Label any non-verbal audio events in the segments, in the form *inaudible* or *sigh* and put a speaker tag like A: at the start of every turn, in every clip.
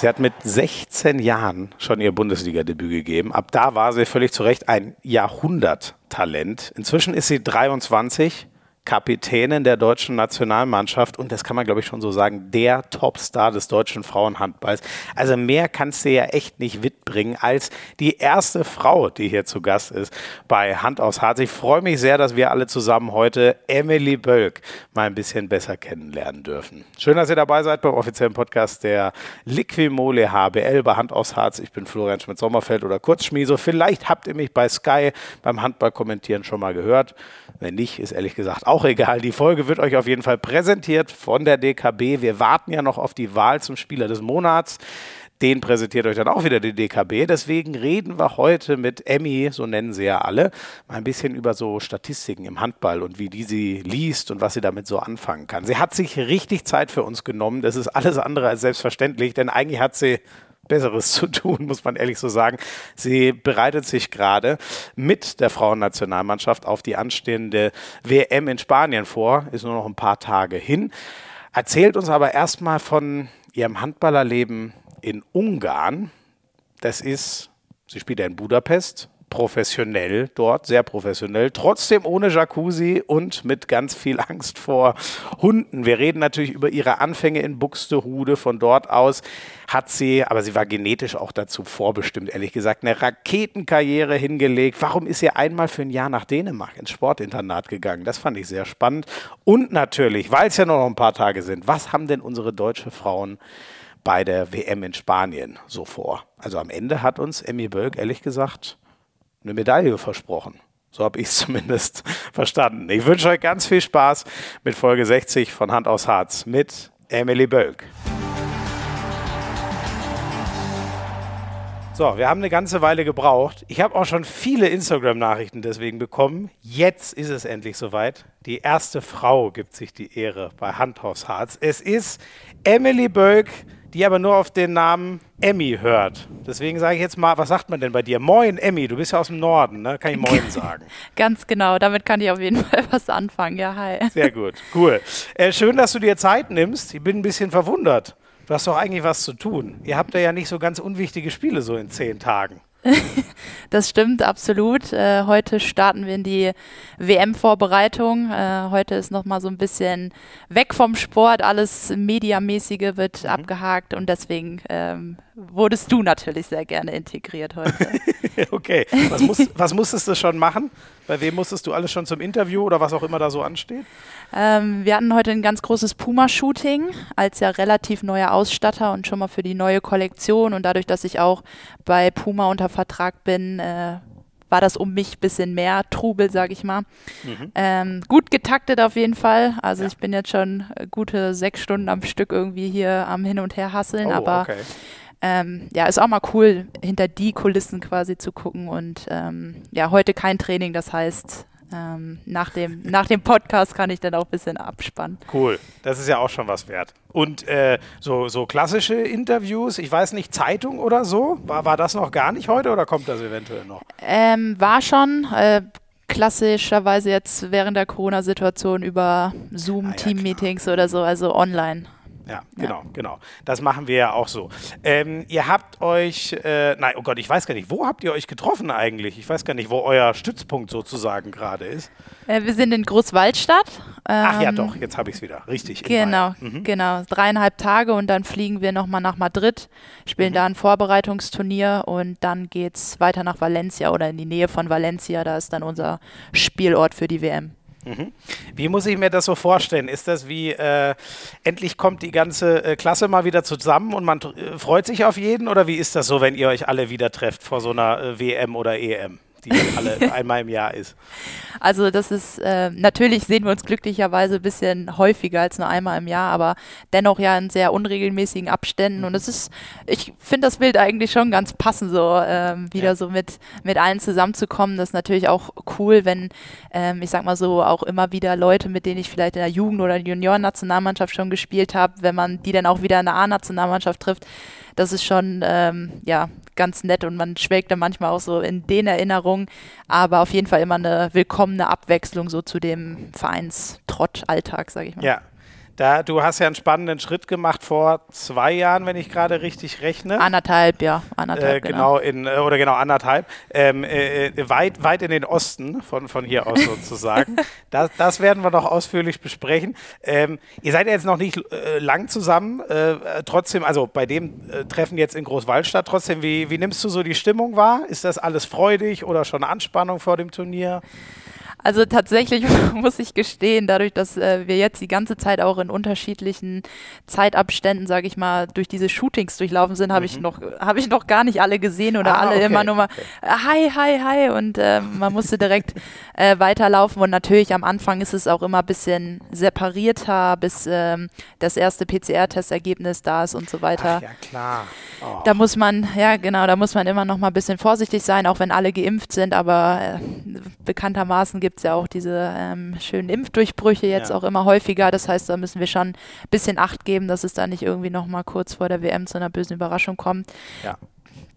A: Sie hat mit 16 Jahren schon ihr Bundesliga-Debüt gegeben. Ab da war sie völlig zu Recht ein Jahrhunderttalent. Inzwischen ist sie 23 Kapitänin der deutschen Nationalmannschaft und das kann man, glaube ich, schon so sagen, der Topstar des deutschen Frauenhandballs. Also mehr kannst du ja echt nicht mitbringen als die erste Frau, die hier zu Gast ist bei Hand aufs Harz. Ich freue mich sehr, dass wir alle zusammen heute Emily Bölk mal ein bisschen besser kennenlernen dürfen. Schön, dass ihr dabei seid beim offiziellen Podcast der Liquimole HBL bei Hand aufs Harz. Ich bin Florian Schmidt-Sommerfeld oder kurz Schmieso. Vielleicht habt ihr mich bei Sky beim Handball kommentieren schon mal gehört. Wenn nicht, ist ehrlich gesagt auch egal. Die Folge wird euch auf jeden Fall präsentiert von der DKB. Wir warten ja noch auf die Wahl zum Spieler des Monats. Den präsentiert euch dann auch wieder die DKB. Deswegen reden wir heute mit Emmy, so nennen sie ja alle, mal ein bisschen über so Statistiken im Handball und wie die sie liest und was sie damit so anfangen kann. Sie hat sich richtig Zeit für uns genommen. Das ist alles andere als selbstverständlich, denn eigentlich hat sie Besseres zu tun, muss man ehrlich so sagen. Sie bereitet sich gerade mit der Frauennationalmannschaft auf die anstehende WM in Spanien vor, ist nur noch ein paar Tage hin. Erzählt uns aber erstmal von ihrem Handballerleben in Ungarn. Das ist, sie spielt ja in Budapest, professionell dort, sehr professionell, trotzdem ohne Jacuzzi und mit ganz viel Angst vor Hunden. Wir reden natürlich über ihre Anfänge in Buxtehude. Von dort aus hat sie, aber sie war genetisch auch dazu vorbestimmt, ehrlich gesagt, eine Raketenkarriere hingelegt. Warum ist sie einmal für ein Jahr nach Dänemark ins Sportinternat gegangen? Das fand ich sehr spannend. Und natürlich, weil es ja nur noch ein paar Tage sind, was haben denn unsere deutsche Frauen bei der WM in Spanien so vor? Also am Ende hat uns Emmy Bölk ehrlich gesagt eine Medaille versprochen. So habe ich es *laughs* zumindest verstanden. Ich wünsche euch ganz viel Spaß mit Folge 60 von Hand aus Harz mit Emily Bölk. So, wir haben eine ganze Weile gebraucht. Ich habe auch schon viele Instagram-Nachrichten deswegen bekommen. Jetzt ist es endlich soweit. Die erste Frau gibt sich die Ehre bei Hand aufs Harz. Es ist Emily Bölk die aber nur auf den Namen Emmy hört. Deswegen sage ich jetzt mal, was sagt man denn bei dir? Moin, Emmy, du bist ja aus dem Norden, ne? Kann ich Moin sagen? *laughs*
B: Ganz genau, damit kann ich auf jeden Fall was anfangen, ja, hi.
A: Sehr *laughs* gut, cool. Äh, schön, dass du dir Zeit nimmst. Ich bin ein bisschen verwundert. Du hast doch eigentlich was zu tun. Ihr habt ja nicht so ganz unwichtige Spiele so in zehn Tagen. *laughs*
B: das stimmt absolut. Äh, heute starten wir in die WM-Vorbereitung. Äh, heute ist nochmal so ein bisschen weg vom Sport. Alles Mediamäßige wird mhm. abgehakt und deswegen ähm, wurdest du natürlich sehr gerne integriert heute. *laughs*
A: okay. Was, muss, was musstest du schon machen? Bei wem musstest du alles schon zum Interview oder was auch immer da so ansteht?
B: Ähm, wir hatten heute ein ganz großes Puma-Shooting als ja relativ neuer Ausstatter und schon mal für die neue Kollektion. Und dadurch, dass ich auch bei Puma unter Vertrag bin, äh, war das um mich ein bisschen mehr Trubel, sage ich mal. Mhm. Ähm, gut getaktet auf jeden Fall. Also ja. ich bin jetzt schon gute sechs Stunden am Stück irgendwie hier am Hin und Her hasseln, oh, aber okay. Ähm, ja, ist auch mal cool, hinter die Kulissen quasi zu gucken. Und ähm, ja, heute kein Training, das heißt, ähm, nach, dem, *laughs* nach dem Podcast kann ich dann auch ein bisschen abspannen.
A: Cool, das ist ja auch schon was wert. Und äh, so, so klassische Interviews, ich weiß nicht, Zeitung oder so, war, war das noch gar nicht heute oder kommt das eventuell noch?
B: Ähm, war schon. Äh, klassischerweise jetzt während der Corona-Situation über Zoom-Team-Meetings ah, ja, oder so, also online.
A: Ja, genau, ja. genau. Das machen wir ja auch so. Ähm, ihr habt euch, äh, nein, oh Gott, ich weiß gar nicht, wo habt ihr euch getroffen eigentlich? Ich weiß gar nicht, wo euer Stützpunkt sozusagen gerade ist.
B: Äh, wir sind in Großwaldstadt.
A: Ähm, Ach ja, ähm, doch, jetzt habe ich es wieder. Richtig.
B: Genau, mhm. genau. Dreieinhalb Tage und dann fliegen wir nochmal nach Madrid, spielen mhm. da ein Vorbereitungsturnier und dann geht es weiter nach Valencia oder in die Nähe von Valencia. Da ist dann unser Spielort für die WM.
A: Mhm. Wie muss ich mir das so vorstellen? Ist das wie, äh, endlich kommt die ganze äh, Klasse mal wieder zusammen und man äh, freut sich auf jeden? Oder wie ist das so, wenn ihr euch alle wieder trefft vor so einer äh, WM oder EM? Die alle *laughs* einmal im Jahr ist.
B: Also das ist, äh, natürlich sehen wir uns glücklicherweise ein bisschen häufiger als nur einmal im Jahr, aber dennoch ja in sehr unregelmäßigen Abständen. Und es ist, ich finde das Bild eigentlich schon ganz passend, so ähm, wieder ja. so mit, mit allen zusammenzukommen. Das ist natürlich auch cool, wenn, ähm, ich sag mal so, auch immer wieder Leute, mit denen ich vielleicht in der Jugend- oder Juniorennationalmannschaft schon gespielt habe, wenn man die dann auch wieder in der A-Nationalmannschaft trifft, das ist schon ähm, ja ganz nett und man schwelgt dann manchmal auch so in den Erinnerungen, aber auf jeden Fall immer eine willkommene Abwechslung so zu dem Vereinstrott-Alltag, sage ich mal.
A: Ja, Da, du hast ja einen spannenden Schritt gemacht vor zwei Jahren, wenn ich gerade richtig rechne.
B: Anderthalb, ja. Anderthalb,
A: äh, genau. genau. in, äh, oder genau anderthalb. Ähm, äh, äh, weit, weit in den Osten, von, von hier aus sozusagen. *laughs* das, das werden wir noch ausführlich besprechen. Ähm, ihr seid ja jetzt noch nicht äh, lang zusammen. Äh, trotzdem, also bei dem Treffen jetzt in Großwaldstadt, trotzdem, wie, wie nimmst du so die Stimmung wahr? Ist das alles freudig oder schon Anspannung vor dem Turnier?
B: Also tatsächlich *laughs* muss ich gestehen, dadurch, dass äh, wir jetzt die ganze Zeit auch in unterschiedlichen Zeitabständen, sage ich mal, durch diese Shootings durchlaufen sind, habe mhm. ich noch habe ich noch gar nicht alle gesehen oder ah, alle okay, immer nur mal okay. hi hi hi und äh, man musste direkt äh, weiterlaufen und natürlich am Anfang ist es auch immer ein bisschen separierter, bis ähm, das erste PCR-Testergebnis da ist und so weiter.
A: Ach, ja klar. Oh.
B: Da muss man ja genau, da muss man immer noch mal ein bisschen vorsichtig sein, auch wenn alle geimpft sind, aber äh, bekanntermaßen gibt gibt es ja auch diese ähm, schönen Impfdurchbrüche jetzt ja. auch immer häufiger. Das heißt, da müssen wir schon ein bisschen Acht geben, dass es da nicht irgendwie nochmal kurz vor der WM zu einer bösen Überraschung kommt. Ja.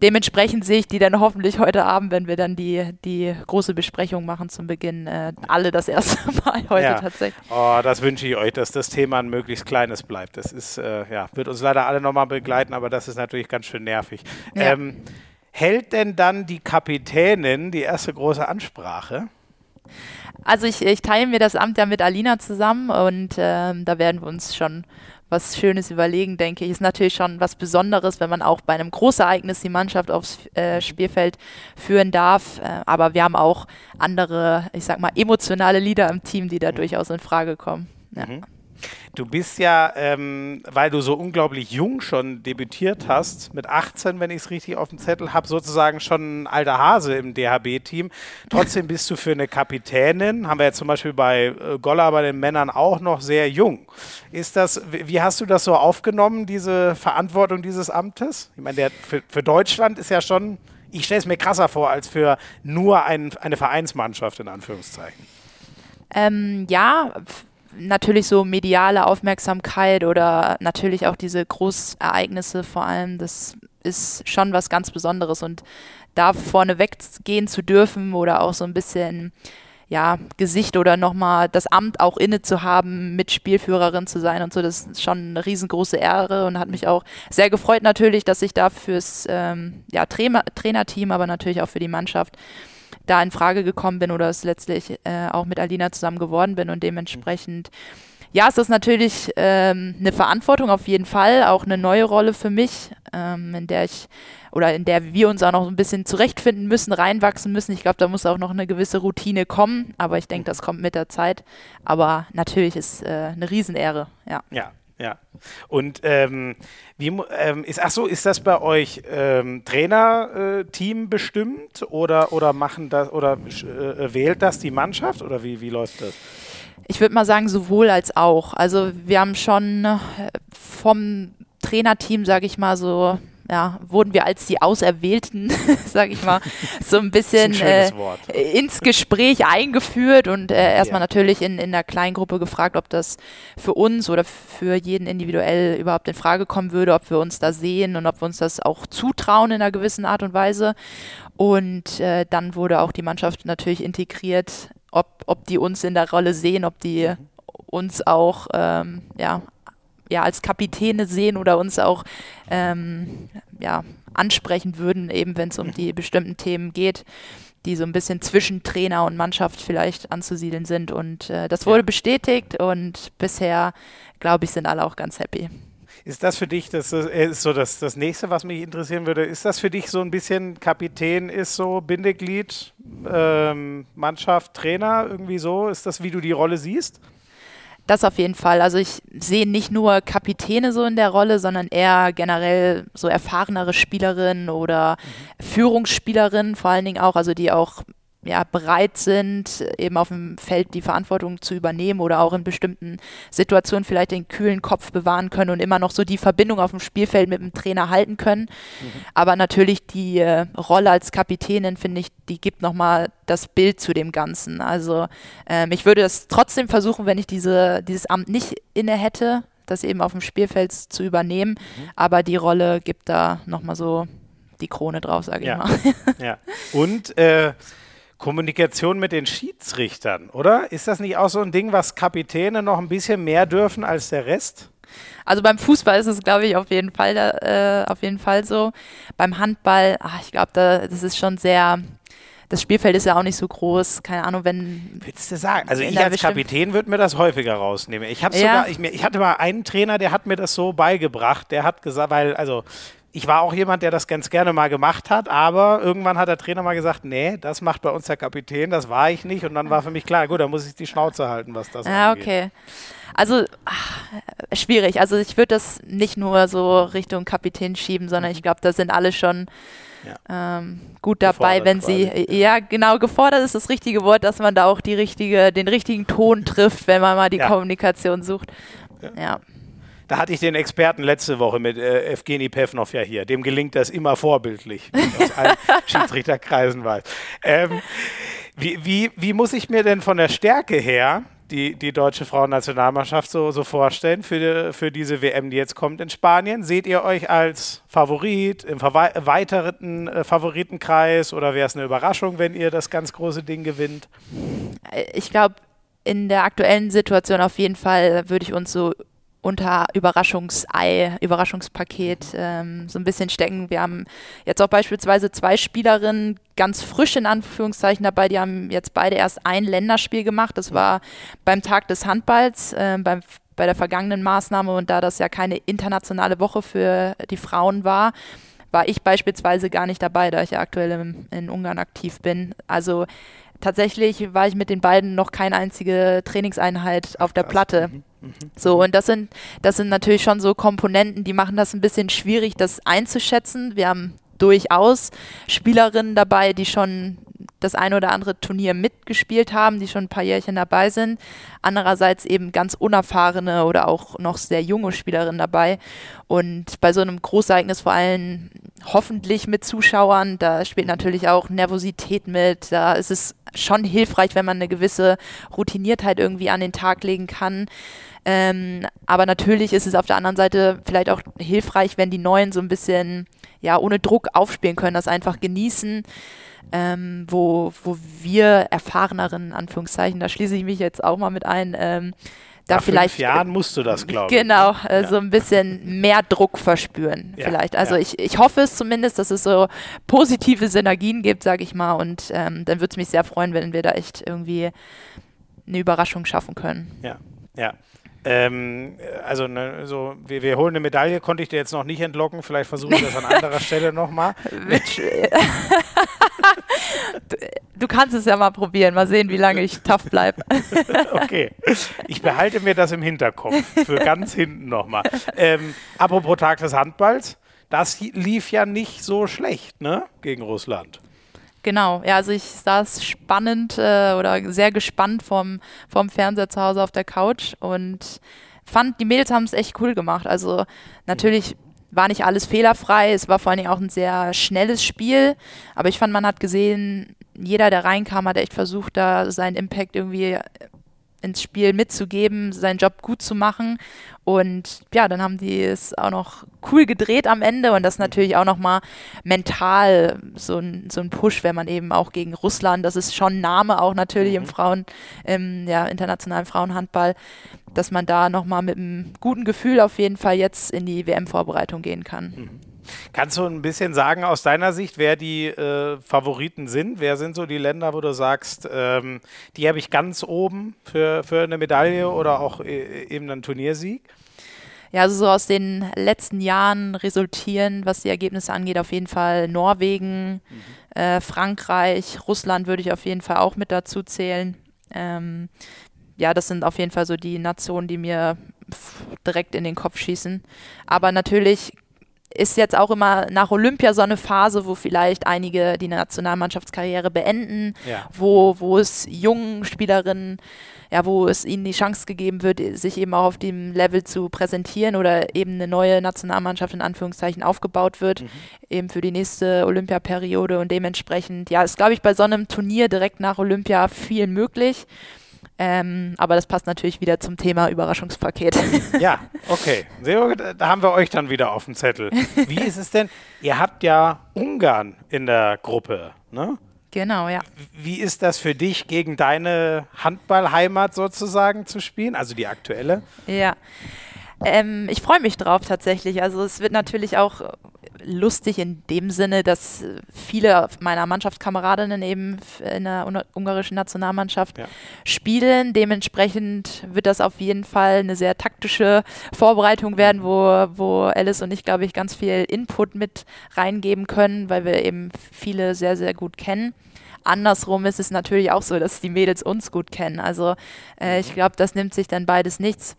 B: Dementsprechend sehe ich die dann hoffentlich heute Abend, wenn wir dann die, die große Besprechung machen zum Beginn, äh, alle das erste *laughs* Mal heute ja. tatsächlich.
A: Oh, das wünsche ich euch, dass das Thema ein möglichst kleines bleibt. Das ist, äh, ja, wird uns leider alle nochmal begleiten, aber das ist natürlich ganz schön nervig. Ja. Ähm, hält denn dann die Kapitänin die erste große Ansprache?
B: Also ich, ich teile mir das Amt ja mit Alina zusammen und ähm, da werden wir uns schon was Schönes überlegen, denke ich. Ist natürlich schon was Besonderes, wenn man auch bei einem Großereignis die Mannschaft aufs äh, Spielfeld führen darf. Äh, aber wir haben auch andere, ich sag mal, emotionale Lieder im Team, die da mhm. durchaus in Frage kommen. Ja. Mhm.
A: Du bist ja, ähm, weil du so unglaublich jung schon debütiert hast, mit 18, wenn ich es richtig auf dem Zettel habe, sozusagen schon ein alter Hase im DHB-Team. Trotzdem bist du für eine Kapitänin, haben wir jetzt zum Beispiel bei äh, Golla bei den Männern auch noch sehr jung. Ist das, wie hast du das so aufgenommen, diese Verantwortung dieses Amtes? Ich meine, für, für Deutschland ist ja schon, ich stelle es mir krasser vor, als für nur ein, eine Vereinsmannschaft in Anführungszeichen.
B: Ähm, ja, natürlich so mediale Aufmerksamkeit oder natürlich auch diese Großereignisse vor allem, das ist schon was ganz Besonderes. Und da vorne weggehen zu dürfen oder auch so ein bisschen ja, Gesicht oder nochmal das Amt auch inne zu haben, mit Spielführerin zu sein und so, das ist schon eine riesengroße Ehre und hat mich auch sehr gefreut natürlich, dass ich da fürs ähm, ja, Trainer Trainerteam, aber natürlich auch für die Mannschaft da in Frage gekommen bin oder es letztlich äh, auch mit Alina zusammen geworden bin und dementsprechend ja, es ist natürlich ähm, eine Verantwortung auf jeden Fall, auch eine neue Rolle für mich, ähm, in der ich oder in der wir uns auch noch ein bisschen zurechtfinden müssen, reinwachsen müssen. Ich glaube, da muss auch noch eine gewisse Routine kommen, aber ich denke, das kommt mit der Zeit. Aber natürlich ist äh, eine Riesenehre, ja.
A: Ja, ja. Und ähm, wie ähm, ist ach so, ist das bei euch ähm, Trainerteam äh, bestimmt oder oder machen das oder äh, wählt das die Mannschaft oder wie wie läuft das?
B: Ich würde mal sagen sowohl als auch. Also wir haben schon äh, vom Trainerteam, sage ich mal so ja, wurden wir als die Auserwählten, *laughs* sage ich mal, so ein bisschen ein äh, ins Gespräch eingeführt und äh, erstmal ja. natürlich in, in der Kleingruppe gefragt, ob das für uns oder für jeden individuell überhaupt in Frage kommen würde, ob wir uns da sehen und ob wir uns das auch zutrauen in einer gewissen Art und Weise. Und äh, dann wurde auch die Mannschaft natürlich integriert, ob, ob die uns in der Rolle sehen, ob die mhm. uns auch ähm, ja, ja, als Kapitäne sehen oder uns auch ähm, ja, ansprechen würden, eben wenn es um die bestimmten Themen geht, die so ein bisschen zwischen Trainer und Mannschaft vielleicht anzusiedeln sind. Und äh, das wurde ja. bestätigt und bisher, glaube ich, sind alle auch ganz happy.
A: Ist das für dich, das ist so das, das nächste, was mich interessieren würde, ist das für dich so ein bisschen Kapitän, ist so Bindeglied, ähm, Mannschaft, Trainer, irgendwie so? Ist das, wie du die Rolle siehst?
B: Das auf jeden Fall. Also ich sehe nicht nur Kapitäne so in der Rolle, sondern eher generell so erfahrenere Spielerinnen oder mhm. Führungsspielerinnen vor allen Dingen auch, also die auch ja, bereit sind, eben auf dem Feld die Verantwortung zu übernehmen oder auch in bestimmten Situationen vielleicht den kühlen Kopf bewahren können und immer noch so die Verbindung auf dem Spielfeld mit dem Trainer halten können. Mhm. Aber natürlich die äh, Rolle als Kapitänin, finde ich, die gibt nochmal das Bild zu dem Ganzen. Also ähm, ich würde es trotzdem versuchen, wenn ich diese, dieses Amt nicht inne hätte, das eben auf dem Spielfeld zu übernehmen. Mhm. Aber die Rolle gibt da nochmal so die Krone drauf, sage
A: ja.
B: ich mal. *laughs*
A: ja. Und äh, Kommunikation mit den Schiedsrichtern, oder? Ist das nicht auch so ein Ding, was Kapitäne noch ein bisschen mehr dürfen als der Rest?
B: Also beim Fußball ist es, glaube ich, auf jeden Fall, äh, auf jeden Fall so. Beim Handball, ach, ich glaube, da, das ist schon sehr. Das Spielfeld ist ja auch nicht so groß. Keine Ahnung, wenn.
A: Willst du sagen? Also ich als Kapitän würde mir das häufiger rausnehmen. Ich habe ja. sogar, ich, ich hatte mal einen Trainer, der hat mir das so beigebracht. Der hat gesagt, weil also ich war auch jemand, der das ganz gerne mal gemacht hat, aber irgendwann hat der Trainer mal gesagt, nee, das macht bei uns der Kapitän, das war ich nicht. Und dann war für mich klar, gut, dann muss ich die Schnauze halten, was das
B: ja, angeht. Ja, okay. Also ach, schwierig. Also ich würde das nicht nur so Richtung Kapitän schieben, sondern ich glaube, da sind alle schon ja. ähm, gut dabei, gefordert wenn sie quasi. ja genau gefordert ist das richtige Wort, dass man da auch die richtige, den richtigen Ton trifft, wenn man mal die ja. Kommunikation sucht. ja.
A: Da hatte ich den Experten letzte Woche mit äh, Evgeny Pevnov ja hier. Dem gelingt das immer vorbildlich, wie ich aus *laughs* allen Schiedsrichterkreisen weiß. Ähm, wie, wie, wie muss ich mir denn von der Stärke her die, die deutsche Frauennationalmannschaft so, so vorstellen für, die, für diese WM, die jetzt kommt in Spanien? Seht ihr euch als Favorit im erweiterten äh, Favoritenkreis oder wäre es eine Überraschung, wenn ihr das ganz große Ding gewinnt?
B: Ich glaube, in der aktuellen Situation auf jeden Fall würde ich uns so unter Überraschungsei, Überraschungspaket ähm, so ein bisschen stecken. Wir haben jetzt auch beispielsweise zwei Spielerinnen ganz frisch in Anführungszeichen dabei, die haben jetzt beide erst ein Länderspiel gemacht. Das war beim Tag des Handballs, äh, beim, bei der vergangenen Maßnahme und da das ja keine internationale Woche für die Frauen war, war ich beispielsweise gar nicht dabei, da ich ja aktuell in, in Ungarn aktiv bin. Also tatsächlich war ich mit den beiden noch keine einzige Trainingseinheit auf der Platte. Mhm. So, und das sind, das sind natürlich schon so Komponenten, die machen das ein bisschen schwierig, das einzuschätzen. Wir haben durchaus Spielerinnen dabei, die schon das eine oder andere Turnier mitgespielt haben, die schon ein paar Jährchen dabei sind. Andererseits eben ganz unerfahrene oder auch noch sehr junge Spielerinnen dabei. Und bei so einem Großereignis vor allem hoffentlich mit Zuschauern, da spielt natürlich auch Nervosität mit. Da ist es schon hilfreich, wenn man eine gewisse Routiniertheit irgendwie an den Tag legen kann. Ähm, aber natürlich ist es auf der anderen Seite vielleicht auch hilfreich, wenn die Neuen so ein bisschen ja ohne Druck aufspielen können, das einfach genießen. Ähm, wo, wo wir erfahreneren, Anführungszeichen, da schließe ich mich jetzt auch mal mit ein, ähm, da Nach vielleicht.
A: fünf Jahren musst du das, glaube
B: ich. Genau, äh, ja. so ein bisschen mehr Druck verspüren, ja, vielleicht. Also ja. ich, ich hoffe es zumindest, dass es so positive Synergien gibt, sage ich mal. Und ähm, dann würde es mich sehr freuen, wenn wir da echt irgendwie eine Überraschung schaffen können.
A: Ja, ja. Ähm, also ne, so, wir, wir, holen eine Medaille, konnte ich dir jetzt noch nicht entlocken. Vielleicht versuche ich das an anderer *laughs* Stelle nochmal. *laughs*
B: du kannst es ja mal probieren, mal sehen, wie lange ich tough bleibe. *laughs*
A: okay, ich behalte mir das im Hinterkopf für ganz hinten nochmal. Ähm, apropos Tag des Handballs, das lief ja nicht so schlecht, ne, gegen Russland.
B: Genau, ja, also ich saß spannend äh, oder sehr gespannt vom, vom Fernseher zu Hause auf der Couch und fand, die Mädels haben es echt cool gemacht. Also natürlich war nicht alles fehlerfrei, es war vor allen Dingen auch ein sehr schnelles Spiel, aber ich fand, man hat gesehen, jeder, der reinkam, hat echt versucht, da seinen Impact irgendwie ins Spiel mitzugeben, seinen Job gut zu machen. Und ja, dann haben die es auch noch cool gedreht am Ende und das natürlich auch nochmal mental so ein, so ein Push, wenn man eben auch gegen Russland, das ist schon ein Name auch natürlich im mhm. Frauen, im ja, internationalen Frauenhandball, dass man da nochmal mit einem guten Gefühl auf jeden Fall jetzt in die WM-Vorbereitung gehen kann. Mhm.
A: Kannst du ein bisschen sagen aus deiner Sicht, wer die äh, Favoriten sind? Wer sind so die Länder, wo du sagst, ähm, die habe ich ganz oben für, für eine Medaille oder auch äh, eben einen Turniersieg?
B: Ja, also so aus den letzten Jahren resultieren, was die Ergebnisse angeht, auf jeden Fall Norwegen, mhm. äh, Frankreich, Russland würde ich auf jeden Fall auch mit dazu zählen. Ähm, ja, das sind auf jeden Fall so die Nationen, die mir direkt in den Kopf schießen. Aber natürlich ist jetzt auch immer nach Olympia so eine Phase, wo vielleicht einige die Nationalmannschaftskarriere beenden, ja. wo, wo es jungen Spielerinnen, ja, wo es ihnen die Chance gegeben wird, sich eben auch auf dem Level zu präsentieren oder eben eine neue Nationalmannschaft in Anführungszeichen aufgebaut wird, mhm. eben für die nächste Olympiaperiode und dementsprechend, ja, ist glaube ich bei so einem Turnier direkt nach Olympia viel möglich. Ähm, aber das passt natürlich wieder zum Thema Überraschungspaket. *laughs*
A: Ja, okay. Da haben wir euch dann wieder auf dem Zettel. Wie ist es denn? Ihr habt ja Ungarn in der Gruppe, ne?
B: Genau, ja.
A: Wie ist das für dich, gegen deine Handballheimat sozusagen zu spielen, also die aktuelle?
B: Ja. Ähm, ich freue mich drauf tatsächlich. Also es wird natürlich auch lustig in dem Sinne, dass viele meiner Mannschaftskameradinnen eben in der ungarischen Nationalmannschaft ja. spielen. Dementsprechend wird das auf jeden Fall eine sehr taktische Vorbereitung werden, wo, wo Alice und ich, glaube ich, ganz viel Input mit reingeben können, weil wir eben viele sehr, sehr gut kennen. Andersrum ist es natürlich auch so, dass die Mädels uns gut kennen. Also äh, ich glaube, das nimmt sich dann beides nichts.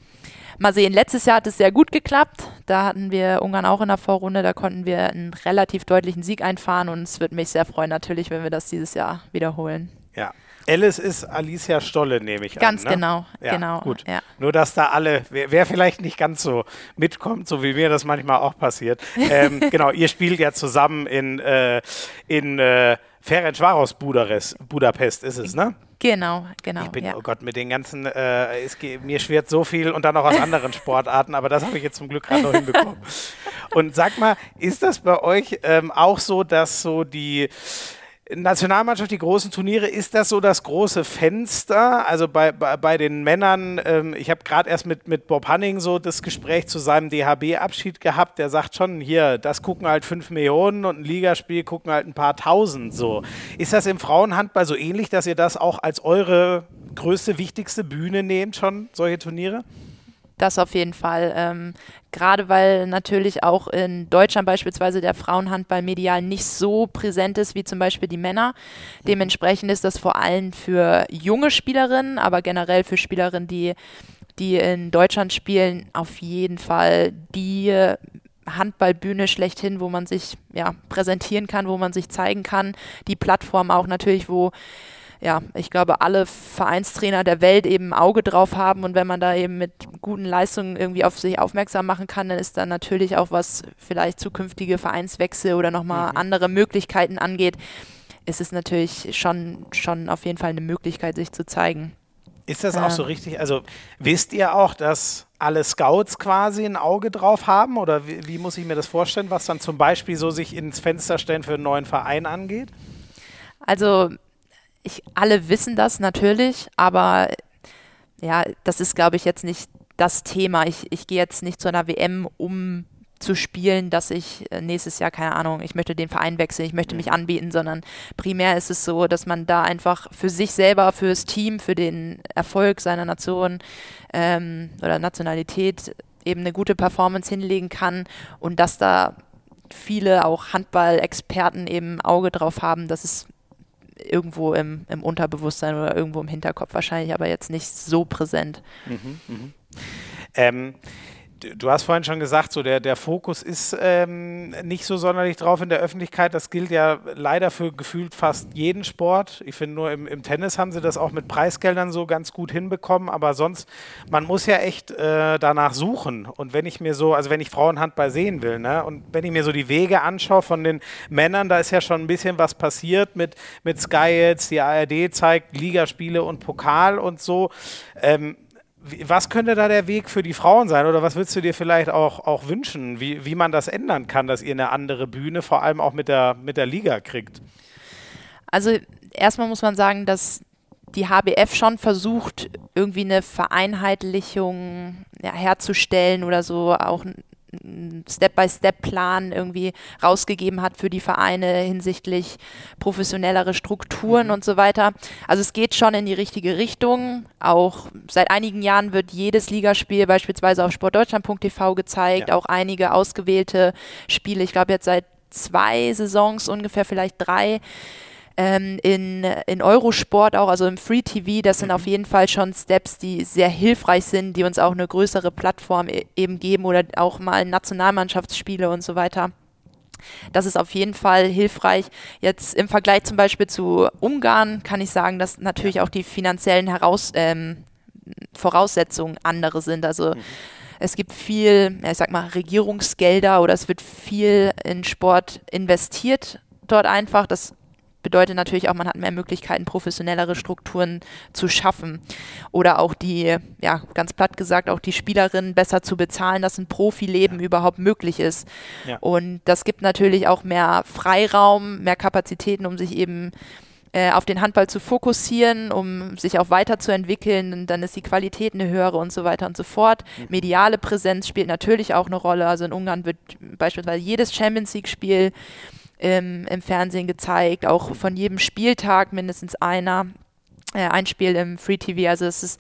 B: Mal sehen, letztes Jahr hat es sehr gut geklappt. Da hatten wir Ungarn auch in der Vorrunde, da konnten wir einen relativ deutlichen Sieg einfahren und es würde mich sehr freuen natürlich, wenn wir das dieses Jahr wiederholen.
A: Ja, Alice ist Alicia Stolle, nehme ich
B: ganz
A: an.
B: Ganz ne? genau,
A: ja,
B: genau.
A: Gut.
B: Ja.
A: Nur, dass da alle, wer, wer, vielleicht nicht ganz so mitkommt, so wie mir das manchmal auch passiert. Ähm, *laughs* genau, ihr spielt ja zusammen in, äh, in äh, Ferencvaros Budapest, ist es, ne?
B: Genau, genau.
A: Ich bin,
B: ja.
A: oh Gott, mit den ganzen, äh, es, mir schwirrt so viel und dann auch aus anderen *laughs* Sportarten, aber das habe ich jetzt zum Glück gerade noch hinbekommen. Und sag mal, ist das bei euch ähm, auch so, dass so die Nationalmannschaft, die großen Turniere, ist das so das große Fenster? Also bei, bei, bei den Männern, ähm, ich habe gerade erst mit, mit Bob Hanning so das Gespräch zu seinem DHB-Abschied gehabt, der sagt schon, hier, das gucken halt fünf Millionen und ein Ligaspiel gucken halt ein paar tausend so. Ist das im Frauenhandball so ähnlich, dass ihr das auch als eure größte, wichtigste Bühne nehmt, schon solche Turniere?
B: Das auf jeden Fall. Ähm, Gerade weil natürlich auch in Deutschland beispielsweise der Frauenhandball medial nicht so präsent ist wie zum Beispiel die Männer. Dementsprechend ist das vor allem für junge Spielerinnen, aber generell für Spielerinnen, die, die in Deutschland spielen, auf jeden Fall die Handballbühne schlechthin, wo man sich ja, präsentieren kann, wo man sich zeigen kann. Die Plattform auch natürlich, wo ja, ich glaube, alle Vereinstrainer der Welt eben ein Auge drauf haben und wenn man da eben mit guten Leistungen irgendwie auf sich aufmerksam machen kann, dann ist dann natürlich auch was vielleicht zukünftige Vereinswechsel oder nochmal mhm. andere Möglichkeiten angeht, ist es natürlich schon, schon auf jeden Fall eine Möglichkeit, sich zu zeigen.
A: Ist das auch so richtig? Also wisst ihr auch, dass alle Scouts quasi ein Auge drauf haben? Oder wie, wie, muss ich mir das vorstellen, was dann zum Beispiel so sich ins Fenster stellen für einen neuen Verein angeht?
B: Also ich, alle wissen das natürlich, aber ja, das ist, glaube ich, jetzt nicht das Thema. Ich, ich gehe jetzt nicht zu einer WM, um zu spielen, dass ich äh, nächstes Jahr, keine Ahnung, ich möchte den Verein wechseln, ich möchte mich mhm. anbieten, sondern primär ist es so, dass man da einfach für sich selber, fürs Team, für den Erfolg seiner Nation ähm, oder Nationalität eben eine gute Performance hinlegen kann und dass da viele auch Handball-Experten eben Auge drauf haben, dass es irgendwo im, im Unterbewusstsein oder irgendwo im Hinterkopf wahrscheinlich, aber jetzt nicht so präsent. Mhm,
A: mh. ähm, du hast vorhin schon gesagt, so der, der Fokus ist ähm, nicht so sonderlich drauf in der Öffentlichkeit. Das gilt ja leider für gefühlt fast jeden Sport. Ich finde nur im, im Tennis haben sie das auch mit Preisgeldern so ganz gut hinbekommen. Aber sonst, man muss ja echt äh, danach suchen. Und wenn ich mir so, also wenn ich Frauenhandball sehen will, ne, und wenn ich mir so die Wege anschaue von den Männern, da ist ja schon ein bisschen was passiert mit, mit Sky jetzt, die ARD zeigt Ligaspiele und Pokal und so. Ähm, was könnte da der Weg für die Frauen sein oder was würdest du dir vielleicht auch, auch wünschen, wie, wie man das ändern kann, dass ihr eine andere Bühne vor allem auch mit der, mit der Liga kriegt?
B: Also erstmal muss man sagen, dass die HBF schon versucht, irgendwie eine Vereinheitlichung ja, herzustellen oder so, auch Step-by-Step-Plan irgendwie rausgegeben hat für die Vereine hinsichtlich professionellere Strukturen mhm. und so weiter. Also es geht schon in die richtige Richtung. Auch seit einigen Jahren wird jedes Ligaspiel beispielsweise auf sportdeutschland.tv gezeigt, ja. auch einige ausgewählte Spiele. Ich glaube jetzt seit zwei Saisons ungefähr, vielleicht drei ähm, in, in Eurosport auch, also im Free TV, das sind mhm. auf jeden Fall schon Steps, die sehr hilfreich sind, die uns auch eine größere Plattform e eben geben oder auch mal Nationalmannschaftsspiele und so weiter. Das ist auf jeden Fall hilfreich. Jetzt im Vergleich zum Beispiel zu Ungarn kann ich sagen, dass natürlich auch die finanziellen Heraus ähm, Voraussetzungen andere sind. Also mhm. es gibt viel, ich sag mal, Regierungsgelder oder es wird viel in Sport investiert dort einfach. Das bedeutet natürlich auch, man hat mehr Möglichkeiten, professionellere Strukturen zu schaffen. Oder auch die, ja, ganz platt gesagt, auch die Spielerinnen besser zu bezahlen, dass ein Profileben ja. überhaupt möglich ist. Ja. Und das gibt natürlich auch mehr Freiraum, mehr Kapazitäten, um sich eben äh, auf den Handball zu fokussieren, um sich auch weiterzuentwickeln. Dann ist die Qualität eine höhere und so weiter und so fort. Mhm. Mediale Präsenz spielt natürlich auch eine Rolle. Also in Ungarn wird beispielsweise jedes Champions League-Spiel im, im Fernsehen gezeigt, auch von jedem Spieltag mindestens einer, äh, ein Spiel im Free TV. Also es ist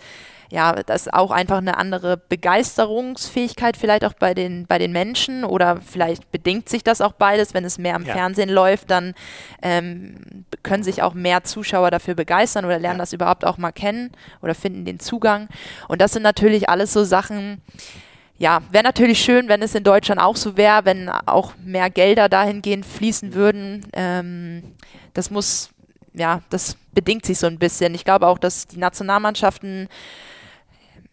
B: ja, das ist auch einfach eine andere Begeisterungsfähigkeit vielleicht auch bei den, bei den Menschen oder vielleicht bedingt sich das auch beides. Wenn es mehr im ja. Fernsehen läuft, dann ähm, können sich auch mehr Zuschauer dafür begeistern oder lernen ja. das überhaupt auch mal kennen oder finden den Zugang. Und das sind natürlich alles so Sachen, ja, wäre natürlich schön, wenn es in Deutschland auch so wäre, wenn auch mehr Gelder dahingehend fließen würden. Ähm, das muss, ja, das bedingt sich so ein bisschen. Ich glaube auch, dass die Nationalmannschaften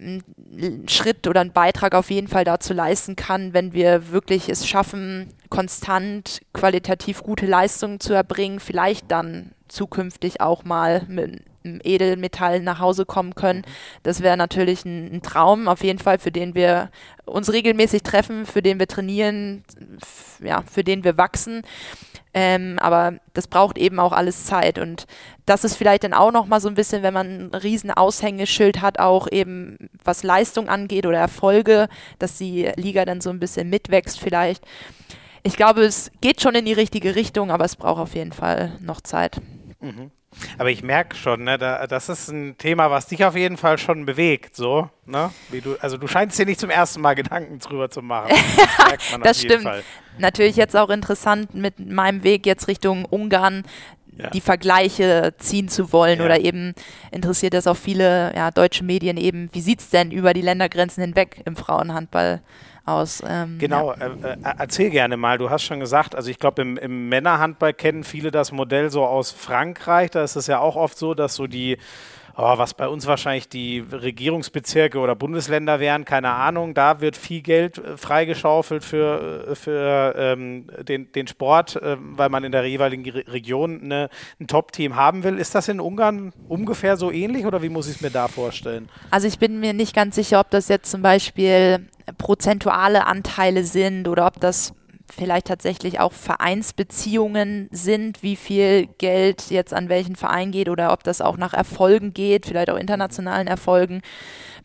B: einen Schritt oder einen Beitrag auf jeden Fall dazu leisten kann, wenn wir wirklich es schaffen, konstant qualitativ gute Leistungen zu erbringen, vielleicht dann zukünftig auch mal mit einem Edelmetall nach Hause kommen können. Das wäre natürlich ein, ein, Traum, auf jeden Fall, für den wir uns regelmäßig treffen, für den wir trainieren, ja, für den wir wachsen. Ähm, aber das braucht eben auch alles Zeit. Und das ist vielleicht dann auch nochmal so ein bisschen, wenn man ein riesen Aushängeschild hat, auch eben was Leistung angeht oder Erfolge, dass die Liga dann so ein bisschen mitwächst vielleicht. Ich glaube, es geht schon in die richtige Richtung, aber es braucht auf jeden Fall noch Zeit.
A: Mhm. Aber ich merke schon, ne, da, das ist ein Thema, was dich auf jeden Fall schon bewegt, so, ne? Du, also du scheinst dir nicht zum ersten Mal Gedanken drüber zu machen. *laughs*
B: Das, das stimmt. Fall. Natürlich jetzt auch interessant mit meinem Weg jetzt Richtung Ungarn ja. die Vergleiche ziehen zu wollen ja. oder eben interessiert das auch viele ja, deutsche Medien eben, wie sieht es denn über die Ländergrenzen hinweg im Frauenhandball aus.
A: Ähm, genau, ja. äh, äh, erzähl gerne mal. Du hast schon gesagt, also ich glaube, im, im, Männerhandball kennen viele das Modell so aus Frankreich. Da ist es ja auch oft so, dass so die oh, was bei uns wahrscheinlich die Regierungsbezirke oder Bundesländer wären, keine Ahnung. Da wird viel Geld äh, freigeschaufelt für, äh, für ähm, den, den Sport, äh, weil man in der jeweiligen Region eine, ein Top-Team haben will. Ist das in Ungarn ungefähr so ähnlich oder wie muss ich es mir da vorstellen?
B: Also ich bin mir nicht ganz sicher, ob das jetzt zum Beispiel prozentuale Anteile sind oder ob das vielleicht tatsächlich auch Vereinsbeziehungen sind, wie viel Geld jetzt an welchen Verein geht oder ob das auch nach Erfolgen geht, vielleicht auch internationalen Erfolgen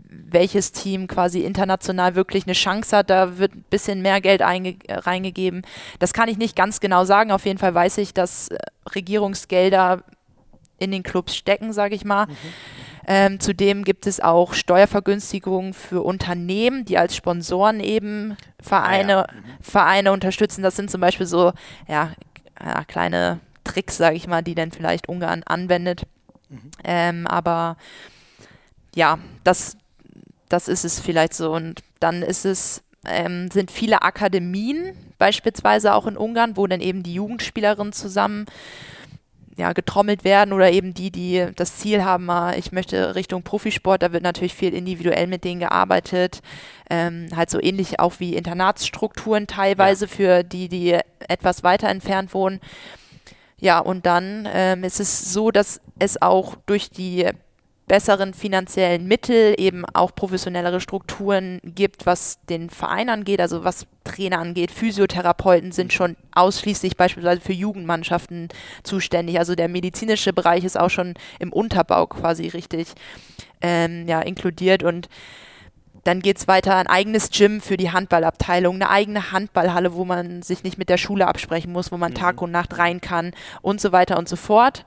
B: welches Team quasi international wirklich eine Chance hat. Da wird ein bisschen mehr Geld reingegeben. Das kann ich nicht ganz genau sagen. Auf jeden Fall weiß ich, dass äh, Regierungsgelder in den Clubs stecken, sage ich mal. Mhm. Ähm, zudem gibt es auch Steuervergünstigungen für Unternehmen, die als Sponsoren eben Vereine, ah, ja. Vereine unterstützen. Das sind zum Beispiel so ja, ja kleine Tricks, sage ich mal, die dann vielleicht Ungarn anwendet. Mhm. Ähm, aber ja, das, das ist es vielleicht so. Und dann ist es, ähm, sind viele Akademien, beispielsweise auch in Ungarn, wo dann eben die Jugendspielerinnen zusammen ja, getrommelt werden oder eben die, die das Ziel haben, ich möchte Richtung Profisport, da wird natürlich viel individuell mit denen gearbeitet. Ähm, halt so ähnlich auch wie Internatsstrukturen teilweise ja. für die, die etwas weiter entfernt wohnen. Ja, und dann ähm, ist es so, dass es auch durch die besseren finanziellen Mittel, eben auch professionellere Strukturen gibt, was den Verein angeht, also was Trainer angeht. Physiotherapeuten sind schon ausschließlich beispielsweise für Jugendmannschaften zuständig. Also der medizinische Bereich ist auch schon im Unterbau quasi richtig ähm, ja, inkludiert und dann geht es weiter, ein eigenes Gym für die Handballabteilung, eine eigene Handballhalle, wo man sich nicht mit der Schule absprechen muss, wo man mhm. Tag und Nacht rein kann und so weiter und so fort.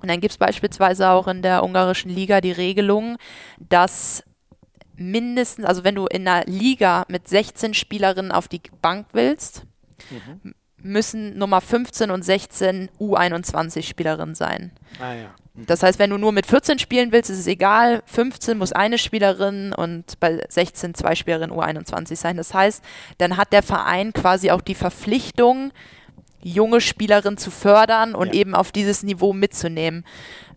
B: Und dann gibt es beispielsweise auch in der ungarischen Liga die Regelung, dass mindestens, also wenn du in einer Liga mit 16 Spielerinnen auf die Bank willst, mhm. müssen Nummer 15 und 16 U21 Spielerinnen sein. Ah, ja. mhm. Das heißt, wenn du nur mit 14 spielen willst, ist es egal. 15 muss eine Spielerin und bei 16 zwei Spielerinnen U21 sein. Das heißt, dann hat der Verein quasi auch die Verpflichtung, junge Spielerin zu fördern und ja. eben auf dieses Niveau mitzunehmen.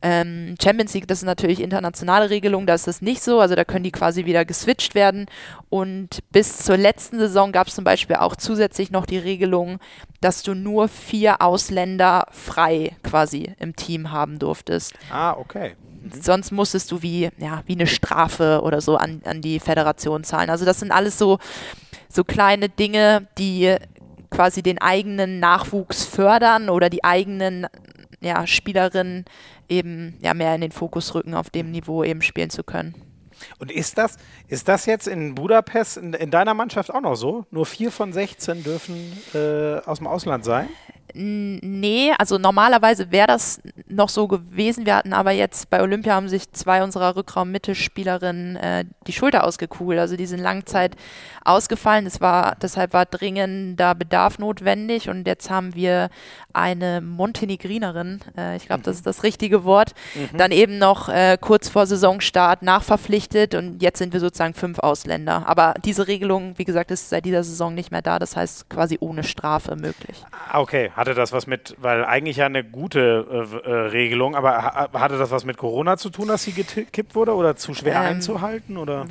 B: Ähm, Champions League, das ist natürlich internationale Regelung, da ist das nicht so, also da können die quasi wieder geswitcht werden. Und bis zur letzten Saison gab es zum Beispiel auch zusätzlich noch die Regelung, dass du nur vier Ausländer frei quasi im Team haben durftest.
A: Ah, okay.
B: Mhm. Sonst musstest du wie, ja, wie eine Strafe oder so an, an die Föderation zahlen. Also das sind alles so, so kleine Dinge, die quasi den eigenen Nachwuchs fördern oder die eigenen ja, Spielerinnen eben ja, mehr in den Fokus rücken, auf dem Niveau eben spielen zu können.
A: Und ist das, ist das jetzt in Budapest in, in deiner Mannschaft auch noch so? Nur vier von 16 dürfen äh, aus dem Ausland sein?
B: Nee, also normalerweise wäre das noch so gewesen. Wir hatten aber jetzt bei Olympia haben sich zwei unserer Rückraum-Mittelspielerinnen äh, die Schulter ausgekugelt. Also die sind Langzeit ausgefallen. Es war, deshalb war dringender Bedarf notwendig und jetzt haben wir eine Montenegrinerin, äh, ich glaube, das ist das richtige Wort, mhm. dann eben noch äh, kurz vor Saisonstart nachverpflichtet und jetzt sind wir sozusagen fünf Ausländer. Aber diese Regelung, wie gesagt, ist seit dieser Saison nicht mehr da. Das heißt quasi ohne Strafe möglich.
A: Ah, okay, hatte das was mit, weil eigentlich ja eine gute äh, äh, Regelung, aber ha hatte das was mit Corona zu tun, dass sie gekippt wurde oder zu schwer ähm, einzuhalten? Oder?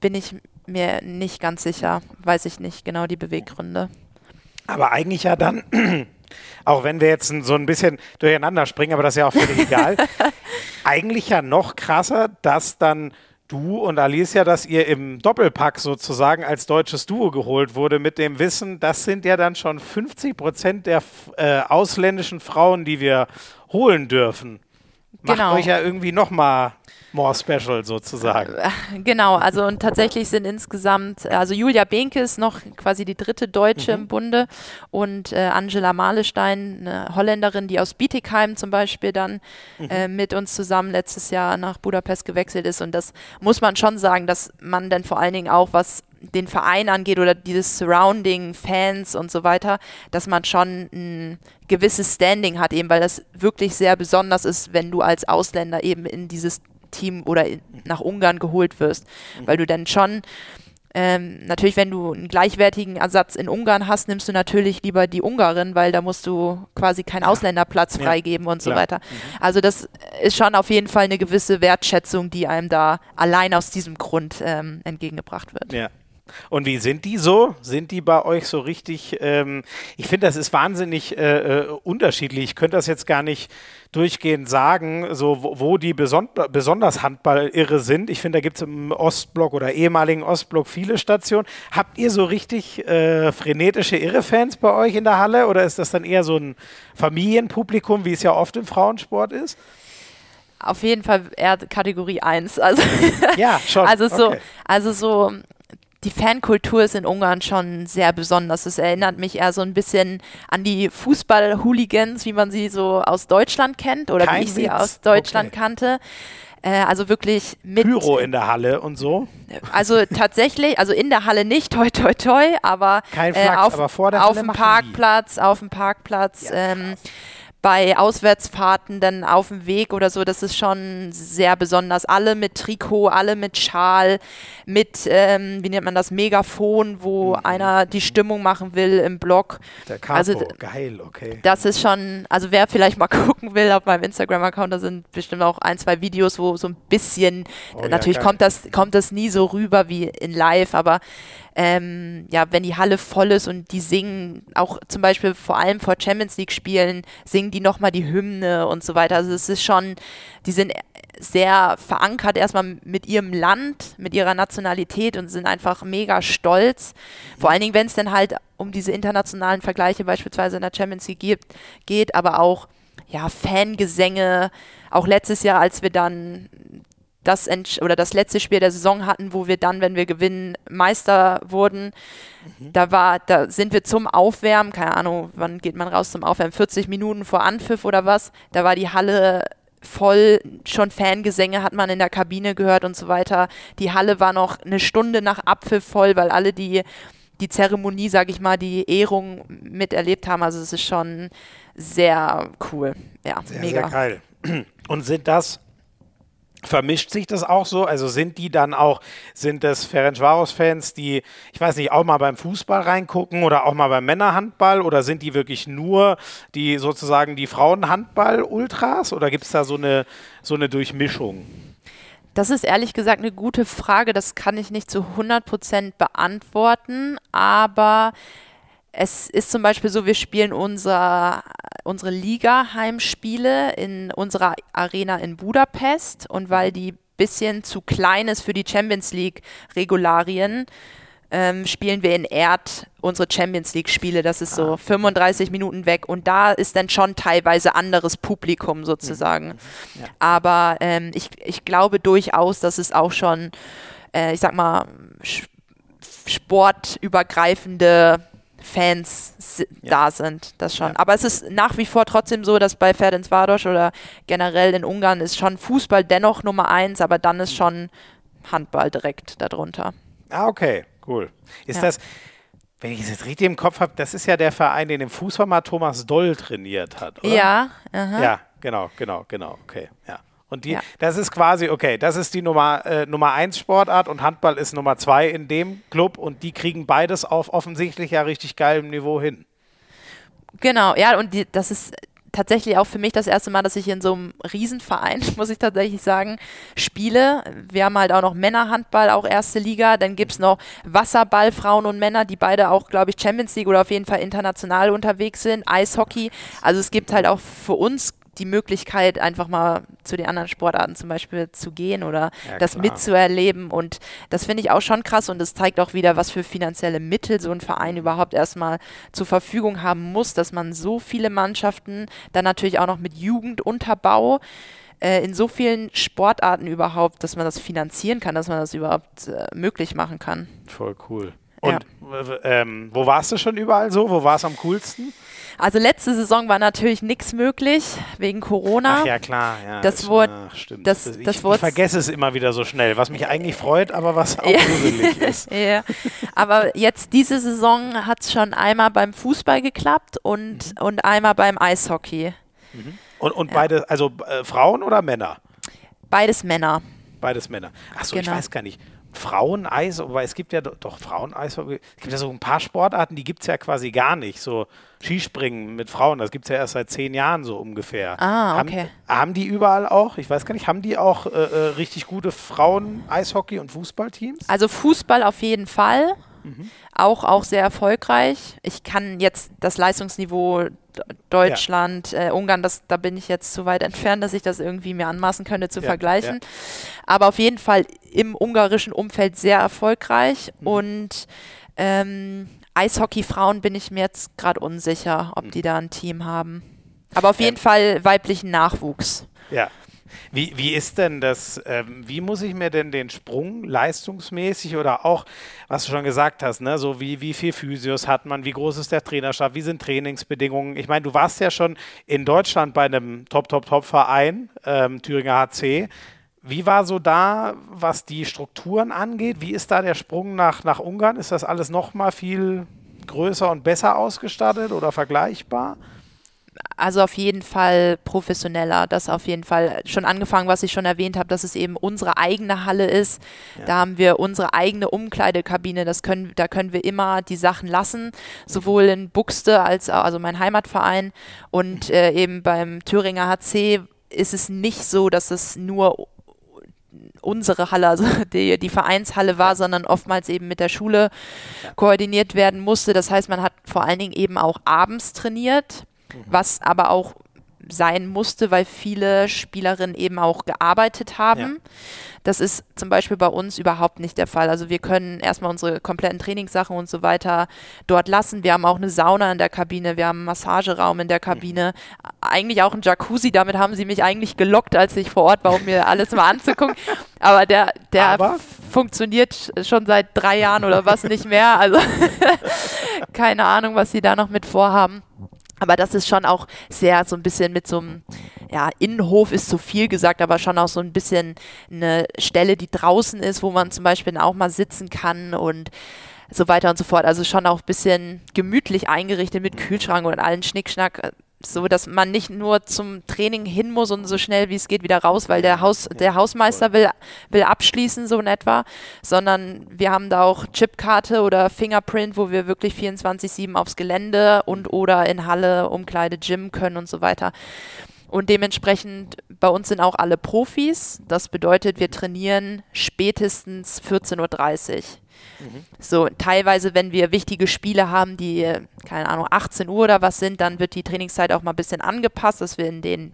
B: Bin ich mir nicht ganz sicher, weiß ich nicht genau die Beweggründe.
A: Aber eigentlich ja dann, *clears throat* auch wenn wir jetzt so ein bisschen durcheinander springen, aber das ist ja auch völlig egal, *laughs* eigentlich ja noch krasser, dass dann du und Alicia, dass ihr im Doppelpack sozusagen als deutsches Duo geholt wurde, mit dem Wissen, das sind ja dann schon 50 Prozent der äh, ausländischen Frauen, die wir holen dürfen. Macht genau. euch ja irgendwie nochmal more special sozusagen. Äh,
B: genau, also und tatsächlich sind insgesamt, also Julia Behnke ist noch quasi die dritte Deutsche mhm. im Bunde und äh, Angela Malestein, eine Holländerin, die aus Bietigheim zum Beispiel dann mhm. äh, mit uns zusammen letztes Jahr nach Budapest gewechselt ist und das muss man schon sagen, dass man dann vor allen Dingen auch was den Verein angeht oder dieses Surrounding, Fans und so weiter, dass man schon ein gewisses Standing hat, eben weil das wirklich sehr besonders ist, wenn du als Ausländer eben in dieses Team oder nach Ungarn geholt wirst, mhm. weil du dann schon ähm, natürlich, wenn du einen gleichwertigen Ersatz in Ungarn hast, nimmst du natürlich lieber die Ungarin, weil da musst du quasi keinen ja. Ausländerplatz freigeben ja. und so Klar. weiter. Mhm. Also das ist schon auf jeden Fall eine gewisse Wertschätzung, die einem da allein aus diesem Grund ähm, entgegengebracht wird.
A: Ja. Und wie sind die so? Sind die bei euch so richtig? Ähm, ich finde, das ist wahnsinnig äh, äh, unterschiedlich. Ich könnte das jetzt gar nicht durchgehend sagen, so wo, wo die beson besonders Handball-irre sind. Ich finde, da gibt es im Ostblock oder ehemaligen Ostblock viele Stationen. Habt ihr so richtig äh, frenetische Irre-Fans bei euch in der Halle oder ist das dann eher so ein Familienpublikum, wie es ja oft im Frauensport ist?
B: Auf jeden Fall eher Kategorie 1. Also,
A: ja, schon. *laughs*
B: Also so, okay. also so die Fankultur ist in Ungarn schon sehr besonders. Es erinnert mich eher so ein bisschen an die Fußball-Hooligans, wie man sie so aus Deutschland kennt oder Kein wie ich Witz. sie aus Deutschland okay. kannte. Äh, also wirklich mit.
A: Pyro in der Halle und so?
B: Also tatsächlich, also in der Halle nicht, toi toi toi, aber,
A: Kein Flachs,
B: äh, auf,
A: aber vor der
B: auf
A: Halle
B: dem Parkplatz, auf dem Parkplatz. Ja, ähm, bei Auswärtsfahrten dann auf dem Weg oder so, das ist schon sehr besonders. Alle mit Trikot, alle mit Schal, mit, ähm, wie nennt man das, Megafon, wo mhm. einer die Stimmung machen will im Blog.
A: Der Capo, also, geil, okay.
B: Das ist schon, also wer vielleicht mal *laughs* gucken will auf meinem Instagram-Account, da sind bestimmt auch ein, zwei Videos, wo so ein bisschen, oh, natürlich ja, kommt, das, kommt das nie so rüber wie in live, aber ähm, ja, wenn die Halle voll ist und die singen, auch zum Beispiel vor allem vor Champions League Spielen, singen die nochmal die Hymne und so weiter. Also es ist schon, die sind sehr verankert erstmal mit ihrem Land, mit ihrer Nationalität und sind einfach mega stolz. Vor allen Dingen, wenn es dann halt um diese internationalen Vergleiche beispielsweise in der Champions League geht, geht aber auch ja, Fangesänge. Auch letztes Jahr, als wir dann das oder das letzte Spiel der Saison hatten, wo wir dann, wenn wir gewinnen, Meister wurden. Mhm. Da war, da sind wir zum Aufwärmen, keine Ahnung, wann geht man raus zum Aufwärmen? 40 Minuten vor Anpfiff oder was? Da war die Halle voll, schon Fangesänge hat man in der Kabine gehört und so weiter. Die Halle war noch eine Stunde nach Abpfiff voll, weil alle die die Zeremonie, sage ich mal, die Ehrung miterlebt haben. Also es ist schon sehr cool. Ja,
A: sehr,
B: mega.
A: Sehr geil. Und sind das Vermischt sich das auch so? Also sind die dann auch, sind das Ferencvaros-Fans, die, ich weiß nicht, auch mal beim Fußball reingucken oder auch mal beim Männerhandball oder sind die wirklich nur die sozusagen die Frauenhandball-Ultras oder gibt es da so eine, so eine Durchmischung?
B: Das ist ehrlich gesagt eine gute Frage. Das kann ich nicht zu 100 Prozent beantworten, aber es ist zum Beispiel so, wir spielen unser, unsere Liga-Heimspiele in unserer Arena in Budapest und weil die bisschen zu klein ist für die Champions League-Regularien, ähm, spielen wir in Erd unsere Champions League-Spiele. Das ist so 35 Minuten weg und da ist dann schon teilweise anderes Publikum sozusagen.
A: Mhm. Ja.
B: Aber ähm, ich, ich glaube durchaus, dass es auch schon, äh, ich sag mal, sportübergreifende Fans
A: Ja.
B: da sind, das schon.
A: Ja.
B: Aber es ist nach wie vor trotzdem so, dass bei Ferencvaros oder generell in Ungarn ist schon Fußball dennoch Nummer eins, aber dann
A: Mhm.
B: ist schon Handball direkt darunter.
A: Ah, okay, cool. Ist
B: Ja.
A: das, wenn ich es jetzt richtig im Kopf habe, das ist ja der Verein, den im Fußball mal Thomas Doll trainiert hat, oder?
B: Ja, aha.
A: Ja, genau, genau, genau, okay, ja. Und die,
B: Ja.
A: das ist quasi, okay, das ist die Nummer, äh, Nummer 1 Sportart und Handball ist Nummer 2 in dem Club und die kriegen beides auf offensichtlich ja richtig geilem Niveau hin.
B: Genau, ja, und die, das ist tatsächlich auch für mich das erste Mal, dass ich in so einem Riesenverein, *laughs* muss ich tatsächlich sagen, spiele. Wir haben halt auch noch Männerhandball, auch erste Liga. Dann gibt es noch Wasserball, Frauen und Männer, die beide auch, glaube ich, Champions League oder auf jeden Fall international unterwegs sind. Eishockey. Also es gibt halt auch für uns die Möglichkeit, einfach mal zu den anderen Sportarten zum Beispiel zu gehen oder
A: Ja,
B: das
A: klar.
B: mitzuerleben. Und das finde ich auch schon krass und das zeigt auch wieder, was für finanzielle Mittel so ein Verein überhaupt erstmal zur Verfügung haben muss, dass man so viele Mannschaften, dann natürlich auch noch mit Jugendunterbau, äh, in so vielen Sportarten überhaupt, dass man das finanzieren kann, dass man das überhaupt äh, möglich machen kann.
A: Voll cool. Und w- ähm, wo warst du schon überall so? Wo war es am coolsten?
B: Also letzte Saison war natürlich nichts möglich wegen Corona.
A: Ach ja, klar. Ja,
B: Das Wort-
A: ach, stimmt.
B: das-
A: ich,
B: das
A: ich
B: Wort-
A: vergesse es immer wieder so schnell, was mich eigentlich freut, aber was auch
B: Ja.
A: gruselig ist. *laughs*
B: Ja, aber jetzt diese Saison hat es schon einmal beim Fußball geklappt und,
A: Mhm.
B: und einmal beim Eishockey.
A: Und, und beide, also äh, Frauen oder Männer?
B: Beides Männer.
A: Beides Männer. Achso, ich
B: Genau.
A: weiß gar nicht. Fraueneis, aber es gibt ja do- doch Fraueneis. Es gibt ja so ein paar Sportarten, die gibt es ja quasi gar nicht. So Skispringen mit Frauen, das gibt es ja erst seit zehn Jahren so ungefähr.
B: Ah,
A: Haben-
B: okay.
A: Haben, die überall auch, ich weiß gar nicht, haben die auch äh, äh, richtig gute Frauen-Eishockey- und Fußballteams?
B: Also Fußball auf jeden Fall.
A: Mhm.
B: Auch, auch sehr erfolgreich. Ich kann jetzt das Leistungsniveau Deutschland, äh, Ungarn, das, da bin ich jetzt zu weit entfernt, dass ich das irgendwie mir anmaßen könnte zu
A: Ja,
B: vergleichen. Aber auf jeden Fall im ungarischen Umfeld sehr erfolgreich.
A: Mhm.
B: Und ähm, Eishockey-Frauen bin ich mir jetzt gerade unsicher, ob
A: Mhm.
B: die da ein Team haben. Aber auf jeden
A: Ähm,
B: Fall weiblichen Nachwuchs.
A: Ja. Wie, wie ist denn das, ähm, wie muss ich mir denn den Sprung leistungsmäßig oder auch, was du schon gesagt hast, ne, so wie, wie viel Physios hat man, wie groß ist der Trainerstab, wie sind Trainingsbedingungen? Ich meine, du warst ja schon in Deutschland bei einem Top-Top-Top-Verein, ähm, Thüringer HC. Wie war so da, was die Strukturen angeht? Wie ist da der Sprung nach, nach Ungarn? Ist das alles nochmal viel größer und besser ausgestattet oder vergleichbar?
B: Also auf jeden Fall professioneller, das auf jeden Fall. Schon angefangen, was ich schon erwähnt habe, dass es eben unsere eigene Halle ist.
A: Ja.
B: Da haben wir unsere eigene Umkleidekabine, das können, da können wir immer die Sachen lassen, sowohl in Buxte als auch, also mein Heimatverein und äh, eben beim Thüringer HC ist es nicht so, dass es nur unsere Halle, also *laughs* die, die Vereinshalle war, sondern oftmals eben mit der Schule koordiniert werden musste. Das heißt, man hat vor allen Dingen eben auch abends trainiert, was aber auch sein musste, weil viele Spielerinnen eben auch gearbeitet haben.
A: Ja.
B: Das ist zum Beispiel bei uns überhaupt nicht der Fall. Also wir können erstmal unsere kompletten Trainingssachen und so weiter dort lassen. Wir haben auch eine Sauna in der Kabine, wir haben einen Massageraum in der Kabine, eigentlich auch einen Jacuzzi. Damit haben sie mich eigentlich gelockt, als ich vor Ort war, um mir alles mal anzugucken. *laughs* Aber der, der
A: Aber?
B: funktioniert schon seit drei Jahren oder was nicht mehr. Also *laughs* keine Ahnung, was sie da noch mit vorhaben. Aber das ist schon auch sehr so ein bisschen mit so einem, ja, Innenhof ist zu viel gesagt, aber schon auch so ein bisschen eine Stelle, die draußen ist, wo man zum Beispiel auch mal sitzen kann und so weiter und so fort. Also schon auch ein bisschen gemütlich eingerichtet mit Kühlschrank und allen Schnickschnack, so dass man nicht nur zum Training hin muss und so schnell wie es geht wieder raus, weil der Haus, der Hausmeister will, will abschließen, so in etwa, sondern wir haben da auch Chipkarte oder Fingerprint, wo wir wirklich 24-7 aufs Gelände und oder in Halle, Umkleide, Gym können und so weiter. Und dementsprechend, bei uns sind auch alle Profis. Das bedeutet, wir trainieren spätestens 14.30 Uhr. So, teilweise, wenn wir wichtige Spiele haben, die, keine Ahnung, 18 Uhr oder was sind, dann wird die Trainingszeit auch mal ein bisschen angepasst, dass wir in den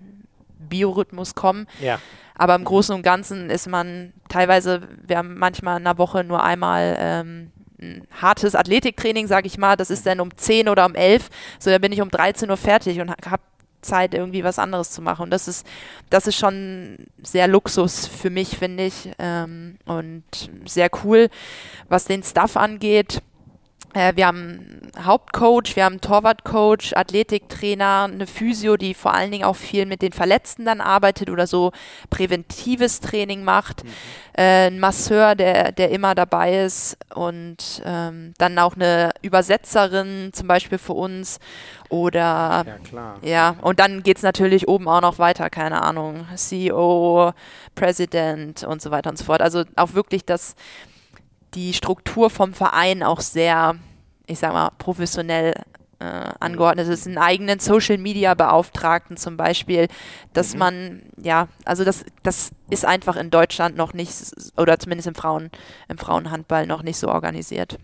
B: Biorhythmus kommen.
A: Ja.
B: Aber im Großen und Ganzen ist man teilweise, wir haben manchmal in einer Woche nur einmal ähm, ein hartes Athletiktraining, sage ich mal, das ist dann um 10 oder um 11, so dann bin ich um 13 Uhr fertig und habe Zeit, irgendwie was anderes zu machen. Und das ist, das ist schon sehr Luxus für mich, finde ich. Ähm, und sehr cool, was den Stuff angeht. Äh, wir haben Hauptcoach, wir haben Torwartcoach, Athletiktrainer, eine Physio, die vor allen Dingen auch viel mit den Verletzten dann arbeitet oder so präventives Training macht. Mhm. Äh, ein Masseur, der, der immer dabei ist und ähm, dann auch eine Übersetzerin zum Beispiel für uns oder ja, klar. ja und dann geht es natürlich oben auch noch weiter, keine Ahnung, CEO, President und so weiter und so fort. Also auch wirklich das die Struktur vom Verein auch sehr, ich sag mal, professionell äh, angeordnet ist. Einen eigenen Social Media Beauftragten zum Beispiel, dass mhm. man, ja, also das, das ist einfach in Deutschland noch nicht, oder zumindest im Frauen, im Frauenhandball noch nicht so organisiert.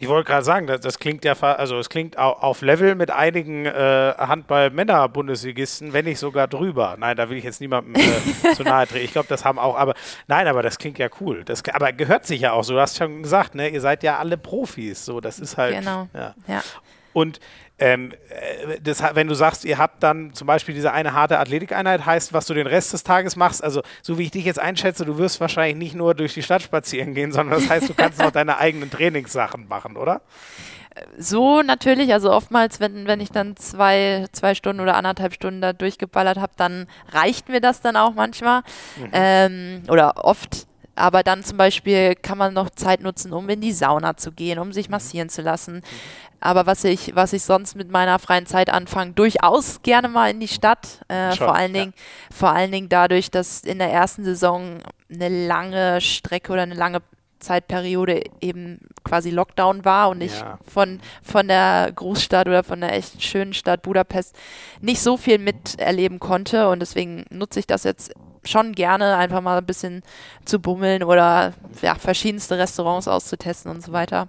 A: Ich wollte gerade sagen, das, das, klingt ja, also es klingt auf Level mit einigen äh, Handball-Männer-Bundesligisten, wenn nicht sogar drüber. Nein, da will ich jetzt niemandem äh, *laughs* zu nahe treten. Ich glaube, das haben auch, aber nein, aber das klingt ja cool. Das, aber gehört sich ja auch so. Du hast schon gesagt, ne, ihr seid ja alle Profis. So, das ist halt.
B: Genau.
A: Ja.
B: ja.
A: Und ähm, äh, das, wenn du sagst, ihr habt dann zum Beispiel diese eine harte Athletikeinheit, heißt, was du den Rest des Tages machst, also so wie ich dich jetzt einschätze, du wirst wahrscheinlich nicht nur durch die Stadt spazieren gehen, *laughs* sondern das heißt, du kannst noch deine eigenen Trainingssachen machen, oder?
B: So natürlich, also oftmals, wenn, wenn ich dann zwei, zwei Stunden oder anderthalb Stunden da durchgeballert habe, dann reicht mir das dann auch manchmal. Mhm. Ähm, oder oft aber dann zum Beispiel kann man noch Zeit nutzen, um in die Sauna zu gehen, um sich mhm. massieren zu lassen. Mhm. Aber was ich, was ich sonst mit meiner freien Zeit anfange, durchaus gerne mal in die Stadt. Äh, Schon, vor allen Dingen, ja. vor allen Dingen dadurch, dass in der ersten Saison eine lange Strecke oder eine lange Zeitperiode eben quasi Lockdown war und ich ja. von, von der Großstadt oder von der echt schönen Stadt Budapest nicht so viel miterleben konnte. Und deswegen nutze ich das jetzt schon gerne, einfach mal ein bisschen zu bummeln oder ja, verschiedenste Restaurants auszutesten und so weiter.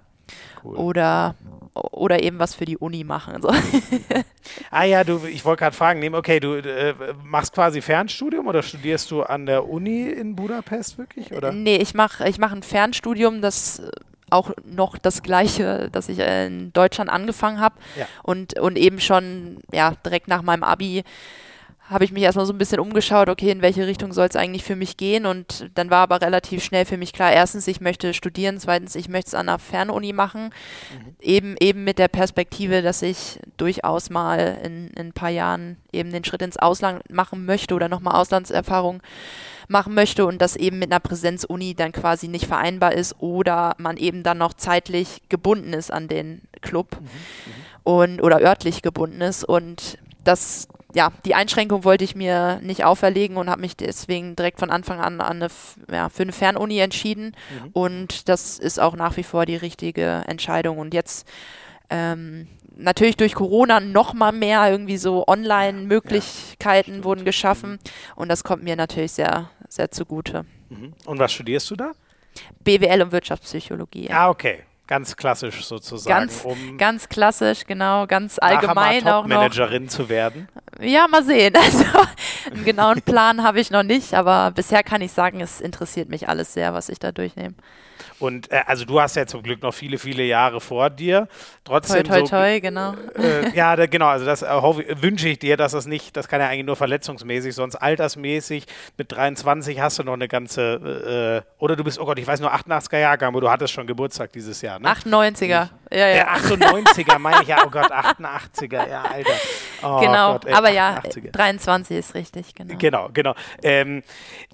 B: Cool. Oder oder eben was für die Uni machen. So. *laughs*
A: ah ja, du, ich wollte gerade fragen, okay, du äh, machst quasi Fernstudium oder studierst du an der Uni in Budapest wirklich? Oder?
B: Nee, ich mache ich mach ein Fernstudium, das auch noch das gleiche, das ich in Deutschland angefangen habe ja. und, und eben schon ja, direkt nach meinem Abi habe ich mich erstmal so ein bisschen umgeschaut, okay, in welche Richtung soll es eigentlich für mich gehen? Und dann war aber relativ schnell für mich klar, erstens, ich möchte studieren, zweitens, ich möchte es an einer Fernuni machen, mhm. eben, eben mit der Perspektive, dass ich durchaus mal in, in ein paar Jahren eben den Schritt ins Ausland machen möchte oder nochmal Auslandserfahrung machen möchte und das eben mit einer Präsenzuni dann quasi nicht vereinbar ist oder man eben dann noch zeitlich gebunden ist an den Club mhm. Mhm. und oder örtlich gebunden ist und das ja, die Einschränkung wollte ich mir nicht auferlegen und habe mich deswegen direkt von Anfang an, an eine, ja, für eine Fernuni entschieden. Mhm. Und das ist auch nach wie vor die richtige Entscheidung. Und jetzt ähm, natürlich durch Corona noch mal mehr irgendwie so Online-Möglichkeiten ja, wurden geschaffen. Und das kommt mir natürlich sehr, sehr zugute.
A: Mhm. Und was studierst du da?
B: BWL und Wirtschaftspsychologie.
A: Ah, okay. Ganz klassisch sozusagen.
B: Ganz, um ganz klassisch, genau, ganz allgemein auch noch.
A: Managerin zu werden.
B: Ja, mal sehen. *laughs* Also einen genauen Plan habe ich noch nicht, aber bisher kann ich sagen, es interessiert mich alles sehr, was ich da durchnehme.
A: Und äh, also du hast ja zum Glück noch viele, viele Jahre vor dir. Trotzdem
B: toi, toi, so, toi, genau.
A: Äh, ja, da, genau. Also das äh, wünsche ich dir, dass das nicht, das kann ja eigentlich nur verletzungsmäßig, sonst altersmäßig. Mit 23 hast du noch eine ganze, äh, oder du bist, oh Gott, ich weiß nur 88er Jahrgang, aber du hattest schon Geburtstag dieses Jahr, ne?
B: 98er. Ja,
A: ja. 98er meine ich ja, oh Gott, 88er, ja, Alter.
B: Oh genau, Gott, ey, aber 88er. ja, 23 ist richtig, genau.
A: Genau, genau. Ähm,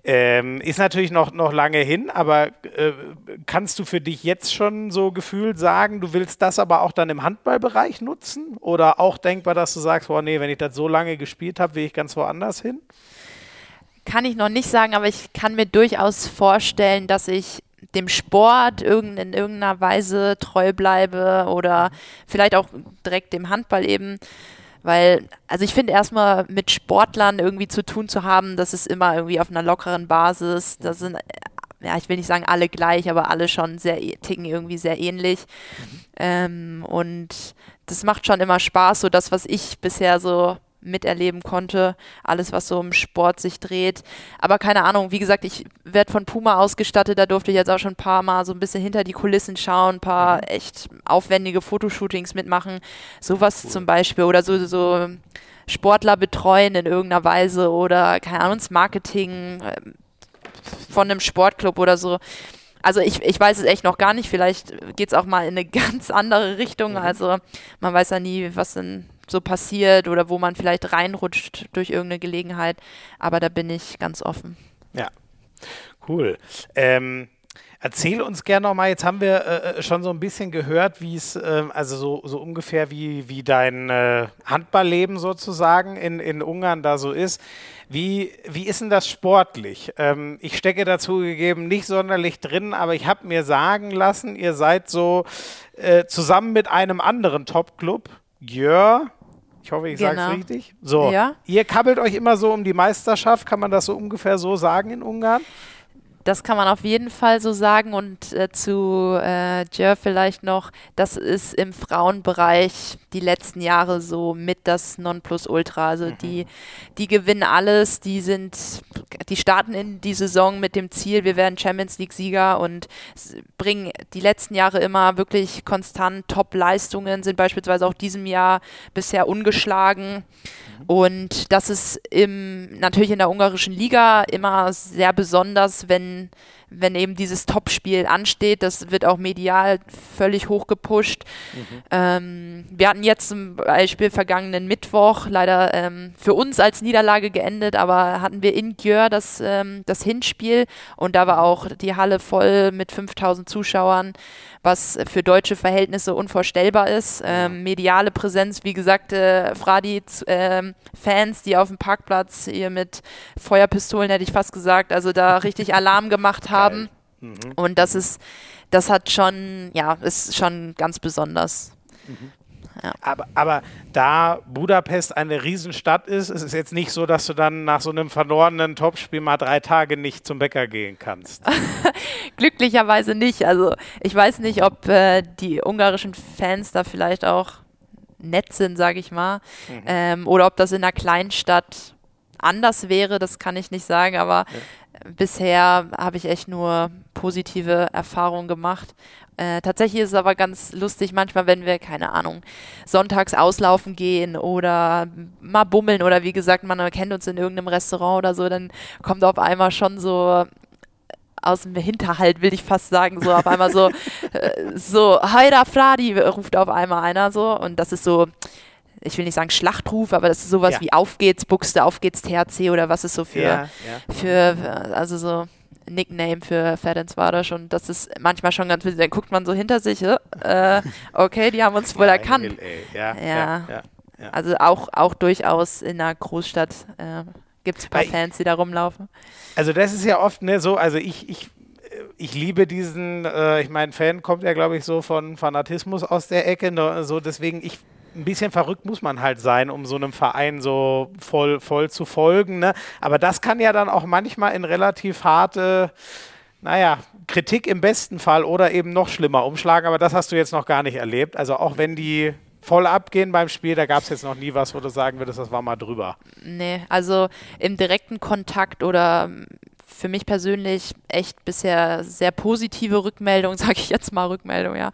A: ähm, ist natürlich noch, noch lange hin, aber äh, kannst du für dich jetzt schon so gefühlt sagen, du willst das aber auch dann im Handballbereich nutzen? Oder auch denkbar, dass du sagst, boah, nee, wenn ich das so lange gespielt habe, will ich ganz woanders hin?
B: Kann ich noch nicht sagen, aber ich kann mir durchaus vorstellen, dass ich dem Sport in irgendeiner Weise treu bleibe oder vielleicht auch direkt dem Handball eben. Weil, also ich finde erstmal mit Sportlern irgendwie zu tun zu haben, das ist immer irgendwie auf einer lockeren Basis. Da sind, ja, ich will nicht sagen alle gleich, aber alle schon sehr, ticken irgendwie sehr ähnlich. Mhm. Ähm, und das macht schon immer Spaß, so das, was ich bisher so miterleben konnte. Alles, was so im Sport sich dreht. Aber keine Ahnung, wie gesagt, ich werde von Puma ausgestattet. Da durfte ich jetzt auch schon ein paar Mal so ein bisschen hinter die Kulissen schauen, ein paar mhm. echt aufwendige Fotoshootings mitmachen. Sowas cool. zum Beispiel. Oder so, so Sportler betreuen in irgendeiner Weise oder, keine Ahnung, das Marketing ähm, von einem Sportclub oder so. Also ich, ich weiß es echt noch gar nicht. Vielleicht geht es auch mal in eine *laughs* ganz andere Richtung. Mhm. Also man weiß ja nie, was denn so passiert oder wo man vielleicht reinrutscht durch irgendeine Gelegenheit. Aber da bin ich ganz offen.
A: Ja, cool. Ähm, Erzähl uns gerne nochmal, jetzt haben wir äh, äh, schon so ein bisschen gehört, wie es, äh, also so, so ungefähr wie, wie dein äh, Handballleben sozusagen in, in Ungarn da so ist. Wie, wie ist denn das sportlich? Ähm, ich stecke dazu gegeben nicht sonderlich drin, aber ich habe mir sagen lassen, ihr seid so äh, zusammen mit einem anderen Top-Club, Gjör, ich hoffe, ich genau. sage es richtig. So, ja. ihr kabbelt euch immer so um die Meisterschaft, kann man das so ungefähr so sagen in Ungarn?
B: Das kann man auf jeden Fall so sagen. Und äh, zu äh, Jer vielleicht noch, das ist im Frauenbereich die letzten Jahre so mit das Nonplusultra. Also mhm. die, die gewinnen alles, die sind, die starten in die Saison mit dem Ziel, wir werden Champions League-Sieger und bringen die letzten Jahre immer wirklich konstant Top-Leistungen, sind beispielsweise auch diesem Jahr bisher ungeschlagen. Und das ist im, natürlich in der ungarischen Liga immer sehr besonders, wenn wenn eben dieses Topspiel ansteht. Das wird auch medial völlig hochgepusht. Mhm. Ähm, wir hatten jetzt zum Beispiel vergangenen Mittwoch leider ähm, für uns als Niederlage geendet, aber hatten wir in Gjör das, ähm, das Hinspiel und da war auch die Halle voll mit 5000 Zuschauern was für deutsche Verhältnisse unvorstellbar ist. Ähm, mediale Präsenz, wie gesagt, äh, Fradi, äh, Fans, die auf dem Parkplatz hier mit Feuerpistolen, hätte ich fast gesagt, also da *laughs* richtig Alarm gemacht haben. Mhm. Und das ist, das hat schon, ja, ist schon ganz besonders.
A: Mhm. Ja. Aber, aber da Budapest eine Riesenstadt ist, ist es jetzt nicht so, dass du dann nach so einem verlorenen Topspiel mal drei Tage nicht zum Bäcker gehen kannst. *laughs*
B: Glücklicherweise nicht. Also ich weiß nicht, ob äh, die ungarischen Fans da vielleicht auch nett sind, sage ich mal, mhm. ähm, oder ob das in einer Kleinstadt anders wäre, das kann ich nicht sagen, aber ja. bisher habe ich echt nur positive Erfahrungen gemacht. Äh, tatsächlich ist es aber ganz lustig, manchmal, wenn wir, keine Ahnung, sonntags auslaufen gehen oder mal bummeln oder wie gesagt, man kennt uns in irgendeinem Restaurant oder so, dann kommt auf einmal schon so aus dem Hinterhalt, will ich fast sagen, so auf einmal so, *laughs* äh, so, Heida Fradi ruft auf einmal einer so und das ist so, ich will nicht sagen Schlachtruf, aber das ist sowas ja. wie Auf geht's, Buxte, Auf geht's, THC oder was ist so für, ja, ja. für, also so, Nickname für Ferencvaros und das ist manchmal schon ganz witzig. Dann guckt man so hinter sich, äh, *laughs* okay, die haben uns wohl erkannt. Ja, ja, ja, ja, Also auch, auch durchaus in einer Großstadt äh, gibt es ein paar Weil Fans, die da rumlaufen.
A: Also das ist ja oft ne, so, also ich, ich ich liebe diesen, äh, ich meine, Fan kommt ja, glaube ich, so von Fanatismus aus der Ecke, ne, so deswegen, ich ein bisschen verrückt muss man halt sein, um so einem Verein so voll, voll zu folgen. Ne? Aber das kann ja dann auch manchmal in relativ harte, naja, Kritik im besten Fall oder eben noch schlimmer umschlagen. Aber das hast du jetzt noch gar nicht erlebt. Also auch wenn die voll abgehen beim Spiel, da gab es jetzt noch nie was, wo du sagen würdest, das war mal drüber.
B: Nee, also im direkten Kontakt oder für mich persönlich echt bisher sehr positive Rückmeldung, *laughs* sage ich jetzt mal Rückmeldung, ja.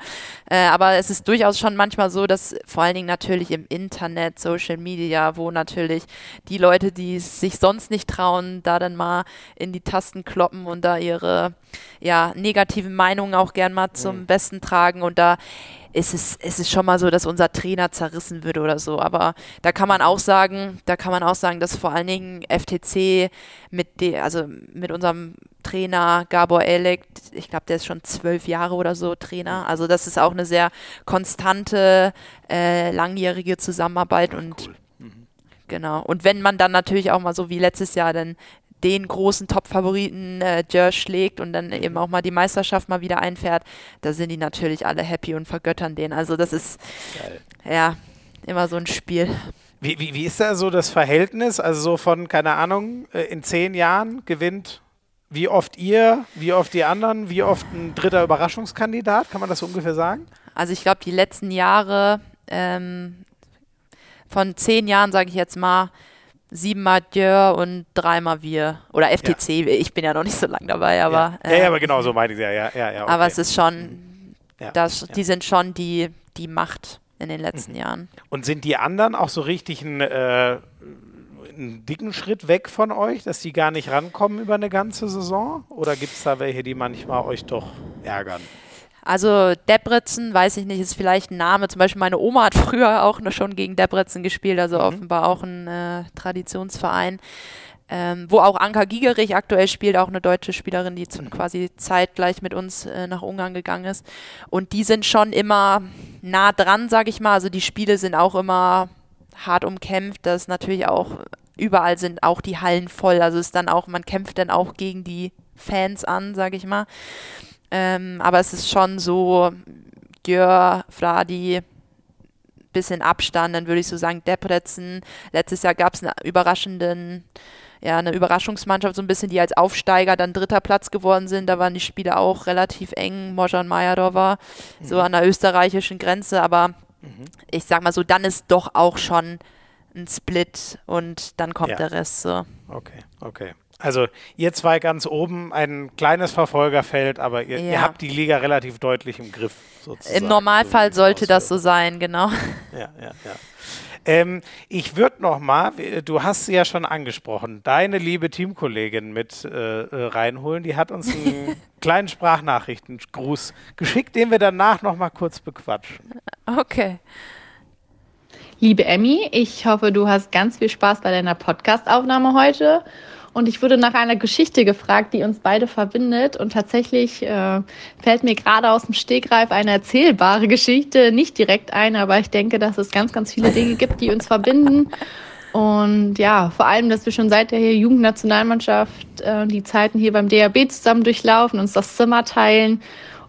B: Äh, aber es ist durchaus schon manchmal so, dass vor allen Dingen natürlich im Internet, Social Media, wo natürlich die Leute, die sich sonst nicht trauen, da dann mal in die Tasten kloppen und da ihre ja, negativen Meinungen auch gern mal zum mhm. Besten tragen und da ist es, ist es schon mal so, dass unser Trainer zerrissen wird oder so. Aber da kann man auch sagen, da kann man auch sagen, dass vor allen Dingen FTC mit de, also mit unserem Trainer Gabor Elek, ich glaube, der ist schon zwölf Jahre oder so Trainer. Also das ist auch eine sehr konstante, äh, langjährige Zusammenarbeit und cool. Mhm. Genau. Und wenn man dann natürlich auch mal so wie letztes Jahr dann den großen Top-Favoriten äh, Jer schlägt und dann eben auch mal die Meisterschaft mal wieder einfährt, da sind die natürlich alle happy und vergöttern den. Also das ist Geil. ja immer so ein Spiel.
A: Wie, wie, wie ist da so das Verhältnis? Also so von, keine Ahnung, äh, in zehn Jahren gewinnt wie oft ihr, wie oft die anderen, wie oft ein dritter Überraschungskandidat? Kann man das so ungefähr sagen?
B: Also ich glaube, die letzten Jahre ähm, von zehn Jahren, sage ich jetzt mal, siebenmal Dürr und dreimal wir. Oder FTC, ja. ich bin ja noch nicht so lange dabei, aber.
A: Ja, äh, ja, aber genau so meine ich ja, ja, ja. ja
B: okay. Aber es ist schon, ja, das, die sind schon die, die Macht in den letzten mhm. Jahren.
A: Und sind die anderen auch so richtig ein, äh, einen dicken Schritt weg von euch, dass die gar nicht rankommen über eine ganze Saison? Oder gibt es da welche, die manchmal euch doch ärgern?
B: Also Debrecen, weiß ich nicht, ist vielleicht ein Name. Zum Beispiel meine Oma hat *laughs* früher auch schon gegen Debrecen gespielt, also mhm. offenbar auch ein äh, Traditionsverein. Ähm, wo auch Anka Gigerich aktuell spielt, auch eine deutsche Spielerin, die zu, mhm. quasi zeitgleich mit uns äh, nach Ungarn gegangen ist. Und die sind schon immer nah dran, sage ich mal. Also die Spiele sind auch immer hart umkämpft. Das ist natürlich auch, überall sind auch die Hallen voll. Also ist dann auch, man kämpft dann auch gegen die Fans an, sage ich mal. Ähm, aber es ist schon so, Djör, Fradi, bisschen Abstand, dann würde ich so sagen Debrecen. Letztes Jahr gab es einen überraschenden, ja, eine Überraschungsmannschaft, so ein bisschen, die als Aufsteiger dann dritter Platz geworden sind. Da waren die Spiele auch relativ eng. Mojan Majadova, mhm. so an der österreichischen Grenze, aber mhm. ich sag mal so, dann ist doch auch schon ein Split und dann kommt ja. der Rest so.
A: Okay, okay. Also ihr zwei ganz oben, ein kleines Verfolgerfeld, aber ihr, ja. ihr habt die Liga relativ deutlich im Griff.
B: Sozusagen. Im Normalfall so sollte das so sein, genau. *laughs*
A: Ja, ja, ja. Ähm, ich würde noch mal, du hast sie ja schon angesprochen, deine liebe Teamkollegin mit äh, äh reinholen. Die hat uns einen *laughs* kleinen Sprachnachrichtengruß geschickt, den wir danach noch mal kurz bequatschen.
B: Okay.
C: Liebe Emmy, ich hoffe, du hast ganz viel Spaß bei deiner Podcastaufnahme heute und ich wurde nach einer Geschichte gefragt, die uns beide verbindet. Und tatsächlich äh, fällt mir gerade aus dem Stegreif eine erzählbare Geschichte nicht direkt ein, aber ich denke, dass es ganz, ganz viele Dinge gibt, die uns verbinden. Und ja, vor allem, dass wir schon seit der Jugendnationalmannschaft äh, die Zeiten hier beim DAB zusammen durchlaufen, uns das Zimmer teilen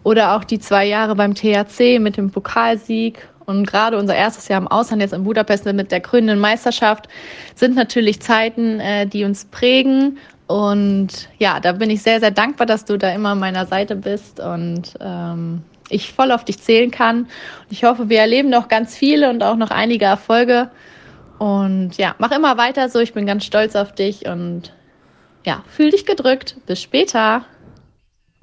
C: oder auch die zwei Jahre beim THC mit dem Pokalsieg und gerade unser erstes Jahr im Ausland, jetzt in Budapest mit der krönenden Meisterschaft, sind natürlich Zeiten, äh, die uns prägen. Und ja, da bin ich sehr, sehr dankbar, dass du da immer an meiner Seite bist und ähm, ich voll auf dich zählen kann. Und ich hoffe, wir erleben noch ganz viele und auch noch einige Erfolge. Und ja, mach immer weiter so. Ich bin ganz stolz auf dich und ja, fühl dich gedrückt. Bis später.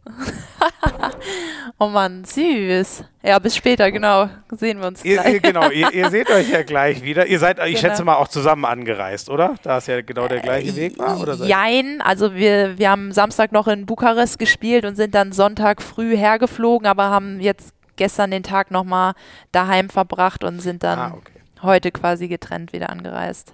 C: *laughs*
B: oh Mann, süß. Ja, bis später, genau. Sehen wir uns
A: gleich. Ihr, genau, ihr, ihr, seht euch ja gleich wieder. Ihr seid, ich genau. schätze mal, auch zusammen angereist, oder? Da es ja genau der gleiche äh, Weg war, oder?
B: Jein, also wir, wir haben Samstag noch in Bukarest gespielt und sind dann Sonntag früh hergeflogen, aber haben jetzt gestern den Tag nochmal daheim verbracht und sind dann ah, okay. heute quasi getrennt wieder angereist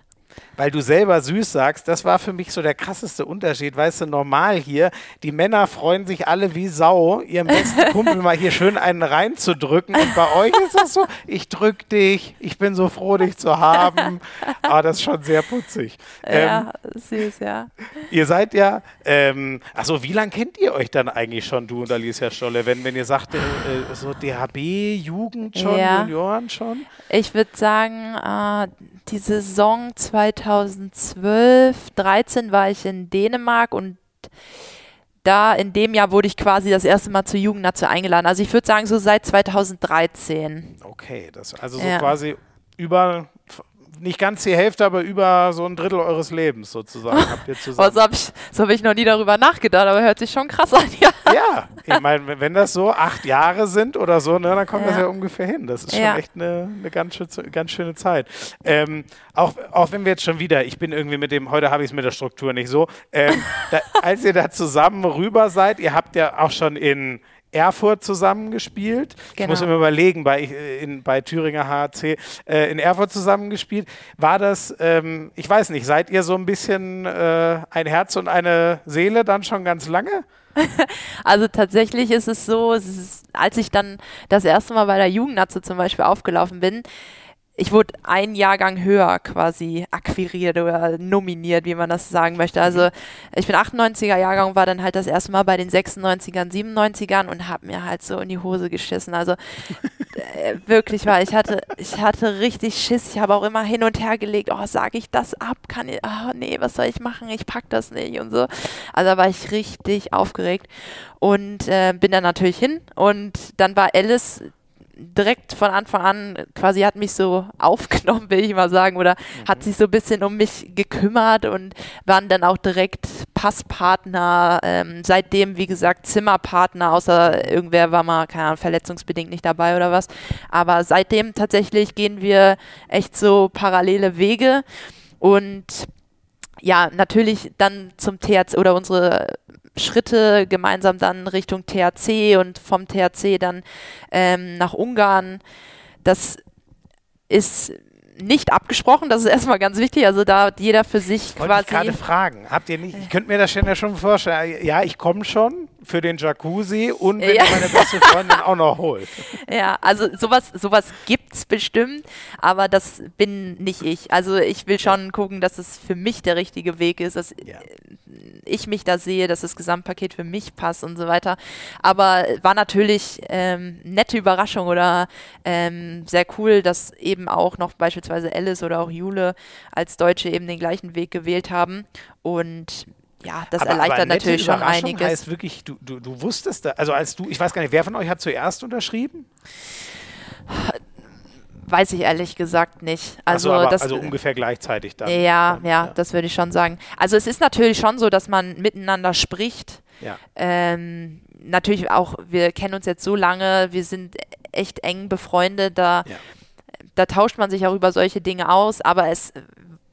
A: weil du selber süß sagst, das war für mich so der krasseste Unterschied. Weißt du, normal hier, die Männer freuen sich alle wie Sau, ihrem besten *laughs* Kumpel mal hier schön einen reinzudrücken. Und bei euch ist das so, ich drück dich, ich bin so froh, dich zu haben. Aber ah, das ist schon sehr putzig. *laughs*
B: Ja, ähm, süß, ja.
A: Ihr seid ja, ähm, also wie lange kennt ihr euch dann eigentlich schon, du und Alicia Stolle, wenn, wenn ihr sagt, äh, so DHB, Jugend schon, ja. Junioren schon?
B: Ich würde sagen, äh, die Saison 2012, 13 war ich in Dänemark und da in dem Jahr wurde ich quasi das erste Mal zur Jugendnazi eingeladen. Also ich würde sagen so seit 2013.
A: Okay, das also so ja. quasi über nicht ganz die Hälfte, aber über so ein Drittel eures Lebens sozusagen habt ihr *laughs* zusammen.
B: so habe ich, so hab ich noch nie darüber nachgedacht, aber hört sich schon krass an, ja.
A: Ja, ich meine, wenn das so acht Jahre sind oder so, ne, dann kommt ja. das ja ungefähr hin. Das ist schon ja. echt eine, eine ganz, schön, ganz schöne Zeit. Ähm, auch, auch wenn wir jetzt schon wieder, ich bin irgendwie mit dem, heute habe ich es mit der Struktur nicht so, ähm, da, als ihr da zusammen rüber seid, ihr habt ja auch schon in Erfurt zusammengespielt. Genau. Ich muss genau. mir überlegen, bei, in, bei Thüringer HC äh, in Erfurt zusammengespielt. War das, ähm, ich weiß nicht, seid ihr so ein bisschen äh, ein Herz und eine Seele dann schon ganz lange? *laughs*
B: also tatsächlich ist es so, es ist, als ich dann das erste Mal bei der Jugendnatze zum Beispiel aufgelaufen bin, ich wurde ein Jahrgang höher quasi akquiriert oder nominiert, wie man das sagen möchte. Also mhm. ich bin 98er Jahrgang, war dann halt das erste Mal bei den 96ern, 97ern und habe mir halt so in die Hose geschissen. Also *laughs* äh, wirklich war, ich hatte, ich hatte richtig Schiss. Ich habe auch immer hin und her gelegt, oh, sage ich das ab? Kann ich, oh nee, was soll ich machen? Ich pack das nicht und so. Also da war ich richtig aufgeregt und äh, bin dann natürlich hin und dann war Alice direkt von Anfang an quasi hat mich so aufgenommen, will ich mal sagen, oder mhm. hat sich so ein bisschen um mich gekümmert und waren dann auch direkt Passpartner, ähm, seitdem, wie gesagt, Zimmerpartner, außer irgendwer war mal, keine Ahnung, verletzungsbedingt nicht dabei oder was. Aber seitdem tatsächlich gehen wir echt so parallele Wege und ja, natürlich dann zum THC oder unsere Schritte gemeinsam dann Richtung THC und vom THC dann ähm, nach Ungarn. Das ist nicht abgesprochen, das ist erstmal ganz wichtig. Also da hat jeder für sich
A: Wollte
B: quasi.
A: Ich gerade fragen, habt ihr nicht, ich könnte mir das ja schon vorstellen, ja, ich komme schon für den Jacuzzi und wenn ja. meine beste Freundin auch noch holt. *laughs*
B: Ja, also sowas, sowas gibt es bestimmt, aber das bin nicht ich. Also ich will schon gucken, dass es für mich der richtige Weg ist, dass ja. ich mich da sehe, dass das Gesamtpaket für mich passt und so weiter. Aber war natürlich ähm, nette Überraschung oder ähm, sehr cool, dass eben auch noch beispielsweise Alice oder auch Jule als Deutsche eben den gleichen Weg gewählt haben und ja, das aber, erleichtert aber natürlich schon einiges.
A: heißt wirklich, du, du, du wusstest, da, also als du, ich weiß gar nicht, wer von euch hat zuerst unterschrieben?
B: Weiß ich ehrlich gesagt nicht. Also,
A: so, aber,
B: das,
A: also ungefähr gleichzeitig dann.
B: Ja, ja, ja, das würde ich schon sagen. Also es ist natürlich schon so, dass man miteinander spricht.
A: Ja.
B: Ähm, natürlich auch, wir kennen uns jetzt so lange, wir sind echt eng befreundet, da, ja. da tauscht man sich auch über solche Dinge aus, aber es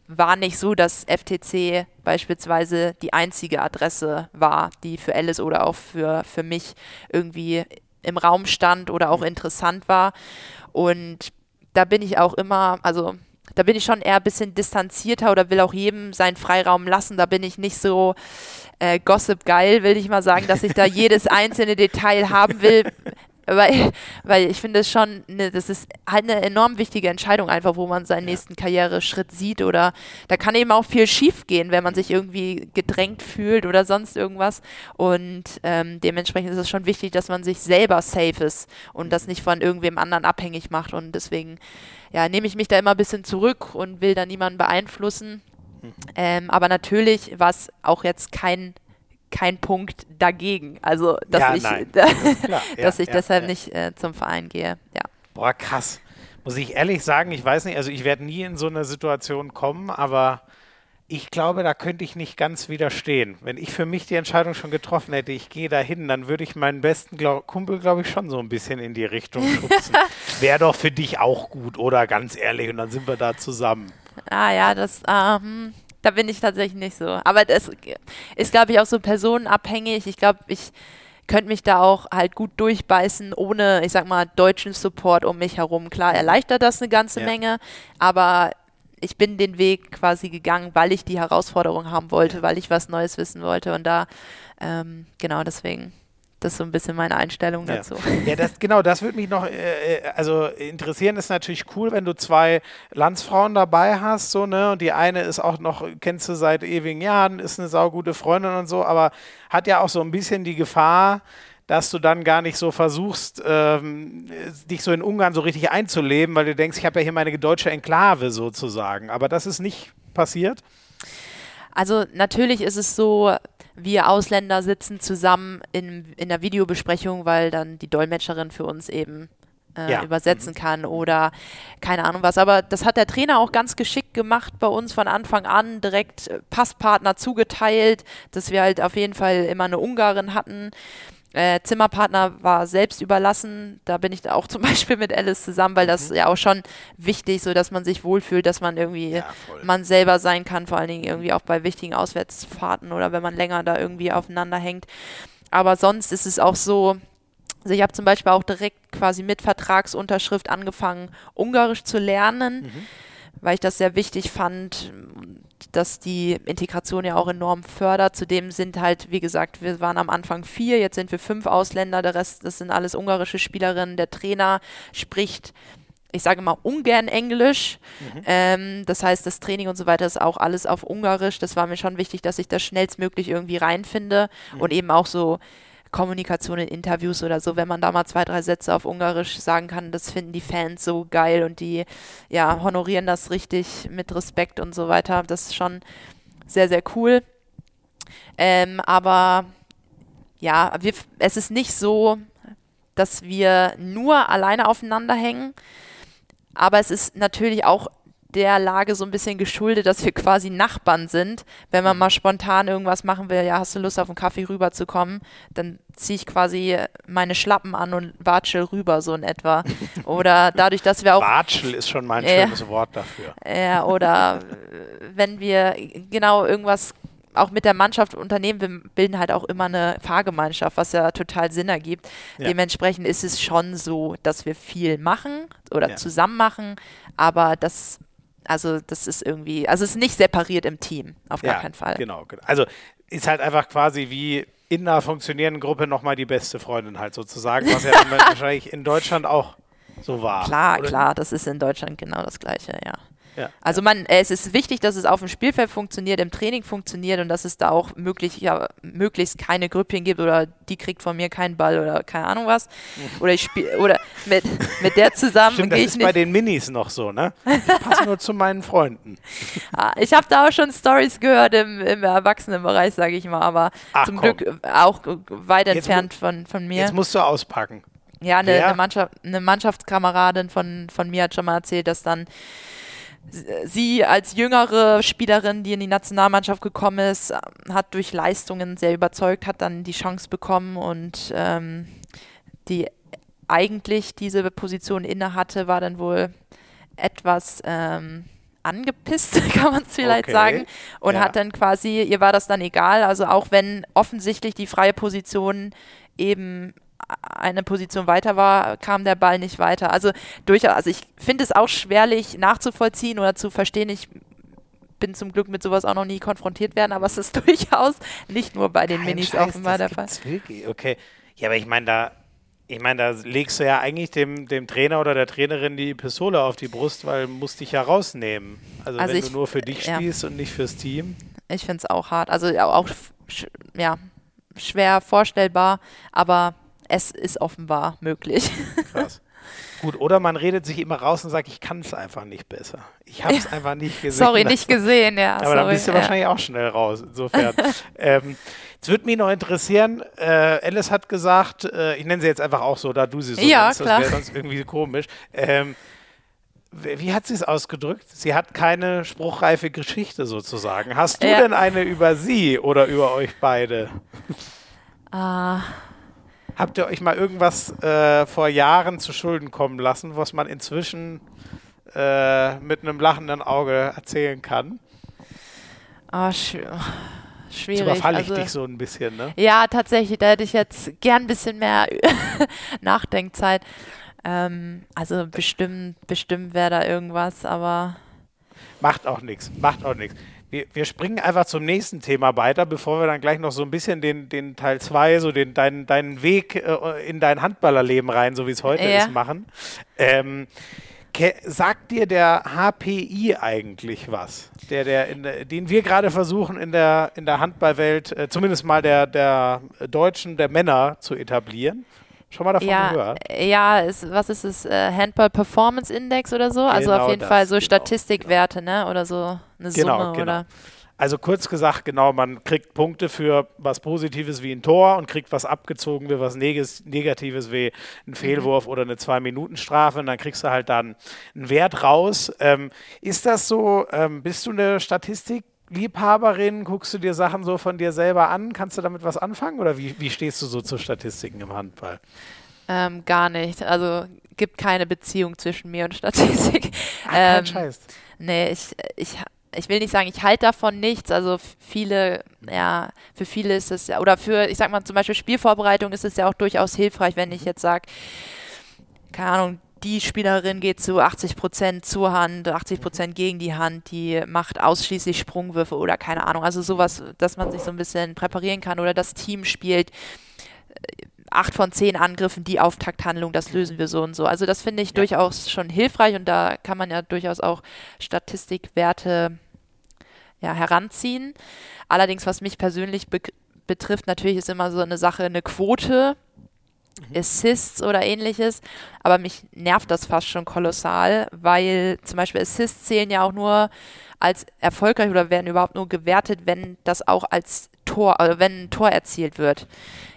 B: war nicht so, dass FTC beispielsweise die einzige Adresse war, die für Alice oder auch für, für mich irgendwie im Raum stand oder auch interessant war. Und da bin ich auch immer, also da bin ich schon eher ein bisschen distanzierter oder will auch jedem seinen Freiraum lassen. Da bin ich nicht so äh, gossip geil, will ich mal sagen, dass ich da *laughs* jedes einzelne Detail haben will weil, *laughs* weil ich finde es schon, ne, das ist halt eine enorm wichtige Entscheidung einfach, wo man seinen ja. nächsten Karriereschritt sieht oder da kann eben auch viel schief gehen, wenn man sich irgendwie gedrängt fühlt oder sonst irgendwas und ähm, dementsprechend ist es schon wichtig, dass man sich selber safe ist und das nicht von irgendwem anderen abhängig macht und deswegen ja, nehme ich mich da immer ein bisschen zurück und will da niemanden beeinflussen. Mhm. Ähm, aber natürlich war es auch jetzt kein kein Punkt dagegen. Also, dass ja, ich, *laughs* da, *laughs* dass ja, ich deshalb nicht äh, zum Verein gehe. Ja.
A: Boah, krass. Muss ich ehrlich sagen, ich weiß nicht, also ich werde nie in so eine Situation kommen, aber ich glaube, da könnte ich nicht ganz widerstehen. Wenn ich für mich die Entscheidung schon getroffen hätte, ich gehe dahin, dann würde ich meinen besten glaub, Kumpel, glaube ich, schon so ein bisschen in die Richtung *laughs* schubsen. Wäre doch für dich auch gut, oder? Ganz ehrlich, und dann sind wir da zusammen.
B: Ah ja, das, ähm, da bin ich tatsächlich nicht so. Aber das ist, glaube ich, auch so personenabhängig. Ich glaube, ich könnte mich da auch halt gut durchbeißen, ohne, ich sag mal, deutschen Support um mich herum. Klar, erleichtert das eine ganze ja. Menge, aber ich bin den Weg quasi gegangen, weil ich die Herausforderung haben wollte, weil ich was Neues wissen wollte. Und da, ähm, genau deswegen. Das ist so ein bisschen meine Einstellung
A: ja.
B: dazu.
A: Ja, das, genau, das würde mich noch, äh, äh, also interessieren ist natürlich cool, wenn du zwei Landsfrauen dabei hast, so, ne, und die eine ist auch noch, kennst du seit ewigen Jahren, ist eine saugute Freundin und so, aber hat ja auch so ein bisschen die Gefahr, dass du dann gar nicht so versuchst, ähm, dich so in Ungarn so richtig einzuleben, weil du denkst, ich habe ja hier meine deutsche Enklave sozusagen. Aber das ist nicht passiert.
B: Also natürlich ist es so, wir Ausländer sitzen zusammen in, in der Videobesprechung, weil dann die Dolmetscherin für uns eben äh, ja. übersetzen mhm. kann oder keine Ahnung was. Aber das hat der Trainer auch ganz geschickt gemacht bei uns von Anfang an, direkt Passpartner zugeteilt, dass wir halt auf jeden Fall immer eine Ungarin hatten. Äh, Zimmerpartner war selbst überlassen. Da bin ich auch *laughs* zum Beispiel mit Alice zusammen, weil das mhm. ja auch schon wichtig, so dass man sich wohlfühlt, dass man irgendwie ja, man selber sein kann, vor allen Dingen irgendwie auch bei wichtigen Auswärtsfahrten oder wenn man länger da irgendwie aufeinander hängt. Aber sonst ist es auch so, also ich habe zum Beispiel auch direkt quasi mit Vertragsunterschrift angefangen, Ungarisch zu lernen, mhm. Weil ich das sehr wichtig fand dass die Integration ja auch enorm fördert. Zudem sind halt, wie gesagt, wir waren am Anfang vier, jetzt sind wir fünf Ausländer, der Rest, das sind alles ungarische Spielerinnen. Der Trainer spricht ich sage mal ungern Englisch. Mhm. Ähm, das heißt, das Training und so weiter ist auch alles auf Ungarisch. Das war mir schon wichtig, dass ich das schnellstmöglich irgendwie reinfinde mhm. und eben auch so Kommunikation in Interviews oder so, wenn man da mal zwei, drei Sätze auf Ungarisch sagen kann, das finden die Fans so geil und die ja honorieren das richtig mit Respekt und so weiter. Das ist schon sehr, sehr cool. Ähm, aber ja, wir, es ist nicht so, dass wir nur alleine aufeinander hängen. Aber es ist natürlich auch der Lage so ein bisschen geschuldet, dass wir quasi Nachbarn sind. Wenn man mal spontan irgendwas machen will, ja, hast du Lust auf einen Kaffee rüberzukommen, dann ziehe ich quasi meine Schlappen an und watschel rüber, so in etwa. *laughs* Oder dadurch, dass wir auch.
A: Watschel ist schon mein äh, schönes Wort dafür.
B: Ja, oder *laughs* wenn wir genau irgendwas auch mit der Mannschaft unternehmen, wir bilden halt auch immer eine Fahrgemeinschaft, was ja total Sinn ergibt. Ja. Dementsprechend ist es schon so, dass wir viel machen oder ja. zusammen machen, aber das, also das ist irgendwie, also es ist nicht separiert im Team, auf gar ja, keinen Fall.
A: Genau, genau. Also ist halt einfach quasi wie in einer funktionierenden Gruppe nochmal die beste Freundin halt sozusagen, was ja dann *laughs* wahrscheinlich in Deutschland auch so war.
B: Klar, oder? klar, das ist in Deutschland genau das Gleiche, ja. Ja, also man, es ist wichtig, dass es auf dem Spielfeld funktioniert, im Training funktioniert und dass es da auch möglich, ja, möglichst keine Grüppchen gibt oder die kriegt von mir keinen Ball oder keine Ahnung was. Oder ich spiele oder mit, mit der zusammen
A: Stimmt, das ist bei den Minis noch so, ne? Die passen nur zu meinen Freunden. *laughs*
B: Ah, ich habe da auch schon Stories gehört im, im Erwachsenenbereich, sage ich mal, aber Ach, zum komm. Glück auch weit jetzt entfernt von, von mir.
A: Jetzt musst du auspacken.
B: Ja, eine, eine, Mannschaft, eine Mannschaftskameradin von, von mir hat schon mal erzählt, dass dann sie als jüngere Spielerin, die in die Nationalmannschaft gekommen ist, hat durch Leistungen sehr überzeugt, hat dann die Chance bekommen und ähm, die eigentlich diese Position inne hatte, war dann wohl etwas ähm, angepisst, *laughs* kann man es vielleicht okay. sagen, und ja. hat dann quasi, ihr war das dann egal, also auch wenn offensichtlich die freie Position eben eine Position weiter war, kam der Ball nicht weiter. Also durchaus, also ich finde es auch schwerlich nachzuvollziehen oder zu verstehen. Ich bin zum Glück mit sowas auch noch nie konfrontiert werden, aber es ist *laughs* durchaus nicht nur bei den Kein Minis Scheiß, offenbar der Fall.
A: Wirklich? Okay. Ja, aber ich meine, da, ich meine, da legst du ja eigentlich dem, dem Trainer oder der Trainerin die Pistole auf die Brust, weil musst dich ja rausnehmen. Also, also wenn ich, du nur für dich ja. spielst und nicht fürs Team.
B: Ich finde es auch hart. Also auch ja, schwer vorstellbar, aber es ist offenbar möglich.
A: Krass. *laughs* Gut, oder man redet sich immer raus und sagt, ich kann es einfach nicht besser. Ich habe es ja. einfach nicht *laughs* gesehen.
B: Sorry, nicht gesehen, ja.
A: Aber
B: sorry,
A: dann bist du ja. wahrscheinlich auch schnell raus, insofern. *laughs* ähm, es würde mich noch interessieren, äh, Alice hat gesagt, äh, ich nenne sie jetzt einfach auch so, da du sie so
B: ja,
A: nennst,
B: klar.
A: das wäre sonst irgendwie komisch. Ähm, wie hat sie es ausgedrückt? Sie hat keine spruchreife Geschichte sozusagen. Hast du ja. denn eine über sie oder über euch beide?
B: Ah.
A: Habt ihr euch mal irgendwas äh, vor Jahren zu Schulden kommen lassen, was man inzwischen äh, mit einem lachenden Auge erzählen kann?
B: Oh, sch schwierig. Jetzt
A: überfalle ich also, dich so ein bisschen, ne?
B: Ja, tatsächlich. Da hätte ich jetzt gern ein bisschen mehr *laughs* Nachdenkzeit. Ähm, also bestimmt, bestimmt wäre da irgendwas, aber.
A: Macht auch nichts, macht auch nichts wir, wir, springen einfach zum nächsten Thema weiter, bevor wir dann gleich noch so ein bisschen den, den Teil 2, so den, deinen, deinen Weg äh, in dein Handballerleben rein, so wie es heute ja. ist, machen. Ähm, sagt dir der HPI eigentlich was? Der, der, der den wir gerade versuchen in der, in der Handballwelt, äh, zumindest mal der, der Deutschen, der Männer zu etablieren? Schon mal davon
B: ja,
A: gehört?
B: Ja, ist, was ist es? Äh, Handball Performance Index oder so? Also genau auf jeden das, Fall so genau, Statistikwerte, genau. ne? Oder so eine genau, Summe genau. oder.
A: Also kurz gesagt, genau, man kriegt Punkte für was Positives wie ein Tor und kriegt was abgezogen für was Negatives wie ein mhm. Fehlwurf mhm. oder eine Zwei-Minuten-Strafe und dann kriegst du halt dann einen Wert raus. Ähm, ist das so, ähm, bist du eine Statistik Liebhaberin? Guckst du dir Sachen so von dir selber an? Kannst du damit was anfangen oder wie, wie stehst du so zu Statistiken im Handball?
B: Ähm, gar nicht. Also gibt keine Beziehung zwischen mir und Statistik.
A: Ach, *laughs* kein ähm, Scheiß.
B: Nee, ich, ich, ich will nicht sagen, ich halte davon nichts. Also viele, ja, für viele ist es ja, oder für, ich sag mal zum Beispiel Spielvorbereitung ist es ja auch durchaus hilfreich, wenn ich jetzt sage, keine Ahnung, die Spielerin geht zu 80 Prozent zur Hand, 80 Prozent gegen die Hand, die macht ausschließlich Sprungwürfe oder keine Ahnung. Also sowas, dass man sich so ein bisschen präparieren kann oder das Team spielt äh, acht von zehn Angriffen, die Auftakthandlung, das lösen wir so und so. Also das finde ich ja. durchaus schon hilfreich und da kann man ja durchaus auch Statistikwerte ja, heranziehen. Allerdings, was mich persönlich be betrifft, natürlich ist immer so eine Sache, eine Quote mhm. Assists oder ähnliches, aber mich nervt das fast schon kolossal, weil zum Beispiel Assists zählen ja auch nur als erfolgreich oder werden überhaupt nur gewertet, wenn das auch als Tor, also wenn ein Tor erzielt wird.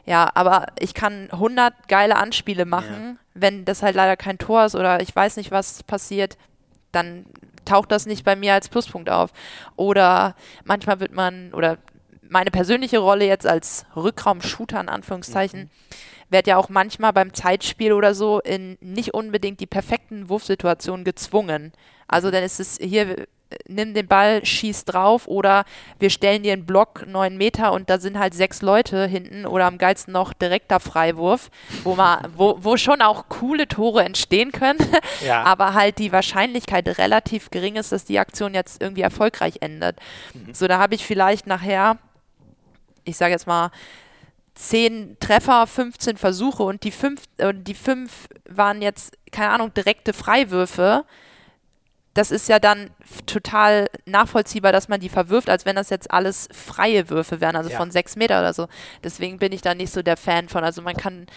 B: Ja, aber ich kann 100 geile Anspiele machen, ja. wenn das halt leider kein Tor ist oder ich weiß nicht, was passiert, dann taucht das nicht bei mir als Pluspunkt auf. Oder manchmal wird man, oder meine persönliche Rolle jetzt als Rückraum-Shooter in Anführungszeichen, mhm. Werde ja auch manchmal beim Zeitspiel oder so in nicht unbedingt die perfekten Wurfsituationen gezwungen. Also mhm. dann ist es hier nimm den Ball, schieß drauf oder wir stellen dir einen Block neun Meter und da sind halt sechs Leute hinten oder am geilsten noch direkter Freiwurf, wo man, *laughs* wo, wo schon auch coole Tore entstehen können, *laughs* ja. aber halt die Wahrscheinlichkeit relativ gering ist, dass die Aktion jetzt irgendwie erfolgreich endet. Mhm. So, da habe ich vielleicht nachher, ich sage jetzt mal, zehn Treffer, 15 Versuche und die fünf, äh, die fünf waren jetzt, keine Ahnung, direkte Freiwürfe das ist ja dann total nachvollziehbar, dass man die verwirft, als wenn das jetzt alles freie Würfe wären, also ja. von sechs Meter oder so. Deswegen bin ich da nicht so der Fan von. Also man kann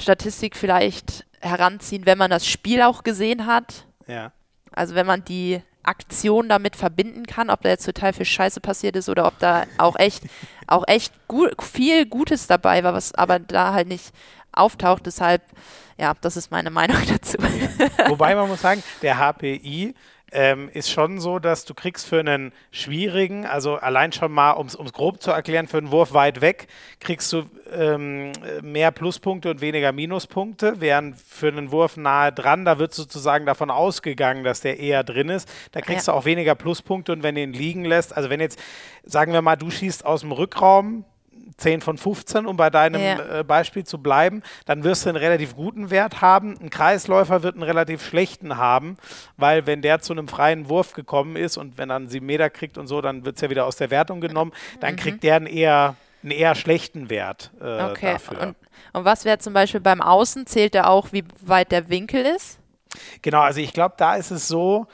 B: Statistik vielleicht heranziehen, wenn man das Spiel auch gesehen hat.
A: Ja.
B: Also wenn man die Aktion damit verbinden kann, ob da jetzt total viel Scheiße passiert ist oder ob da auch echt, auch echt gut, viel Gutes dabei war, was aber da halt nicht auftaucht. Deshalb, ja, das ist meine Meinung *laughs* dazu.
A: Wobei man muss sagen, der HPI ähm, ist schon so, dass du kriegst für einen schwierigen, also allein schon mal, um es grob zu erklären, für einen Wurf weit weg, kriegst du ähm, mehr Pluspunkte und weniger Minuspunkte, während für einen Wurf nahe dran, da wird sozusagen davon ausgegangen, dass der eher drin ist. Da kriegst ja. du auch weniger Pluspunkte und wenn du ihn liegen lässt, also wenn jetzt, sagen wir mal, du schießt aus dem Rückraum, 10 von 15, um bei deinem ja. äh, Beispiel zu bleiben, dann wirst du einen relativ guten Wert haben. Ein Kreisläufer wird einen relativ schlechten haben, weil wenn der zu einem freien Wurf gekommen ist und wenn er einen 7 Meter kriegt und so, dann wird es ja wieder aus der Wertung genommen, dann mhm. kriegt der einen eher, einen eher schlechten Wert äh, okay. dafür.
B: Und, und was wäre zum Beispiel beim Außen? Zählt er auch, wie weit der Winkel ist?
A: Genau, also ich glaube, da ist es so,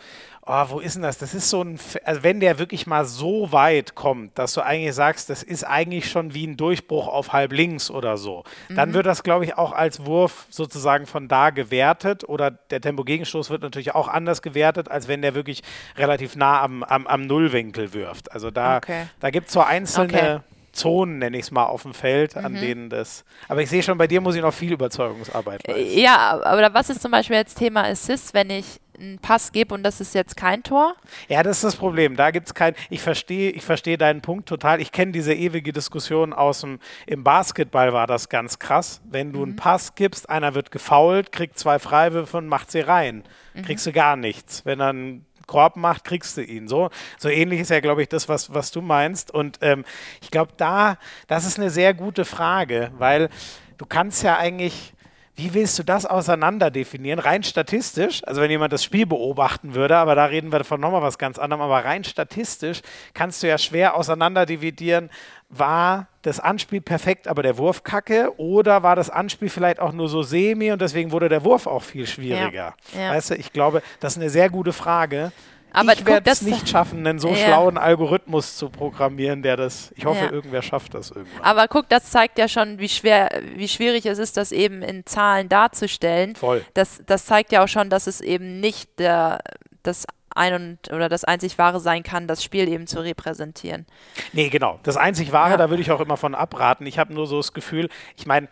A: oh, wo ist denn das? Das ist so ein, also wenn der wirklich mal so weit kommt, dass du eigentlich sagst, das ist eigentlich schon wie ein Durchbruch auf halb links oder so, mhm. dann wird das, glaube ich, auch als Wurf sozusagen von da gewertet oder der Tempogegenstoß wird natürlich auch anders gewertet, als wenn der wirklich relativ nah am, am, am Nullwinkel wirft. Also da, okay. da gibt es so einzelne. Okay. Zonen, nenne ich es mal, auf dem Feld, an mhm. denen das. Aber ich sehe schon, bei dir muss ich noch viel Überzeugungsarbeit
B: leisten. Ja, aber was ist zum Beispiel jetzt Thema Assist, wenn ich einen Pass gebe und das ist jetzt kein Tor?
A: Ja, das ist das Problem. Da gibt es kein. Ich verstehe ich versteh deinen Punkt total. Ich kenne diese ewige Diskussion aus dem. Im Basketball war das ganz krass. Wenn du mhm. einen Pass gibst, einer wird gefoult, kriegt zwei Freiwürfe und macht sie rein. Mhm. Kriegst du gar nichts. Wenn er einen Korb macht, kriegst du ihn. So, so ähnlich ist ja, glaube ich, das, was, was du meinst. Und ähm, ich glaube, da, das ist eine sehr gute Frage, weil du kannst ja eigentlich wie willst du das auseinander definieren? Rein statistisch, also wenn jemand das Spiel beobachten würde, aber da reden wir von nochmal was ganz anderem, aber rein statistisch kannst du ja schwer auseinander dividieren, war das Anspiel perfekt, aber der Wurf kacke oder war das Anspiel vielleicht auch nur so semi und deswegen wurde der Wurf auch viel schwieriger? Ja, ja. Weißt du, ich glaube, das ist eine sehr gute Frage. Aber ich werde es nicht schaffen, einen so ja. schlauen Algorithmus zu programmieren, der das. Ich hoffe, ja. irgendwer schafft das irgendwann.
B: Aber guck, das zeigt ja schon, wie schwer, wie schwierig es ist, das eben in Zahlen darzustellen.
A: Voll.
B: Das, das zeigt ja auch schon, dass es eben nicht der, das ein und oder das einzig wahre sein kann, das Spiel eben zu repräsentieren.
A: Nee, genau. Das einzig wahre, ja. da würde ich auch immer von abraten. Ich habe nur so das Gefühl, ich meine,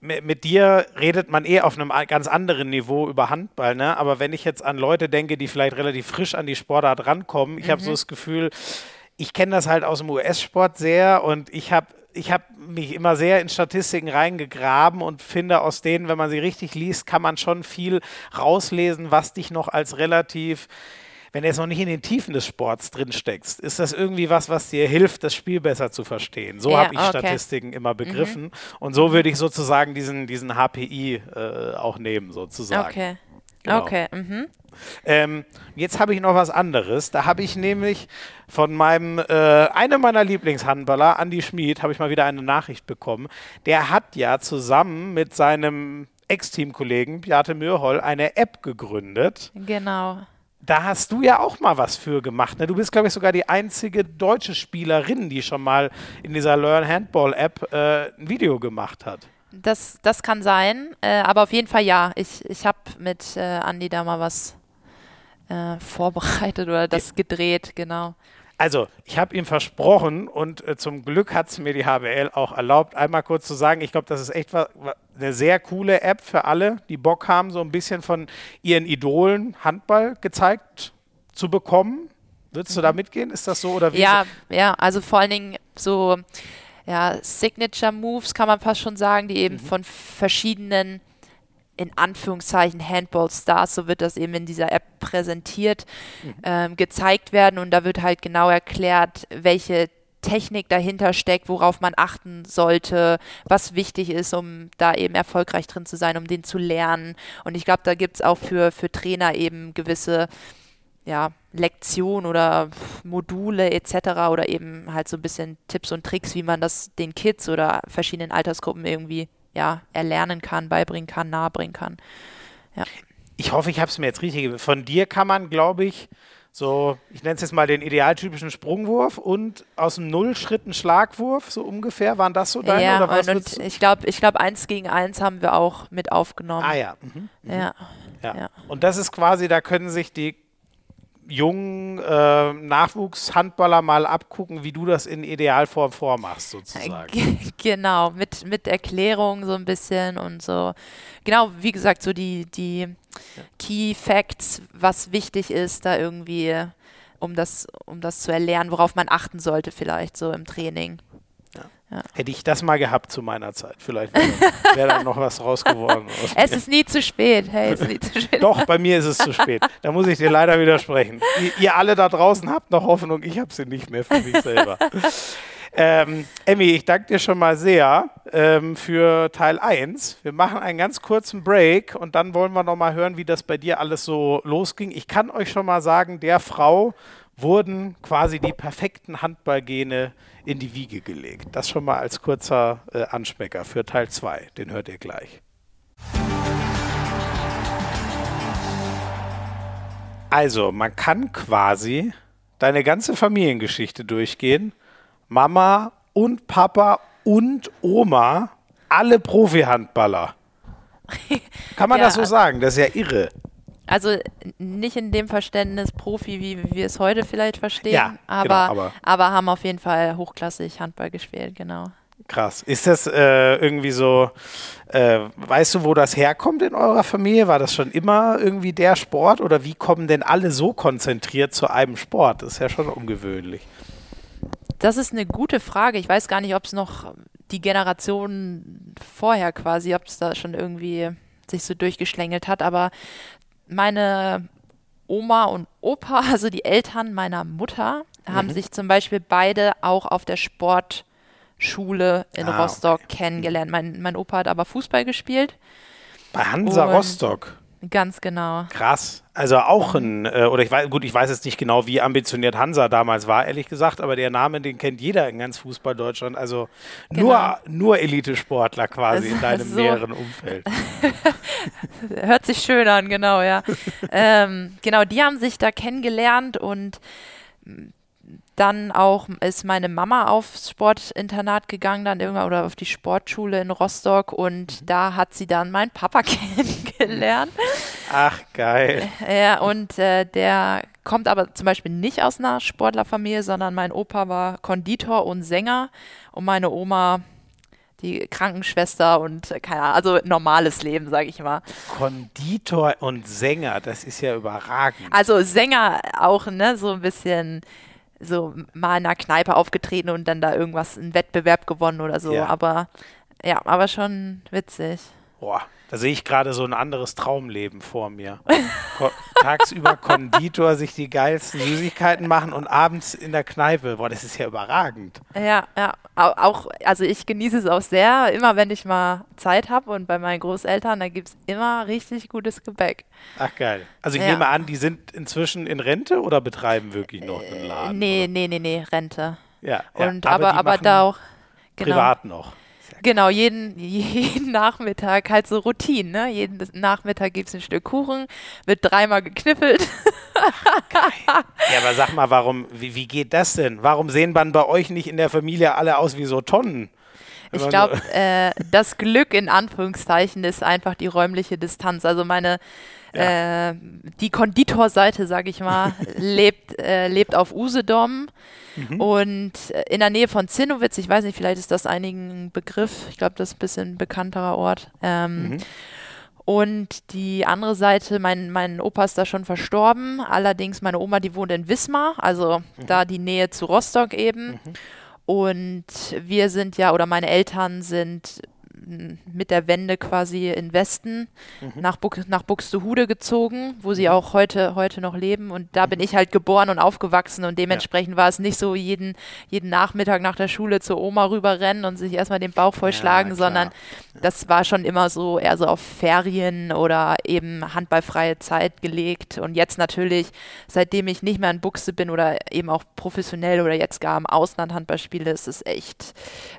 A: mit dir redet man eh auf einem ganz anderen Niveau über Handball, ne? Aber wenn ich jetzt an Leute denke, die vielleicht relativ frisch an die Sportart rankommen, ich mhm. habe so das Gefühl, ich kenne das halt aus dem US-Sport sehr und ich habe ich habe mich immer sehr in Statistiken reingegraben und finde aus denen, wenn man sie richtig liest, kann man schon viel rauslesen, was dich noch als relativ wenn du jetzt noch nicht in den Tiefen des Sports drin steckst, ist das irgendwie was, was dir hilft, das Spiel besser zu verstehen. So ja, habe ich okay. Statistiken immer begriffen. Mhm. Und so würde ich sozusagen diesen, diesen HPI äh, auch nehmen, sozusagen.
B: Okay. Genau. Okay. Mhm.
A: Ähm, jetzt habe ich noch was anderes. Da habe ich nämlich von meinem, äh, einem meiner Lieblingshandballer, Andy Schmid, habe ich mal wieder eine Nachricht bekommen. Der hat ja zusammen mit seinem Ex-Teamkollegen Beate Mürhol eine App gegründet.
B: Genau
A: da hast du ja auch mal was für gemacht. Ne? Du bist, glaube ich, sogar die einzige deutsche Spielerin, die schon mal in dieser Learn Handball App äh, ein Video gemacht hat.
B: Das, das kann sein, äh, aber auf jeden Fall ja. Ich, ich habe mit äh, Andi da mal was äh, *laughs* vorbereitet oder das gedreht, genau.
A: Also, ich habe ihm versprochen und äh, zum Glück hat es mir die HBL auch erlaubt, einmal kurz zu sagen, ich glaube, das ist echt eine sehr coole App für alle, die Bock haben, so ein bisschen von ihren Idolen Handball gezeigt zu bekommen. Würdest du da mitgehen? Ist das so oder wie?
B: Ja, ja, also vor allen Dingen so ja, Signature Moves kann man fast schon sagen, die eben mhm. von verschiedenen in Anführungszeichen Handball-Stars, so wird das eben in dieser App präsentiert, mhm. ähm, gezeigt werden und da wird halt genau erklärt, welche Technik dahinter steckt, worauf man achten sollte, was wichtig ist, um da eben erfolgreich drin zu sein, um den zu lernen. Und ich glaube, da gibt es auch für, für Trainer eben gewisse ja, Lektionen oder Module etc. oder eben halt so ein bisschen Tipps und Tricks, wie man das den Kids oder verschiedenen Altersgruppen irgendwie ja, erlernen kann, beibringen kann, nahebringen kann. Ja.
A: Ich hoffe, ich habe es mir jetzt richtig. Von dir kann man, glaube ich, so, ich nenne es jetzt mal den idealtypischen Sprungwurf und aus dem Nullschritt einen Schlagwurf, so ungefähr. Waren das so deine?
B: Ja, oder was und, und ich glaube, ich glaub, eins gegen eins haben wir auch mit aufgenommen.
A: Ah ja. Mhm.
B: Mhm. Ja.
A: ja. ja. Und das ist quasi, da können sich die jungen äh, Nachwuchshandballer mal abgucken, wie du das in Idealform vormachst, sozusagen. *laughs*
B: Genau, mit, mit Erklärung so ein bisschen und so. Genau, wie gesagt, so die, die. Key Facts, was wichtig ist, da irgendwie, um das, um das zu erlernen, worauf man achten sollte, vielleicht so im Training.
A: Ja. Hätte ich das mal gehabt zu meiner Zeit, vielleicht wäre *laughs* wär da noch was raus geworden.
B: es ist nie zu spät. Hey, ist nie zu *laughs* spät.
A: Doch, bei mir ist es zu spät. Da muss ich dir leider widersprechen. Ihr, ihr alle da draußen habt noch Hoffnung, ich habe sie nicht mehr für mich selber. *laughs* Ähm, Emmy, ich danke dir schon mal sehr ähm, für Teil 1. Wir machen einen ganz kurzen Break und dann wollen wir noch mal hören, wie das bei dir alles so losging. Ich kann euch schon mal sagen, der Frau wurden quasi die perfekten Handballgene in die Wiege gelegt. Das schon mal als kurzer äh, Anschmecker für Teil 2. Den hört ihr gleich. Also, man kann quasi deine ganze Familiengeschichte durchgehen. Mama und Papa und Oma, alle Profi-Handballer. Kann man ja, das so sagen? Das ist ja irre.
B: Also nicht in dem Verständnis Profi, wie wir es heute vielleicht verstehen,
A: ja,
B: aber,
A: genau, aber,
B: aber, haben auf jeden Fall hochklassig Handball gespielt, genau.
A: Krass. Ist das äh, irgendwie so, äh, weißt du, wo das herkommt in eurer Familie? War das schon immer irgendwie der Sport oder wie kommen denn alle so konzentriert zu einem Sport? Das ist ja schon ungewöhnlich.
B: Das ist eine gute Frage. Ich weiß gar nicht, ob es noch die Generation vorher quasi, ob es da schon irgendwie sich so durchgeschlängelt hat, aber meine Oma und Opa, also die Eltern meiner Mutter, haben mhm. sich zum Beispiel beide auch auf der Sportschule in ah, Rostock okay. kennengelernt. Mein, mein Opa hat aber Fußball gespielt.
A: Bei Hansa und Rostock?
B: Ganz genau.
A: Krass. Also auch ein, äh, oder ich weiß, gut, ich weiß jetzt nicht genau, wie ambitioniert Hansa damals war, ehrlich gesagt, aber der Name, den kennt jeder in ganz Fußball Deutschland. Also genau. nur, nur Elite-Sportler quasi also, in deinem so näheren Umfeld. *laughs*
B: Hört sich schön an, genau, ja. *laughs* ähm, genau, die haben sich da kennengelernt und dann auch ist meine Mama aufs Sportinternat gegangen, dann irgendwann oder auf die Sportschule in Rostock und mhm. da hat sie dann meinen Papa *laughs* kennengelernt.
A: Ach, geil.
B: Ja, und äh, der kommt aber zum Beispiel nicht aus einer Sportlerfamilie, sondern mein Opa war Konditor und Sänger und meine Oma die Krankenschwester und äh, keine Ahnung, also normales Leben, sage ich mal.
A: Konditor und Sänger, das ist ja überragend.
B: Also Sänger auch, ne, so ein bisschen so mal in einer Kneipe aufgetreten und dann da irgendwas, einen Wettbewerb gewonnen oder so. Ja. Aber ja, aber schon witzig.
A: Boah, da sehe ich gerade so ein anderes Traumleben vor mir. Ko *laughs* tagsüber Konditor, sich die geilsten Süßigkeiten machen und abends in der Kneipe. Boah, das ist ja überragend.
B: Ja, ja. Auch, also ich genieße es auch sehr, immer wenn ich mal Zeit habe und bei meinen Großeltern, da gibt es immer richtig gutes Gebäck.
A: Ach geil. Also ich ja. nehme an, die sind inzwischen in Rente oder betreiben wirklich noch einen Laden?
B: Äh, nee, oder? nee, nee, nee, Rente.
A: Ja,
B: und, ja aber, aber, aber da auch.
A: Genau. Privat noch.
B: Genau, jeden, jeden Nachmittag halt so Routine. Ne? Jeden Nachmittag gibt es ein Stück Kuchen, wird dreimal gekniffelt.
A: ja, aber sag mal, warum, wie, wie geht das denn? Warum sehen man bei euch nicht in der Familie alle aus wie so Tonnen?
B: Ich glaube, äh, das Glück in Anführungszeichen ist einfach die räumliche Distanz. Also meine ja. äh, die Konditorseite, sage ich mal, *laughs* lebt, äh, lebt auf Usedom mhm. und in der Nähe von Zinnowitz. Ich weiß nicht, vielleicht ist das einigen Begriff. Ich glaube, das ist ein bisschen ein bekannterer Ort. Ähm, mhm. Und die andere Seite, mein, mein Opa ist da schon verstorben. Allerdings meine Oma, die wohnt in Wismar, also mhm. da die Nähe zu Rostock eben. Mhm. Und wir sind ja, oder meine Eltern sind mit der Wende quasi in Westen mhm. nach, Buch, nach Buxtehude gezogen, wo sie mhm. auch heute, heute noch leben. Und da bin ich halt geboren und aufgewachsen und dementsprechend ja. war es nicht so jeden, jeden Nachmittag nach der Schule zur Oma rüberrennen und sich erstmal den Bauch vollschlagen, ja, sondern das war schon immer so eher so auf Ferien oder eben handballfreie Zeit gelegt. Und jetzt natürlich, seitdem ich nicht mehr in Buchse bin oder eben auch professionell oder jetzt gar im Ausland Handball spiele, ist es echt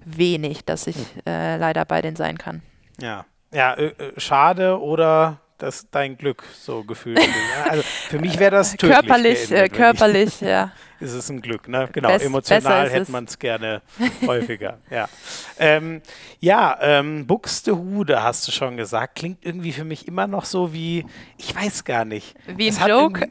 B: wenig, dass ich hm. äh, leider bei den sein kann.
A: Ja, ja, äh, äh, schade oder das dein Glück so gefühlt. *laughs* also für mich wäre das tödlich.
B: Körperlich, äh, körperlich, ja. *laughs*
A: ist es ein Glück, ne? Genau, Best, emotional hätte man es gerne *laughs* häufiger. Ja, ähm, ja ähm, Buxtehude hast du schon gesagt, klingt irgendwie für mich immer noch so wie, ich weiß gar nicht.
B: Wie ein Joke?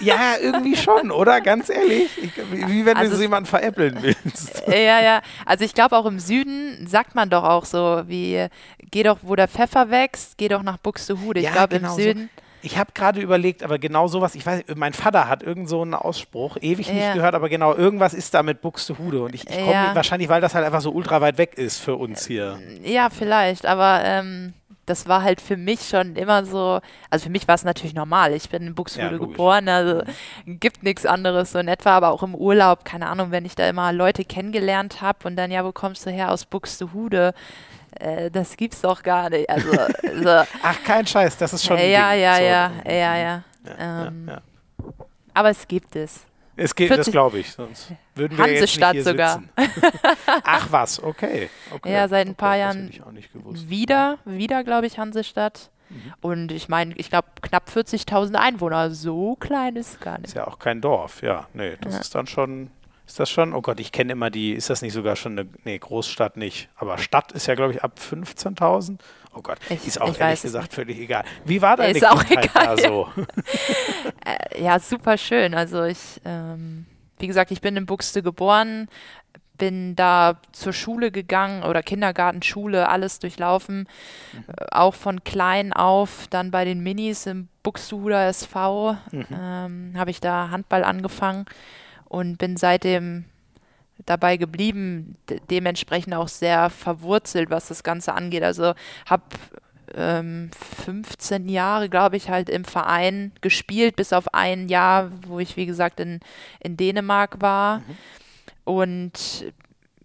A: Ja, irgendwie schon, oder? Ganz ehrlich. Ich, wie wenn also du so jemanden veräppeln willst. *laughs*
B: Ja, ja. Also ich glaube auch im Süden sagt man doch auch so, wie, geh doch, wo der Pfeffer wächst, geh doch nach Buxtehude. Ich ja, glaube genau im Süden. So
A: ich habe gerade überlegt, aber genau sowas, ich weiß, mein Vater hat irgend so einen Ausspruch, ewig nicht gehört, aber genau, irgendwas ist da mit Buxtehude und ich, ich komme ja. wahrscheinlich, weil das halt einfach so ultra weit weg ist für uns hier.
B: Ja, vielleicht, aber ähm, das war halt für mich schon immer so, also für mich war es natürlich normal, ich bin in Buxtehude ja, geboren, also gibt nichts anderes so in etwa, aber auch im Urlaub, keine Ahnung, wenn ich da immer Leute kennengelernt habe und dann, ja, wo kommst du her aus Buxtehude? Äh, das gibt's doch gar nicht. Also,
A: also *laughs* Ach, kein Scheiß, das ist schon.
B: Ja, ja, so. ja, ja, ja, ja. Ähm, ja, Aber es gibt es.
A: Es geht, das glaube ich, sonst würden wir
B: Hansestadt
A: jetzt
B: nicht hier sogar. *laughs*
A: Ach was, okay. okay.
B: Ja, seit ein paar okay, Jahren wieder, wieder glaube ich Hansestadt. Mhm. Und ich meine, ich glaube knapp 40.000 Einwohner. So klein ist gar nicht.
A: Ist ja auch kein Dorf, ja. Nee, das ja. ist dann schon ist das schon? Oh Gott, ich kenne immer die, ist das nicht sogar schon eine, nee, Großstadt nicht. Aber Stadt ist ja, glaube ich, ab 15.000. Oh Gott, ich, ist auch ehrlich gesagt völlig egal. Wie war deine ist Kindheit da so? *laughs*
B: äh, ja, super schön. Also ich, ähm, wie gesagt, ich bin in Buxte geboren, bin da zur Schule gegangen oder Kindergarten, Schule, alles durchlaufen. Mhm. Äh, auch von klein auf, dann bei den Minis im Buxtehuder SV mhm. ähm, habe ich da Handball angefangen und bin seitdem dabei geblieben, dementsprechend auch sehr verwurzelt, was das Ganze angeht. Also habe ähm, 15 Jahre, glaube ich, halt im Verein gespielt, bis auf ein Jahr, wo ich, wie gesagt, in, in Dänemark war. Mhm. Und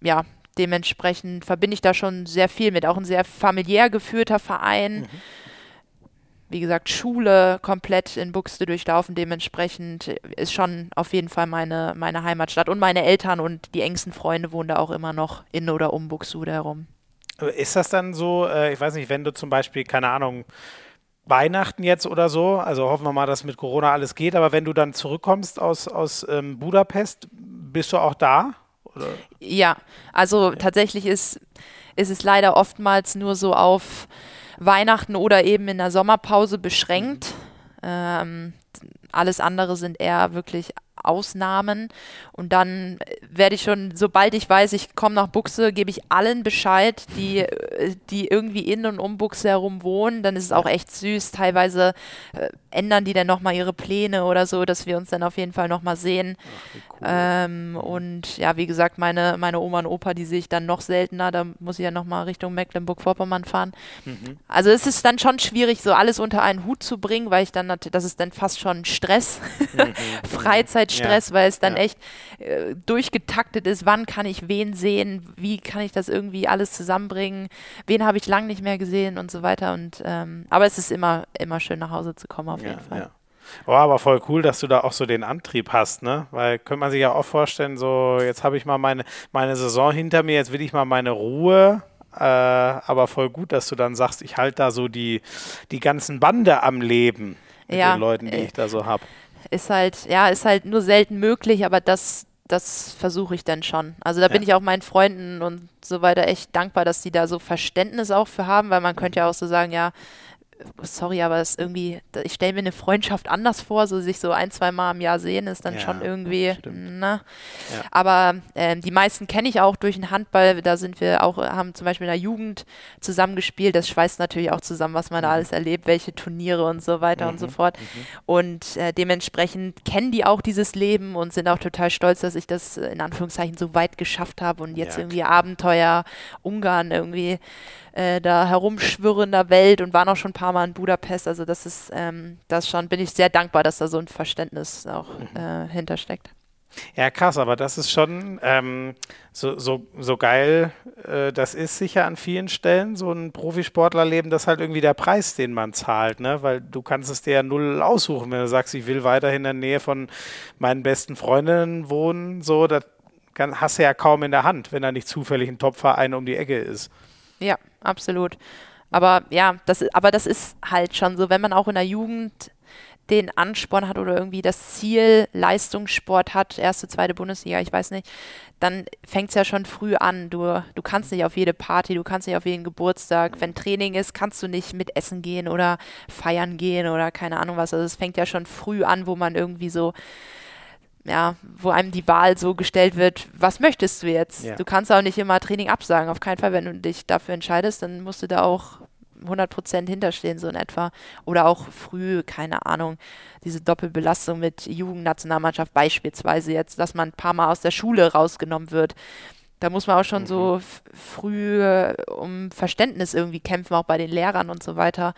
B: ja, dementsprechend verbinde ich da schon sehr viel mit. Auch ein sehr familiär geführter Verein. Mhm wie gesagt, Schule komplett in Buxte durchlaufen. Dementsprechend ist schon auf jeden Fall meine, meine Heimatstadt. Und meine Eltern und die engsten Freunde wohnen da auch immer noch in oder um Buxtehude herum.
A: Ist das dann so, äh, ich weiß nicht, wenn du zum Beispiel, keine Ahnung, Weihnachten jetzt oder so, also hoffen wir mal, dass mit Corona alles geht, aber wenn du dann zurückkommst aus, aus ähm, Budapest, bist du auch da? Oder?
B: Ja, also okay. tatsächlich ist, ist es leider oftmals nur so auf Weihnachten oder eben in der Sommerpause beschränkt. Ähm, alles andere sind eher wirklich Ausnahmen. Und dann werde ich schon, sobald ich weiß, ich komme nach Buchse, gebe ich allen Bescheid, die, die irgendwie in und um Buchse herum wohnen. Dann ist es auch echt süß. Teilweise äh, ändern die dann nochmal ihre Pläne oder so, dass wir uns dann auf jeden Fall nochmal sehen. Ach, cool. ähm, und ja, wie gesagt, meine, meine Oma und Opa, die sehe ich dann noch seltener. Da muss ich ja nochmal Richtung Mecklenburg-Vorpommern fahren. Mhm. Also es ist dann schon schwierig, so alles unter einen Hut zu bringen, weil ich dann, das ist dann fast schon Stress, mhm. *laughs* Freizeitstress, ja. weil es dann ja. echt äh, durchgetaktet ist, wann kann ich wen sehen, wie kann ich das irgendwie alles zusammenbringen, wen habe ich lang nicht mehr gesehen und so weiter. Und ähm, aber es ist immer, immer schön nach Hause zu kommen auf ja, jeden Fall.
A: Oh, aber voll cool, dass du da auch so den Antrieb hast, ne? Weil könnte man sich ja auch vorstellen, so jetzt habe ich mal meine, meine Saison hinter mir, jetzt will ich mal meine Ruhe. Äh, aber voll gut, dass du dann sagst, ich halte da so die, die ganzen Bande am Leben mit ja, den Leuten, die äh, ich da so habe.
B: Ist halt, ja, ist halt nur selten möglich, aber das, das versuche ich dann schon. Also da ja. bin ich auch meinen Freunden und so weiter echt dankbar, dass die da so Verständnis auch für haben, weil man könnte ja auch so sagen, ja, sorry, aber es irgendwie, ich stelle mir eine Freundschaft anders vor, so sich so ein, zwei Mal im Jahr sehen, ist dann ja, schon irgendwie, ne? Ja. Aber ähm, die meisten kenne ich auch durch den Handball, da sind wir auch, haben zum Beispiel in der Jugend zusammengespielt, das schweißt natürlich auch zusammen, was man da mhm. alles erlebt, welche Turniere und so weiter mhm. und so mhm. fort. Mhm. Und äh, dementsprechend kennen die auch dieses Leben und sind auch total stolz, dass ich das in Anführungszeichen so weit geschafft habe und jetzt ja. irgendwie Abenteuer Ungarn irgendwie äh, da herumschwirren in der Welt und waren auch schon ein paar Mal in Budapest. Also das ist, ähm, das schon, bin ich sehr dankbar, dass da so ein Verständnis auch mhm. äh, hintersteckt.
A: Ja, krass, aber das ist schon ähm, so, so, so geil. Äh, das ist sicher an vielen Stellen so ein Profisportlerleben, das ist halt irgendwie der Preis, den man zahlt, ne? Weil du kannst es dir ja null aussuchen, wenn du sagst, ich will weiterhin in der Nähe von meinen besten Freundinnen wohnen, so, das kann, hast du ja kaum in der Hand, wenn da nicht zufällig ein Topverein um die Ecke ist.
B: Ja, absolut. Aber ja, das, aber das ist halt schon so, wenn man auch in der Jugend den Ansporn hat oder irgendwie das Ziel Leistungssport hat, erste, zweite Bundesliga, ich weiß nicht, dann fängt es ja schon früh an. Du, du kannst nicht auf jede Party, du kannst nicht auf jeden Geburtstag. Wenn Training ist, kannst du nicht mit essen gehen oder feiern gehen oder keine Ahnung was. Also es fängt ja schon früh an, wo man irgendwie so ja, wo einem die Wahl so gestellt wird, was möchtest du jetzt? Ja. Du kannst auch nicht immer Training absagen, auf keinen Fall, wenn du dich dafür entscheidest, dann musst du da auch 100% hinterstehen, so in etwa. Oder auch früh, keine Ahnung, diese Doppelbelastung mit Jugendnationalmannschaft beispielsweise jetzt, dass man ein paar Mal aus der Schule rausgenommen wird. Da muss man auch schon mhm. so früh äh, um Verständnis irgendwie kämpfen, auch bei den Lehrern und so weiter.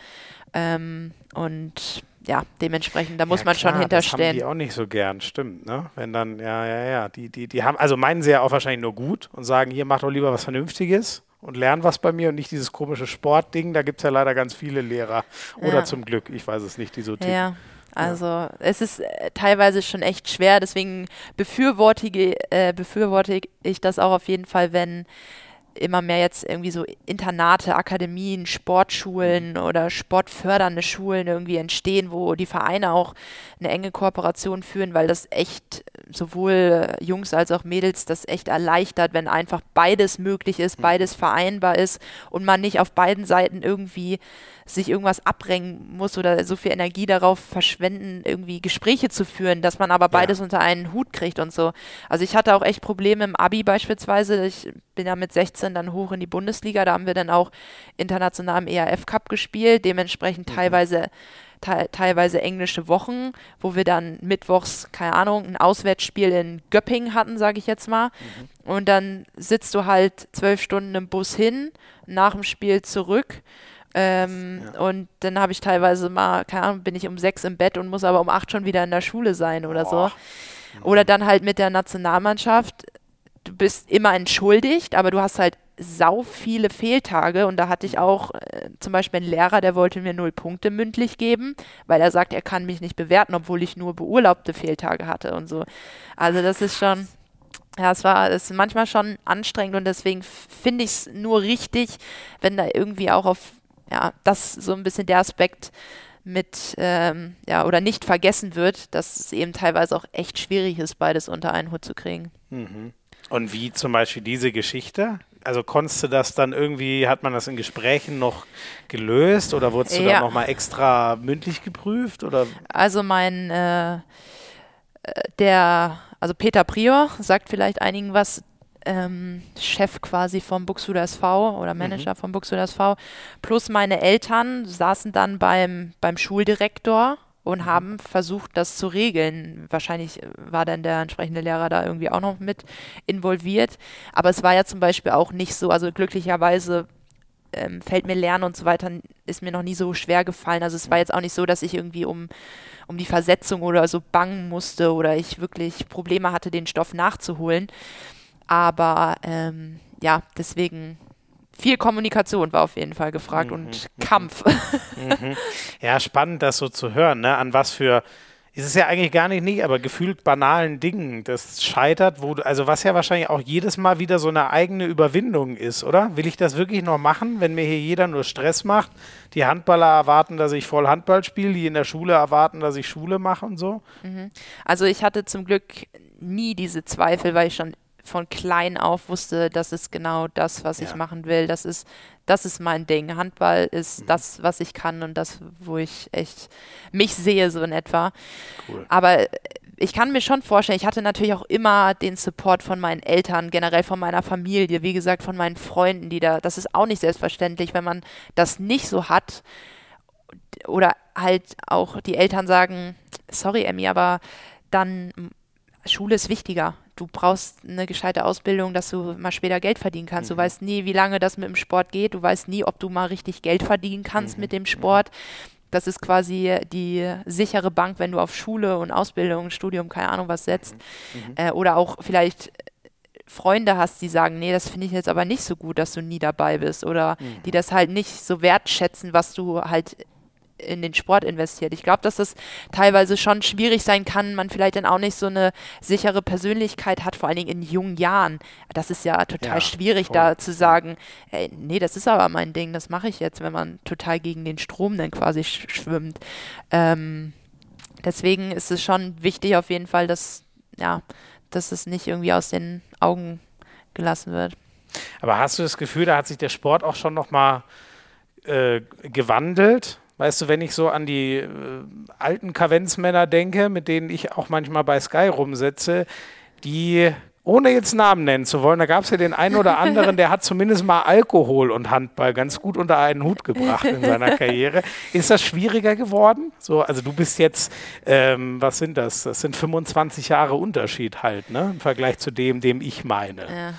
B: Ähm, und ja, dementsprechend, da muss ja, man klar, schon hinterstehen. Das haben
A: die auch nicht so gern, stimmt, ne? Wenn dann, ja, ja, ja, die, die, die haben, also meinen sie ja auch wahrscheinlich nur gut und sagen, hier macht doch lieber was Vernünftiges und lernen was bei mir und nicht dieses komische Sportding. Da gibt es ja leider ganz viele Lehrer. Oder ja. zum Glück, ich weiß es nicht, die so
B: tippen. Ja. Also ja. es ist äh, teilweise schon echt schwer, deswegen befürworte, äh, befürworte ich das auch auf jeden Fall, wenn immer mehr jetzt irgendwie so Internate, Akademien, Sportschulen mhm. oder sportfördernde Schulen irgendwie entstehen, wo die Vereine auch eine enge Kooperation führen, weil das echt sowohl Jungs als auch Mädels das echt erleichtert, wenn einfach beides möglich ist, mhm. beides vereinbar ist und man nicht auf beiden Seiten irgendwie sich irgendwas abbringen muss oder so viel Energie darauf verschwenden, irgendwie Gespräche zu führen, dass man aber beides ja. unter einen Hut kriegt und so. Also ich hatte auch echt Probleme im Abi beispielsweise. Ich bin ja mit 16 dann hoch in die Bundesliga, da haben wir dann auch international im ERF Cup gespielt, dementsprechend mhm. teilweise te teilweise englische Wochen, wo wir dann mittwochs, keine Ahnung, ein Auswärtsspiel in Göppingen hatten, sage ich jetzt mal. Mhm. Und dann sitzt du halt zwölf Stunden im Bus hin, nach dem Spiel zurück ähm, ja. Und dann habe ich teilweise mal, keine Ahnung, bin ich um sechs im Bett und muss aber um acht schon wieder in der Schule sein oder Boah. so. Oder dann halt mit der Nationalmannschaft. Du bist immer entschuldigt, aber du hast halt sau viele Fehltage und da hatte ich auch äh, zum Beispiel einen Lehrer, der wollte mir null Punkte mündlich geben, weil er sagt, er kann mich nicht bewerten, obwohl ich nur beurlaubte Fehltage hatte und so. Also das ist schon, ja, es war es ist manchmal schon anstrengend und deswegen finde ich es nur richtig, wenn da irgendwie auch auf ja, das so ein bisschen der Aspekt mit, ähm, ja, oder nicht vergessen wird, dass es eben teilweise auch echt schwierig ist, beides unter einen Hut zu kriegen.
A: Mhm. Und wie zum Beispiel diese Geschichte? Also konntest du das dann irgendwie, hat man das in Gesprächen noch gelöst oder wurdest du ja. dann nochmal extra mündlich geprüft? Oder?
B: Also mein, äh, äh, der, also Peter Prior sagt vielleicht einigen was, ähm, Chef quasi vom Buxtehuder SV oder mhm. Manager mhm. vom Buxtehuder SV, plus meine Eltern saßen dann beim, beim Schuldirektor und mhm. haben versucht, das zu regeln. Wahrscheinlich war dann der entsprechende Lehrer da irgendwie auch noch mit involviert. Aber es war ja zum Beispiel auch nicht so, also glücklicherweise ähm, fällt mir Lernen und so weiter, ist mir noch nie so schwer gefallen. Also es war jetzt auch nicht so, dass ich irgendwie um, um die Versetzung oder so bangen musste oder ich wirklich Probleme hatte, den Stoff nachzuholen. Aber ähm, ja, deswegen viel Kommunikation war auf jeden Fall gefragt mhm, und mhm. Kampf.
A: Mhm. Ja, spannend, das so zu hören, ne? An was für ist es ja eigentlich gar nicht nicht, aber gefühlt banalen Dingen, das scheitert, wo du, also was ja wahrscheinlich auch jedes Mal wieder so eine eigene Überwindung ist, oder? Will ich das wirklich noch machen, wenn mir hier jeder nur Stress macht? Die Handballer erwarten, dass ich voll Handball spiele, die in der Schule erwarten, dass ich Schule mache und so?
B: Mhm. Also ich hatte zum Glück nie diese Zweifel, weil ich schon von klein auf wusste, das ist genau das, was ja. ich machen will. Das ist, das ist mein Ding. Handball ist mhm. das, was ich kann und das, wo ich echt mich sehe, so in etwa. Cool. Aber ich kann mir schon vorstellen, ich hatte natürlich auch immer den Support von meinen Eltern, generell von meiner Familie, wie gesagt, von meinen Freunden, die da, das ist auch nicht selbstverständlich, wenn man das nicht so hat. Oder halt auch die Eltern sagen, sorry, Emmy, aber dann Schule ist wichtiger. Du brauchst eine gescheite Ausbildung, dass du mal später Geld verdienen kannst. Mhm. Du weißt nie, wie lange das mit dem Sport geht. Du weißt nie, ob du mal richtig Geld verdienen kannst mhm. mit dem Sport. Das ist quasi die sichere Bank, wenn du auf Schule und Ausbildung, Studium, keine Ahnung was setzt. Mhm. mhm. Äh, oder auch vielleicht Freunde hast, die sagen, nee, das finde ich jetzt aber nicht so gut, dass du nie dabei bist. Oder mhm. die das halt nicht so wertschätzen, was du halt in den Sport investiert. Ich glaube, dass das teilweise schon schwierig sein kann, man vielleicht dann auch nicht so eine sichere Persönlichkeit hat, vor allen Dingen in jungen Jahren. Das ist ja total ja, schwierig, voll. da zu sagen, ey, nee, das ist aber mein Ding, das mache ich jetzt, wenn man total gegen den Strom dann quasi sch schwimmt. Ähm, deswegen ist es schon wichtig auf jeden Fall, dass, ja, dass es nicht irgendwie aus den Augen gelassen wird.
A: Aber hast du das Gefühl, da hat sich der Sport auch schon nochmal äh, gewandelt? Weißt du, wenn ich so an die äh, alten Kavenzmänner denke, mit denen ich auch manchmal bei Sky rumsetze, die, ohne jetzt Namen nennen zu wollen, da gab es ja den einen oder anderen, der hat zumindest mal Alkohol und Handball ganz gut unter einen Hut gebracht in seiner *laughs* Karriere. Ist das schwieriger geworden? So, also du bist jetzt, ähm, was sind das? Das sind 25 Jahre Unterschied halt, ne? Im Vergleich zu dem, dem ich meine. Ja.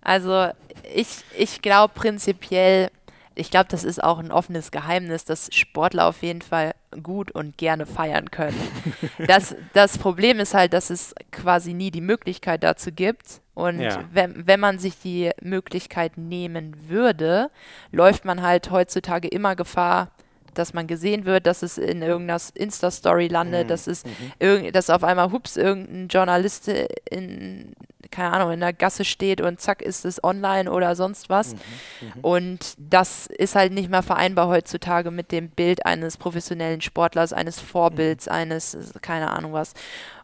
B: Also ich, ich glaube prinzipiell, ich glaube, das ist auch ein offenes Geheimnis, dass Sportler auf jeden Fall gut und gerne feiern können. *laughs* das, das Problem ist halt, dass es quasi nie die Möglichkeit dazu gibt. Und ja. wenn, wenn man sich die Möglichkeit nehmen würde, läuft man halt heutzutage immer Gefahr, dass man gesehen wird, dass es in irgendeiner Insta-Story landet, mhm. dass es mhm. dass auf einmal hups irgendein Journalist in keine Ahnung in der Gasse steht und zack ist es online oder sonst was. Mhm. Mhm. Und das ist halt nicht mehr vereinbar heutzutage mit dem Bild eines professionellen Sportlers, eines Vorbilds, mhm. eines keine Ahnung was.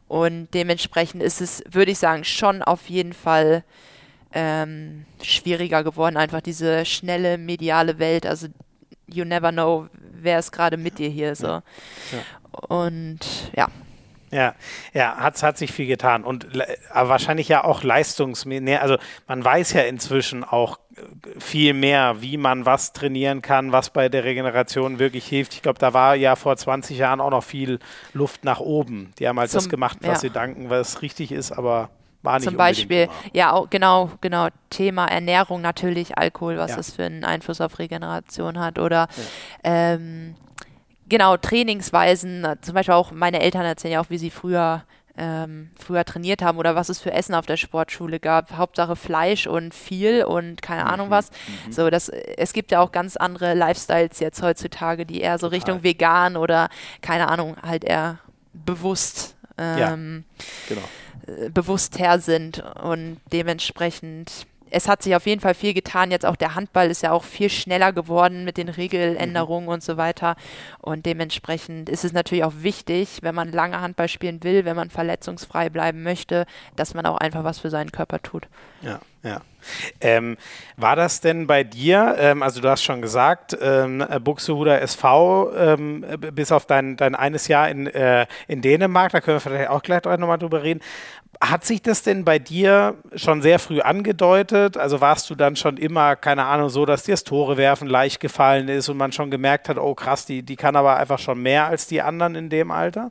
B: Und dementsprechend ist es, würde ich sagen, schon auf jeden Fall ähm, schwieriger geworden, einfach diese schnelle mediale Welt. Also you never know, wer ist gerade mit dir hier so. Ja. Ja. Und ja.
A: Ja, ja, hat, hat sich viel getan und aber wahrscheinlich ja auch leistungsmäßig. Also man weiß ja inzwischen auch äh, viel mehr, wie man was trainieren kann, was bei der Regeneration wirklich hilft. Ich glaube, da war ja vor 20 Jahren auch noch viel Luft nach oben. Die haben halt Zum, das gemacht, was ja. sie danken, was richtig ist, aber war nicht
B: Zum Beispiel, immer. ja, auch, genau, genau, Thema Ernährung natürlich, Alkohol, was ja. das für einen Einfluss auf Regeneration hat oder ja. ähm, genau, Trainingsweisen, zum Beispiel auch meine Eltern erzählen ja auch, wie sie früher ähm, früher trainiert haben oder was es für Essen auf der Sportschule gab. Hauptsache Fleisch und viel und keine mhm. Ahnung was. Mhm. So, das, es gibt ja auch ganz andere Lifestyles jetzt heutzutage, die eher so Richtung vegan oder keine Ahnung, halt eher bewusst. Ähm, ja, genau äh, bewusst her sind und dementsprechend es hat sich auf jeden Fall viel getan. Jetzt auch der Handball ist ja auch viel schneller geworden mit den Regeländerungen mhm. und so weiter. Und dementsprechend ist es natürlich auch wichtig, wenn man lange Handball spielen will, wenn man verletzungsfrei bleiben möchte, dass man auch einfach was für seinen Körper tut.
A: Ja, ja. Ähm, war das denn bei dir, ähm, also du hast schon gesagt, ähm, Buxtehuder SV, ähm, bis auf dein, dein eines Jahr in, äh, in Dänemark, da können wir vielleicht auch gleich nochmal drüber reden. Hat sich das denn bei dir schon sehr früh angedeutet? Also warst du dann schon immer, keine Ahnung, so, dass dir das Tore werfen leicht gefallen ist und man schon gemerkt hat, oh krass, die, die kann aber einfach schon mehr als die anderen in dem Alter?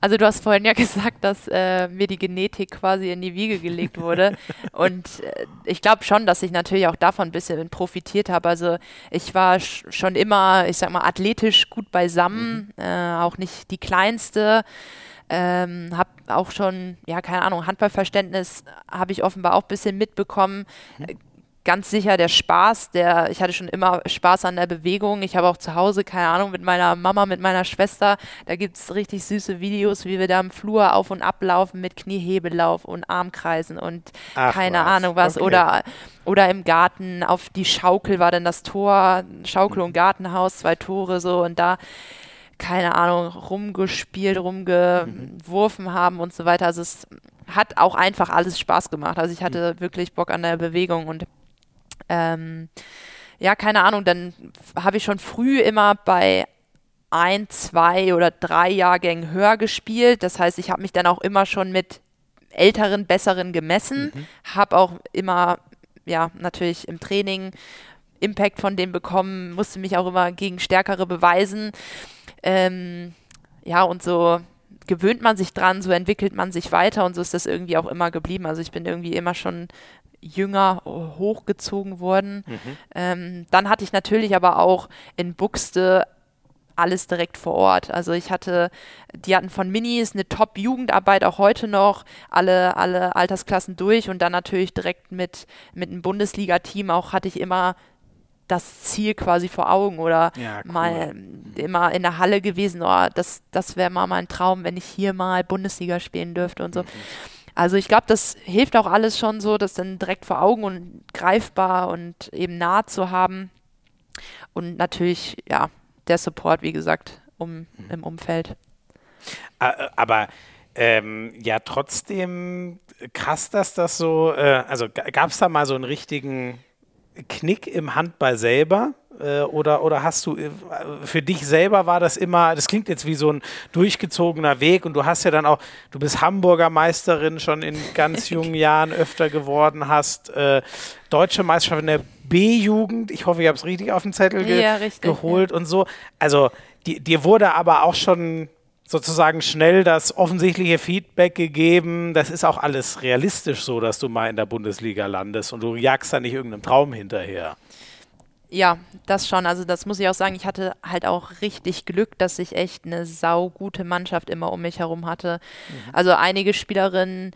B: Also du hast vorhin ja *laughs* gesagt, dass äh, mir die Genetik quasi in die Wiege gelegt wurde. *laughs* und äh, ich glaube schon, dass ich natürlich auch davon ein bisschen profitiert habe. Also ich war schon immer, ich sag mal, athletisch gut beisammen, mhm. äh, auch nicht die kleinste. Ähm, habe auch schon, ja, keine Ahnung, Handballverständnis habe ich offenbar auch ein bisschen mitbekommen. Mhm. Ganz sicher der Spaß, der, ich hatte schon immer Spaß an der Bewegung. Ich habe auch zu Hause, keine Ahnung, mit meiner Mama, mit meiner Schwester, da gibt es richtig süße Videos, wie wir da im Flur auf und ab laufen mit Kniehebelauf und Armkreisen und Ach, keine was. Ahnung was. Okay. Oder, oder im Garten auf die Schaukel war dann das Tor, Schaukel mhm. und Gartenhaus, zwei Tore so und da keine Ahnung, rumgespielt, rumgeworfen mhm. haben und so weiter. Also es hat auch einfach alles Spaß gemacht. Also ich hatte mhm. wirklich Bock an der Bewegung und ähm, ja, keine Ahnung, dann habe ich schon früh immer bei ein, zwei oder drei Jahrgängen höher gespielt. Das heißt, ich habe mich dann auch immer schon mit älteren, besseren gemessen, mhm. habe auch immer, ja, natürlich im Training Impact von denen bekommen, musste mich auch immer gegen Stärkere beweisen. Ähm, ja, und so gewöhnt man sich dran, so entwickelt man sich weiter und so ist das irgendwie auch immer geblieben. Also ich bin irgendwie immer schon jünger hochgezogen worden. Mhm. Ähm, dann hatte ich natürlich aber auch in Buxte alles direkt vor Ort. Also ich hatte, die hatten von Minis eine Top-Jugendarbeit auch heute noch, alle, alle Altersklassen durch und dann natürlich direkt mit, mit einem Bundesliga-Team auch hatte ich immer das Ziel quasi vor Augen oder ja, cool. mal immer in der Halle gewesen, oh, das, das wäre mal mein Traum, wenn ich hier mal Bundesliga spielen dürfte und so. Mhm. Also ich glaube, das hilft auch alles schon so, das dann direkt vor Augen und greifbar und eben nah zu haben. Und natürlich, ja, der Support, wie gesagt, um, mhm. im Umfeld.
A: Aber ähm, ja, trotzdem krass, dass das so, äh, also gab es da mal so einen richtigen Knick im Handball selber? Äh, oder, oder hast du, äh, für dich selber war das immer, das klingt jetzt wie so ein durchgezogener Weg und du hast ja dann auch, du bist Hamburger Meisterin schon in ganz *laughs* jungen Jahren öfter geworden, hast äh, deutsche Meisterschaft in der B-Jugend, ich hoffe, ich habe es richtig auf den Zettel ge ja, richtig, geholt ja. und so. Also die, dir wurde aber auch schon sozusagen schnell das offensichtliche Feedback gegeben, das ist auch alles realistisch so, dass du mal in der Bundesliga landest und du jagst da nicht irgendeinem Traum hinterher.
B: Ja, das schon. Also das muss ich auch sagen. Ich hatte halt auch richtig Glück, dass ich echt eine saugute Mannschaft immer um mich herum hatte. Mhm. Also einige Spielerinnen,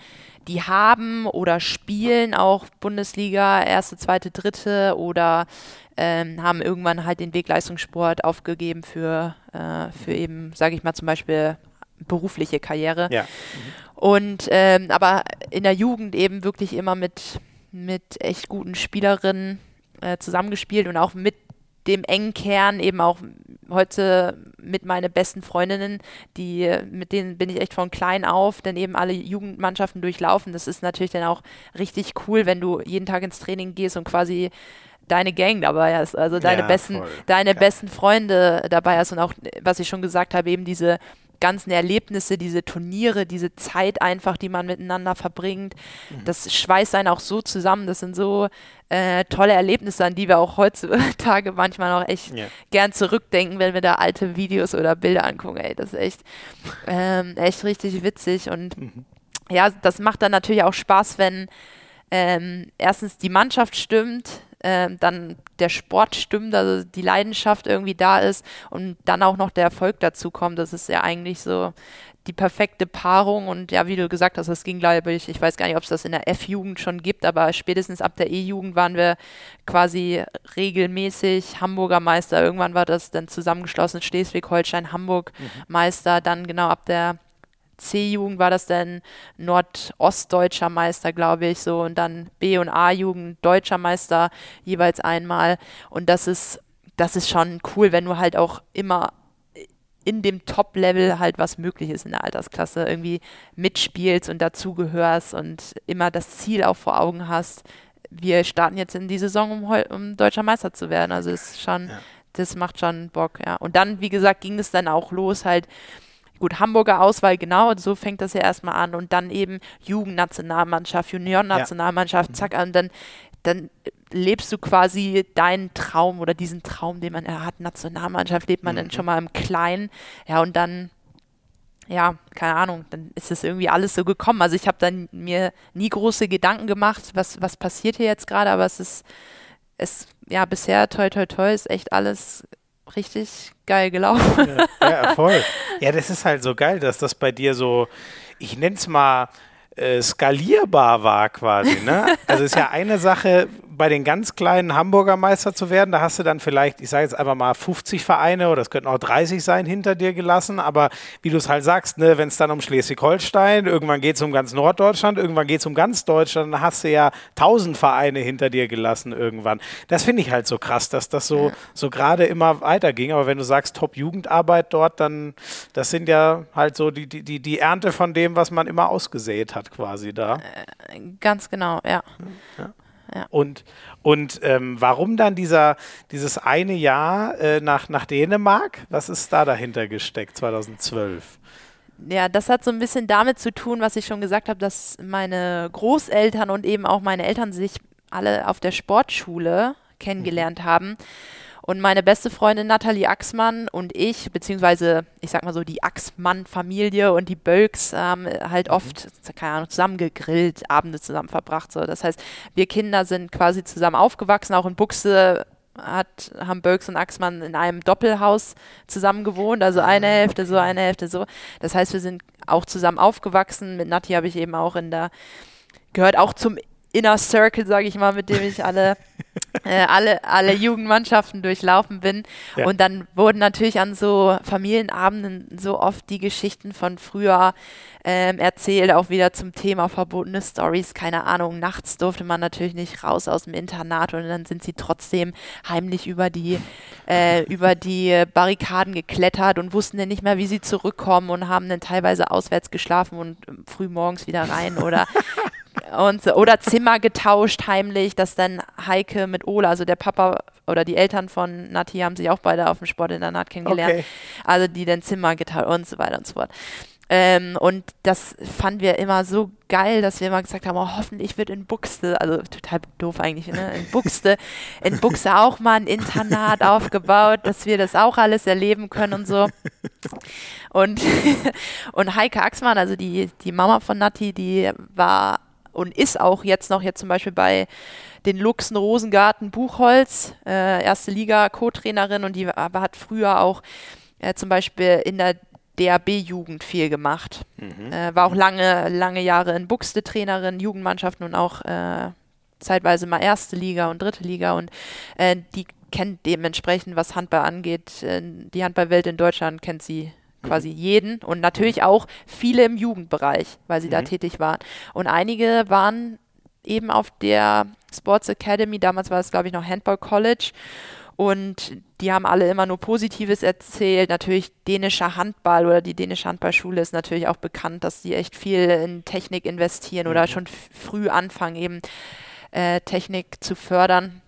B: die haben oder spielen auch Bundesliga, erste, zweite, dritte oder ähm, haben irgendwann halt den Weg Leistungssport aufgegeben für, äh, für eben, sage ich mal zum Beispiel berufliche Karriere. Ja. Mhm. Und ähm, aber in der Jugend eben wirklich immer mit, mit echt guten Spielerinnen äh, zusammengespielt und auch mit dem engen Kern eben auch heute mit meinen besten Freundinnen, die, mit denen bin ich echt von klein auf, dann eben alle Jugendmannschaften durchlaufen. Das ist natürlich dann auch richtig cool, wenn du jeden Tag ins Training gehst und quasi deine Gang dabei hast, also deine ja, besten, voll. deine ja. besten Freunde dabei hast und auch, was ich schon gesagt habe, eben diese ganzen Erlebnisse, diese Turniere, diese Zeit einfach, die man miteinander verbringt, mhm. das schweißt einen auch so zusammen. Das sind so äh, tolle Erlebnisse, an die wir auch heutzutage manchmal noch echt ja. gern zurückdenken, wenn wir da alte Videos oder Bilder angucken. Ey, das ist echt, ähm, echt richtig witzig und mhm. ja, das macht dann natürlich auch Spaß, wenn ähm, erstens die Mannschaft stimmt, äh, dann der Sport stimmt, also die Leidenschaft irgendwie da ist und dann auch noch der Erfolg dazu kommt. Das ist ja eigentlich so die perfekte Paarung und ja, wie du gesagt hast, das ging glaube ich, ich weiß gar nicht, ob es das in der F-Jugend schon gibt, aber spätestens ab der E-Jugend waren wir quasi regelmäßig Hamburger Meister. Irgendwann war das dann zusammengeschlossen Schleswig-Holstein, Hamburg mhm. Meister, dann genau ab der C-Jugend war das dann Nordostdeutscher Meister, glaube ich, so und dann B- und A-Jugend Deutscher Meister jeweils einmal. Und das ist, das ist schon cool, wenn du halt auch immer in dem Top-Level halt was möglich ist in der Altersklasse, irgendwie mitspielst und dazugehörst und immer das Ziel auch vor Augen hast. Wir starten jetzt in die Saison, um, um deutscher Meister zu werden. Also ist schon, ja. das macht schon Bock, ja. Und dann, wie gesagt, ging es dann auch los, halt Gut, Hamburger Auswahl, genau, so fängt das ja erstmal an. Und dann eben Jugendnationalmannschaft, Juniornationalmannschaft, ja. zack, und dann, dann lebst du quasi deinen Traum oder diesen Traum, den man hat, Nationalmannschaft, lebt man mhm. dann schon mal im Kleinen. Ja, und dann ja, keine Ahnung, dann ist es irgendwie alles so gekommen. Also ich habe dann mir nie große Gedanken gemacht, was, was passiert hier jetzt gerade, aber es ist, es, ja, bisher, toi, toi, toi, ist echt alles richtig geil gelaufen.
A: Ja, ja, voll. Ja, das ist halt so geil, dass das bei dir so, ich nenne es mal, äh, skalierbar war quasi. Ne? Also ist ja eine Sache, bei den ganz kleinen Hamburger Meister zu werden, da hast du dann vielleicht, ich sage jetzt einfach mal 50 Vereine oder es könnten auch 30 sein, hinter dir gelassen. Aber wie du es halt sagst, ne, wenn es dann um Schleswig-Holstein, irgendwann geht es um ganz Norddeutschland, irgendwann geht es um ganz Deutschland, dann hast du ja 1000 Vereine hinter dir gelassen irgendwann. Das finde ich halt so krass, dass das so, so gerade immer weiterging. Aber wenn du sagst Top-Jugendarbeit dort, dann das sind ja halt so die, die, die Ernte von dem, was man immer ausgesät hat quasi da.
B: Äh, ganz genau, ja.
A: ja. Ja. Und, und ähm, warum dann dieser, dieses eine Jahr äh, nach, nach Dänemark? Was ist da dahinter gesteckt, 2012?
B: Ja, das hat so ein bisschen damit zu tun, was ich schon gesagt habe, dass meine Großeltern und eben auch meine Eltern sich alle auf der Sportschule kennengelernt mhm. haben. Und meine beste Freundin Nathalie Axmann und ich, beziehungsweise ich sag mal so die Axmann-Familie und die Bölks haben halt mhm. oft, keine Ahnung, zusammen gegrillt, Abende zusammen verbracht. So. Das heißt, wir Kinder sind quasi zusammen aufgewachsen, auch in Buchse hat, haben Bölks und Axmann in einem Doppelhaus zusammen gewohnt, also eine ah, Hälfte so, eine Hälfte so. Das heißt, wir sind auch zusammen aufgewachsen. Mit Nati habe ich eben auch in der, gehört auch zum Inner Circle, sage ich mal, mit dem ich alle, *laughs* *laughs* äh, alle, alle Jugendmannschaften durchlaufen bin. Ja. Und dann wurden natürlich an so Familienabenden so oft die Geschichten von früher ähm, erzählt, auch wieder zum Thema verbotene Stories. Keine Ahnung, nachts durfte man natürlich nicht raus aus dem Internat und dann sind sie trotzdem heimlich über die, äh, *laughs* über die Barrikaden geklettert und wussten dann nicht mehr, wie sie zurückkommen und haben dann teilweise auswärts geschlafen und früh morgens wieder rein oder *laughs* und oder Zimmer getauscht heimlich, dass dann Heike mit Ola, also der Papa oder die Eltern von Nati haben sich auch beide auf dem Sportinternat kennengelernt, okay. also die dann Zimmer getauscht und so weiter und so fort. Ähm, und das fanden wir immer so geil, dass wir immer gesagt haben, oh, hoffentlich wird in Buxte, also total doof eigentlich, ne? in Buxte, in Buxte auch mal ein Internat aufgebaut, dass wir das auch alles erleben können und so. Und, *laughs* und Heike Axmann, also die, die Mama von Nati, die war und ist auch jetzt noch jetzt zum Beispiel bei den Luxen Rosengarten Buchholz, äh, erste Liga Co-Trainerin und die aber hat früher auch äh, zum Beispiel in der DAB-Jugend viel gemacht. Mhm. Äh, war auch lange, lange Jahre in Buxte Trainerin, Jugendmannschaften und auch äh, zeitweise mal erste Liga und dritte Liga und äh, die kennt dementsprechend, was Handball angeht, äh, die Handballwelt in Deutschland kennt sie quasi jeden und natürlich auch viele im Jugendbereich, weil sie mhm. da tätig waren. Und einige waren eben auf der Sports Academy, damals war es glaube ich noch Handball College und die haben alle immer nur Positives erzählt. Natürlich dänischer Handball oder die dänische Handballschule ist natürlich auch bekannt, dass die echt viel in Technik investieren mhm. oder schon früh anfangen, eben äh, Technik zu fördern.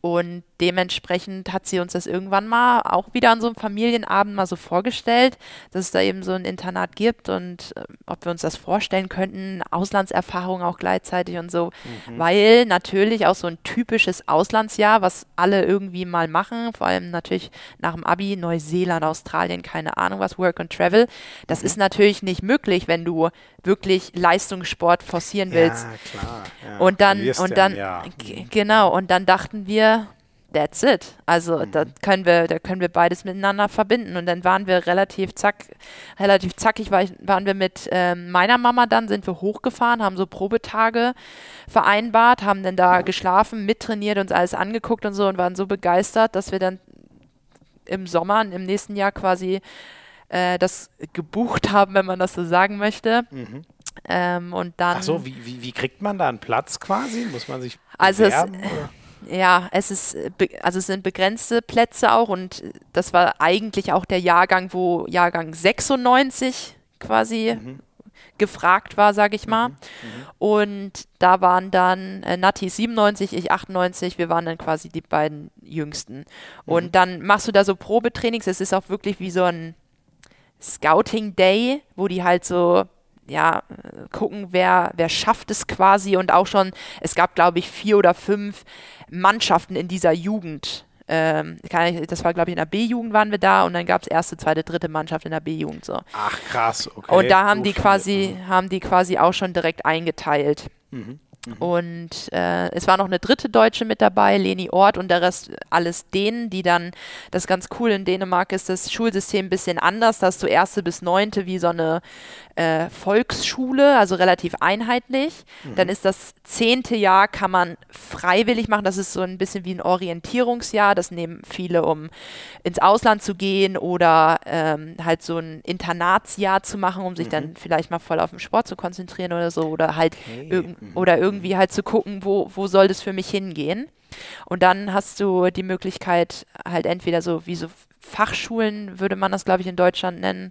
B: Und dementsprechend hat sie uns das irgendwann mal auch wieder an so einem Familienabend mal so vorgestellt, dass es da eben so ein Internat gibt und äh, ob wir uns das vorstellen könnten, Auslandserfahrung auch gleichzeitig und so, mhm. weil natürlich auch so ein typisches Auslandsjahr, was alle irgendwie mal machen, vor allem natürlich nach dem Abi, Neuseeland, Australien, keine Ahnung was, Work and Travel, das mhm. ist natürlich nicht möglich, wenn du wirklich Leistungssport forcieren willst. Ja, klar. Ja. Und dann, und dann, ja. genau, und dann dachten wir, that's it. Also mhm. da können wir, da können wir beides miteinander verbinden. Und dann waren wir relativ zack, relativ zackig war ich, waren wir mit ähm, meiner Mama dann, sind wir hochgefahren, haben so Probetage vereinbart, haben dann da geschlafen, mittrainiert, uns alles angeguckt und so und waren so begeistert, dass wir dann im Sommer, im nächsten Jahr quasi äh, das gebucht haben, wenn man das so sagen möchte. Mhm. Ähm, und dann.
A: Ach so, wie, wie, wie kriegt man da einen Platz quasi? Muss man sich
B: also bewerben? Es, ja, es ist, also es sind begrenzte Plätze auch und das war eigentlich auch der Jahrgang, wo Jahrgang 96 quasi mhm. gefragt war, sage ich mal. Mhm. Mhm. Und da waren dann äh, Nati 97, ich 98, wir waren dann quasi die beiden Jüngsten. Und mhm. dann machst du da so Probetrainings, es ist auch wirklich wie so ein Scouting Day, wo die halt so ja, gucken, wer, wer schafft es quasi und auch schon, es gab glaube ich vier oder fünf Mannschaften in dieser Jugend. Ähm, das war, glaube ich, in der B-Jugend waren wir da und dann gab es erste, zweite, dritte Mannschaft in der B-Jugend so.
A: Ach krass, okay.
B: Und da haben so die quasi, haben die quasi auch schon direkt eingeteilt. Mhm. Mhm. Und äh, es war noch eine dritte Deutsche mit dabei, Leni Ort und der Rest alles Dänen, die dann, das ganz cool in Dänemark ist das Schulsystem ein bisschen anders, da hast du erste bis neunte wie so eine äh, Volksschule, also relativ einheitlich. Mhm. Dann ist das zehnte Jahr, kann man freiwillig machen, das ist so ein bisschen wie ein Orientierungsjahr, das nehmen viele, um ins Ausland zu gehen oder ähm, halt so ein Internatsjahr zu machen, um sich mhm. dann vielleicht mal voll auf den Sport zu konzentrieren oder so oder halt okay. irg mhm. oder irgendwie halt zu gucken, wo, wo soll das für mich hingehen. Und dann hast du die Möglichkeit, halt entweder so wie so Fachschulen, würde man das, glaube ich, in Deutschland nennen,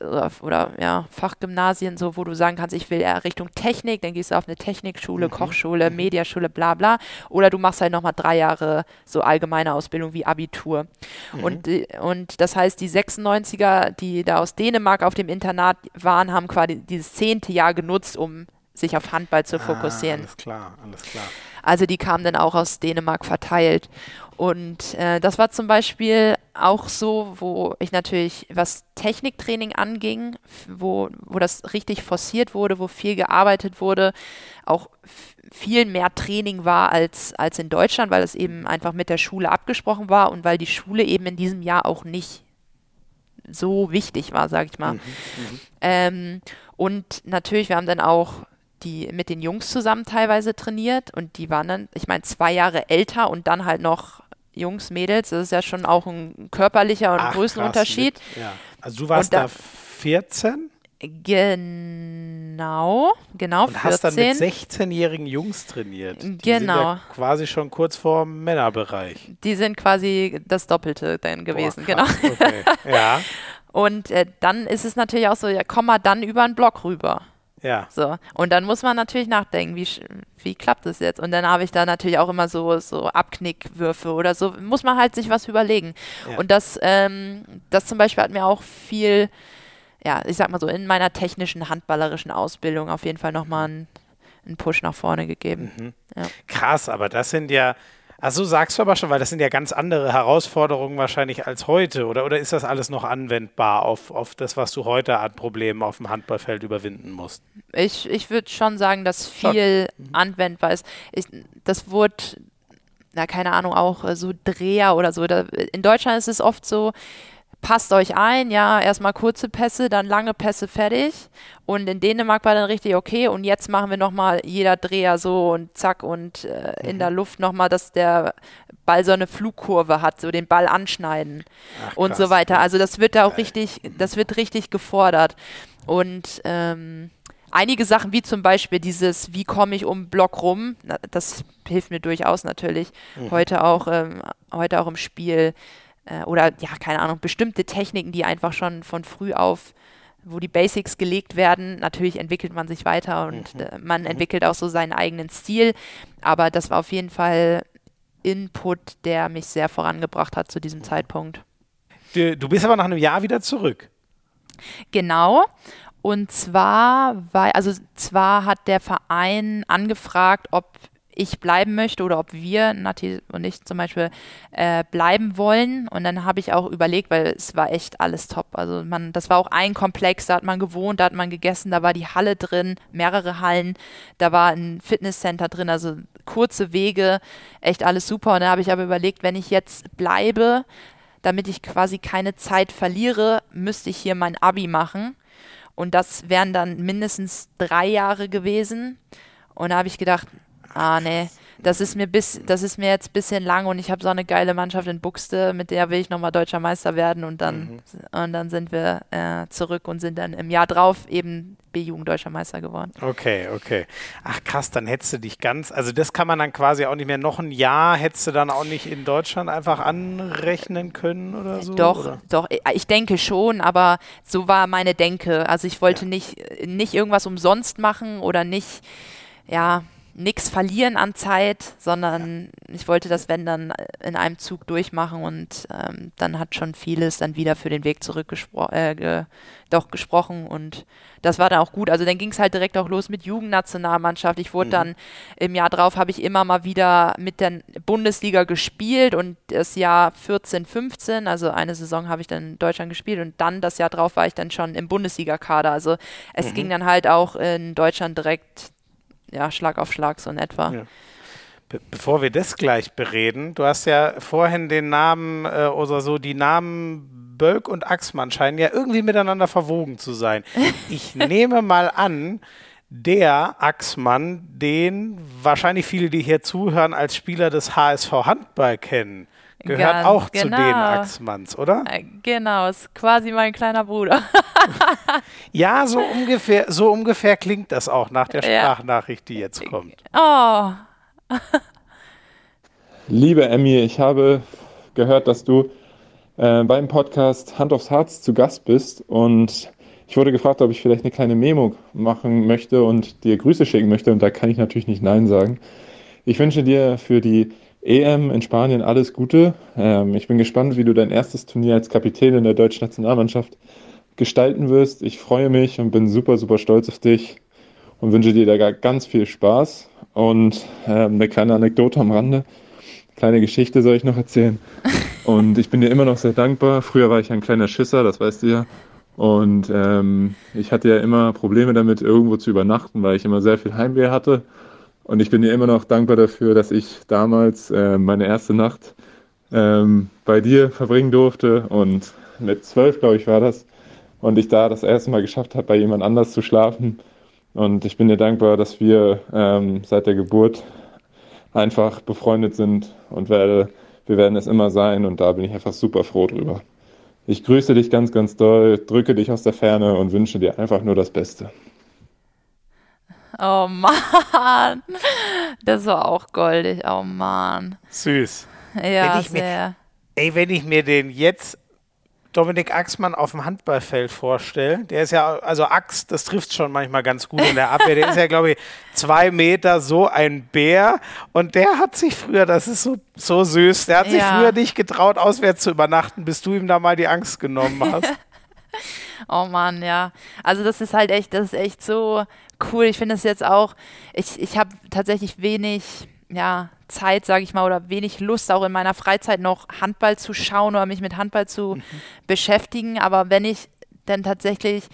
B: oder, oder, ja, Fachgymnasien, so, wo du sagen kannst, ich will eher Richtung Technik, dann gehst du auf eine Technikschule, mhm. Kochschule, mhm. Mediaschule, bla bla. Oder du machst halt nochmal drei Jahre so allgemeine Ausbildung wie Abitur. Mhm. Und, und das heißt, die 96er, die da aus Dänemark auf dem Internat waren, haben quasi dieses zehnte Jahr genutzt, um sich auf Handball zu ah, fokussieren.
A: alles klar, alles klar.
B: Also die kamen dann auch aus Dänemark verteilt. Und äh, das war zum Beispiel auch so, wo ich natürlich, was Techniktraining anging, wo, wo das richtig forciert wurde, wo viel gearbeitet wurde, auch viel mehr Training war als, als in Deutschland, weil es eben einfach mit der Schule abgesprochen war und weil die Schule eben in diesem Jahr auch nicht so wichtig war, sag ich mal. Mhm, mhm. ähm, und natürlich, wir haben dann auch die mit den Jungs zusammen teilweise trainiert und die waren dann, ich meine, zwei Jahre älter und dann halt noch Jungs, Mädels, das ist ja schon auch ein körperlicher und Ach, Größenunterschied.
A: Krass, mit, ja. Also du warst da, da 14?
B: Genau, genau. Und 14.
A: hast dann mit 16-jährigen Jungs trainiert. Die
B: genau.
A: Sind ja quasi schon kurz vor dem Männerbereich.
B: Die sind quasi das Doppelte dann gewesen, Boah, genau. Okay.
A: Ja. *laughs*
B: Und äh, dann ist es natürlich auch so, ja, komm mal dann über einen Block rüber.
A: Ja.
B: So. Und dann muss man natürlich nachdenken, wie, wie klappt das jetzt? Und dann habe ich da natürlich auch immer so, so Abknickwürfe oder so. Muss man halt sich was überlegen. Ja. Und das, ähm, das zum Beispiel hat mir auch viel, ja, ich sag mal so, in meiner technischen, handballerischen Ausbildung auf jeden Fall nochmal einen, einen Push nach vorne gegeben.
A: Mhm. Ja. Krass, aber das sind ja Ach so, sagst du aber schon, weil das sind ja ganz andere Herausforderungen wahrscheinlich als heute. Oder, oder ist das alles noch anwendbar auf, auf das, was du heute an Problemen auf dem Handballfeld überwinden musst?
B: Ich, ich würde schon sagen, dass viel mhm. anwendbar ist. Ich, das wurde, na keine Ahnung, auch äh, so Dreher oder so. In Deutschland ist es oft so, passt euch ein, ja, erstmal kurze Pässe, dann lange Pässe fertig. Und in Dänemark war dann richtig okay. Und jetzt machen wir nochmal jeder Dreher so und zack und äh, mhm. in der Luft nochmal, dass der Ball so eine Flugkurve hat, so den Ball anschneiden Ach, und so weiter. Also das wird da auch richtig, das wird richtig gefordert. Und ähm, einige Sachen, wie zum Beispiel dieses, wie komme ich um Block rum, das hilft mir durchaus natürlich. Mhm. Heute auch, ähm, heute auch im Spiel äh, oder ja, keine Ahnung, bestimmte Techniken, die einfach schon von früh auf wo die Basics gelegt werden. Natürlich entwickelt man sich weiter und mhm. äh, man mhm. entwickelt auch so seinen eigenen Stil. Aber das war auf jeden Fall Input, der mich sehr vorangebracht hat zu diesem Zeitpunkt.
A: Du, du bist aber nach einem Jahr wieder zurück.
B: Genau. Und zwar war, also zwar hat der Verein angefragt, ob ich bleiben möchte oder ob wir, Nati und ich zum Beispiel, äh, bleiben wollen. Und dann habe ich auch überlegt, weil es war echt alles top. Also man, das war auch ein Komplex, da hat man gewohnt, da hat man gegessen, da war die Halle drin, mehrere Hallen, da war ein Fitnesscenter drin, also kurze Wege, echt alles super. Und dann habe ich aber überlegt, wenn ich jetzt bleibe, damit ich quasi keine Zeit verliere, müsste ich hier mein Abi machen. Und das wären dann mindestens drei Jahre gewesen. Und da habe ich gedacht, ah nee, das ist mir bis, das ist mir jetzt ein bisschen lang und ich habe so eine geile Mannschaft in Buxte, mit der will ich nochmal deutscher Meister werden und dann, mhm. und dann sind wir äh, zurück und sind dann im Jahr drauf eben B-Jugend deutscher Meister geworden.
A: Okay, okay. Ach krass, dann hättest du dich ganz, also das kann man dann quasi auch nicht mehr, noch ein Jahr hättest du dann auch nicht in Deutschland einfach anrechnen können oder so?
B: Doch,
A: oder?
B: doch, ich denke schon, aber so war meine Denke. Also ich wollte ja. nicht, nicht irgendwas umsonst machen oder nicht, ja, nichts verlieren an Zeit, sondern ja. ich wollte das, wenn dann in einem Zug durchmachen und ähm, dann hat schon vieles dann wieder für den Weg zurück äh, ge doch gesprochen und das war dann auch gut. Also dann ging es halt direkt auch los mit Jugendnationalmannschaft. Ich wurde mhm. dann im Jahr drauf habe ich immer mal wieder mit der Bundesliga gespielt und das Jahr 14, 15, also eine Saison habe ich dann in Deutschland gespielt und dann das Jahr drauf war ich dann schon im Bundesliga-Kader. Also es mhm. ging dann halt auch in Deutschland direkt ja, Schlag auf Schlag so in etwa. Ja.
A: Be bevor wir das gleich bereden, du hast ja vorhin den Namen äh, oder so, die Namen Bölk und Axmann scheinen ja irgendwie miteinander verwogen zu sein. *laughs* Ich nehme mal an, der Axmann, den wahrscheinlich viele, die hier zuhören, als Spieler des HSV Handball kennen, gehört Ganz auch genau. zu den genau. Axmanns, oder?
B: Äh, genau, ist quasi mein kleiner Bruder. *laughs*
A: ja, so ungefähr, so ungefähr klingt das auch nach der Sprachnachricht, die jetzt kommt.
B: Oh. *laughs*
D: Liebe Emmy, ich habe gehört, dass du äh, beim Podcast Hand aufs Herz zu Gast bist und ich wurde gefragt, ob ich vielleicht eine kleine Memo machen möchte und dir Grüße schicken möchte und da kann ich natürlich nicht Nein sagen. Ich wünsche dir für die EM in Spanien alles Gute. Ähm, ich bin gespannt, wie du dein erstes Turnier als Kapitän in der deutschen Nationalmannschaft gestalten wirst. Ich freue mich und bin super, super stolz auf dich und wünsche dir da ganz viel Spaß. Und ähm, eine kleine Anekdote am Rande, kleine Geschichte soll ich noch erzählen. *laughs* Und ich bin dir immer noch sehr dankbar. Früher war ich ein kleiner Schisser, das weißt du ja. Und ähm, ich hatte ja immer Probleme damit, irgendwo zu übernachten, weil ich immer sehr viel Heimweh hatte. Und ich bin dir immer noch dankbar dafür, dass ich damals äh, meine erste Nacht ähm, bei dir verbringen durfte. Und mit zwölf, glaube ich, war das. Und ich da das erste Mal geschafft habe, bei jemand anders zu schlafen. Und ich bin dir dankbar, dass wir ähm, seit der Geburt einfach befreundet sind und werde, wir werden es immer sein. Und da bin ich einfach super froh drüber. Ich grüße dich ganz, ganz doll, drücke dich aus der Ferne und wünsche dir einfach nur das Beste.
B: Oh Mann, das war auch goldig. Oh Mann.
A: Süß.
B: Ja, sehr. Mir,
A: ey, wenn ich mir den jetzt Dominik Axmann auf dem Handballfeld vorstellen. Der ist ja, also Ax, das trifft schon manchmal ganz gut in der Abwehr. Der ist ja, glaube ich, zwei Meter so ein Bär. Und der hat sich früher, das ist so, so süß, der hat ja. sich früher nicht getraut, auswärts zu übernachten, bis du ihm da mal die Angst genommen hast. *laughs*
B: oh Mann, ja. Also das ist halt echt, das ist echt so cool. Ich finde es jetzt auch, ich, ich habe tatsächlich wenig, ja, Zeit, sage ich mal, oder wenig Lust, auch in meiner Freizeit noch Handball zu schauen oder mich mit Handball zu mhm. beschäftigen. Aber wenn ich dann tatsächlich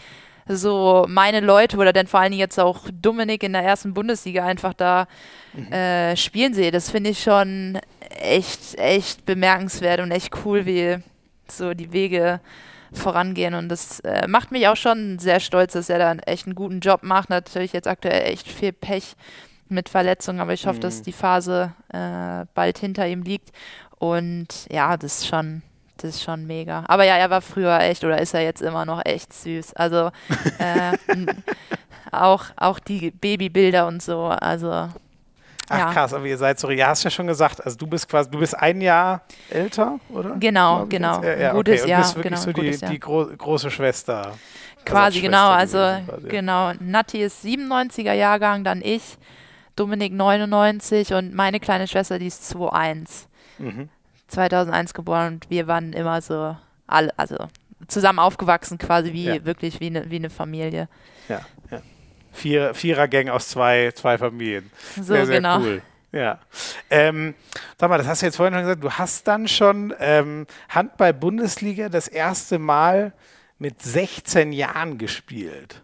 B: so meine Leute oder dann vor allen Dingen jetzt auch Dominik in der ersten Bundesliga einfach da mhm. äh, spielen sehe, das finde ich schon echt, echt bemerkenswert und echt cool, wie so die Wege vorangehen. Und das äh, macht mich auch schon sehr stolz, dass er da echt einen guten Job macht. Natürlich jetzt aktuell echt viel Pech mit Verletzungen, aber ich hoffe, mhm. dass die Phase äh, bald hinter ihm liegt. Und ja, das ist schon, das ist schon mega. Aber ja, er war früher echt oder ist er jetzt immer noch echt süß. Also äh, *laughs* auch, auch die Babybilder und so. Also
A: Ach ja. krass, aber ihr seid so, ja, hast ja schon gesagt, also du bist quasi, du bist ein Jahr älter, oder?
B: Genau, genau.
A: Ja, ja, gutes okay. Jahr. Bist wirklich genau, so die, die gro große Schwester.
B: Quasi, genau, also quasi. genau. Nati ist 97er Jahrgang, dann ich. Dominik 99 und meine kleine Schwester, die ist 21. Mhm. 2001 geboren und wir waren immer so alle, also zusammen aufgewachsen, quasi wie wirklich wie eine wie eine Familie.
A: Ja. Vier, Vierergang aus zwei, zwei Familien.
B: So, sehr, sehr genau. cool.
A: Ja. Ähm, sag mal, das hast du jetzt vorhin schon gesagt, du hast dann schon ähm, Handball-Bundesliga das erste Mal mit 16 Jahren gespielt.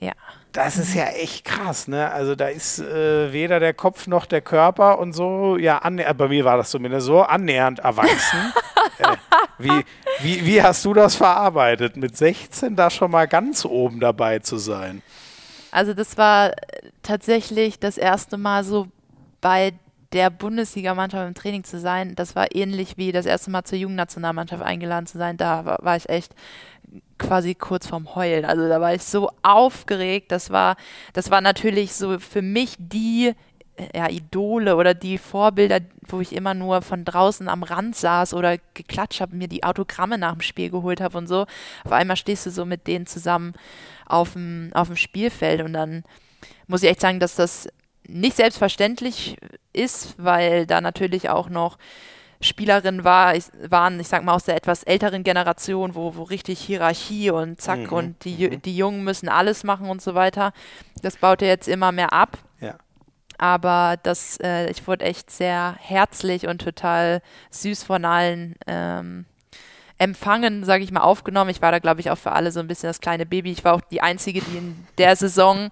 B: Ja.
A: Das ist ja echt krass, ne? Also da ist äh, weder der Kopf noch der Körper und so, ja, äh, bei mir war das zumindest so, annähernd erwachsen. *laughs* äh, wie, wie, wie hast du das verarbeitet, mit 16 da schon mal ganz oben dabei zu sein?
B: Also das war tatsächlich das erste Mal so bei der Bundesligamannschaft im Training zu sein. Das war ähnlich wie das erste Mal zur Jugendnationalmannschaft eingeladen zu sein. Da war, war ich echt quasi kurz vorm Heulen. Also da war ich so aufgeregt. Das war, das war natürlich so für mich die ja, Idole oder die Vorbilder, wo ich immer nur von draußen am Rand saß oder geklatscht habe, mir die Autogramme nach dem Spiel geholt habe und so. Auf einmal stehst du so mit denen zusammen auf dem, auf dem Spielfeld und dann muss ich echt sagen, dass das nicht selbstverständlich ist, weil da natürlich auch noch Spielerinnen war, ich, waren, ich sag mal, aus der etwas älteren Generation, wo, wo richtig Hierarchie und zack mhm. und die, mhm. die Jungen müssen alles machen und so weiter. Das baut ja jetzt immer mehr ab.
A: Ja.
B: Aber das, äh, ich wurde echt sehr herzlich und total süß von allen ähm, empfangen, sage ich mal, aufgenommen. Ich war da, glaube ich, auch für alle so ein bisschen das kleine Baby. Ich war auch die Einzige, die in der Saison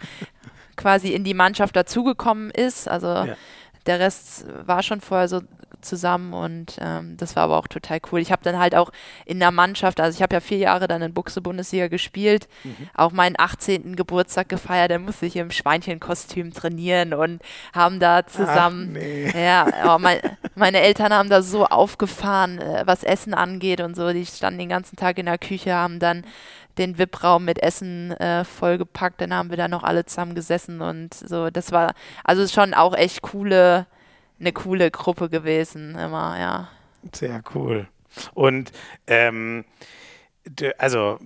B: quasi in die Mannschaft dazugekommen ist. Also ja. der Rest war schon vorher so zusammen und ähm, das war aber auch total cool. Ich habe dann halt auch in der Mannschaft, also ich habe ja vier Jahre dann in Buchse-Bundesliga gespielt, mhm. auch meinen 18. Geburtstag gefeiert, da musste ich im Schweinchenkostüm trainieren und haben da zusammen, Ach, nee. ja, oh, mein, meine Eltern haben da so aufgefahren, äh, was Essen angeht und so, die standen den ganzen Tag in der Küche, haben dann den VIP-Raum mit Essen äh, vollgepackt, dann haben wir da noch alle zusammen gesessen und so, das war also schon auch echt coole eine coole Gruppe gewesen, immer, ja.
A: Sehr cool. Und ähm, also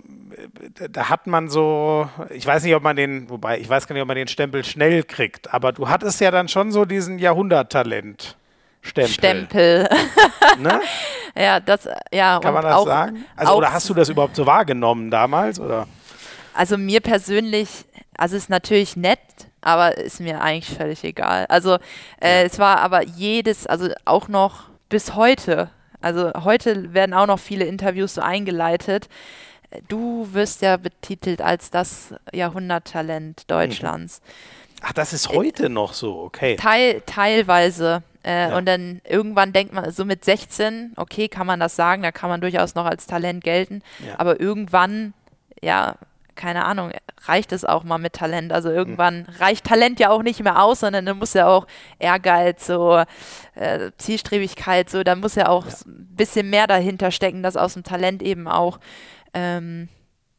A: da hat man so, ich weiß nicht, ob man den, wobei ich weiß gar nicht, ob man den Stempel schnell kriegt, aber du hattest ja dann schon so diesen Jahrhunderttalent. Stempel.
B: Stempel. *laughs* ne? Ja, das, ja.
A: Kann man das auch, sagen? Also, oder hast du das überhaupt so wahrgenommen damals, oder?
B: Also mir persönlich, also ist natürlich nett, aber ist mir eigentlich völlig egal. Also äh, es war aber jedes, also auch noch bis heute, also heute werden auch noch viele Interviews so eingeleitet. Du wirst ja betitelt als das Jahrhunderttalent Deutschlands.
A: Ach, das ist heute äh, noch so, okay.
B: Teil, teilweise. Äh, ja. Und dann irgendwann denkt man, so mit 16, okay, kann man das sagen, da kann man durchaus noch als Talent gelten. Ja. Aber irgendwann, ja, keine Ahnung, reicht es auch mal mit Talent. Also irgendwann mhm. reicht Talent ja auch nicht mehr aus, sondern dann muss ja auch Ehrgeiz, so äh, Zielstrebigkeit, so, da muss ja auch ja. ein bisschen mehr dahinter stecken, dass aus dem Talent eben auch ähm,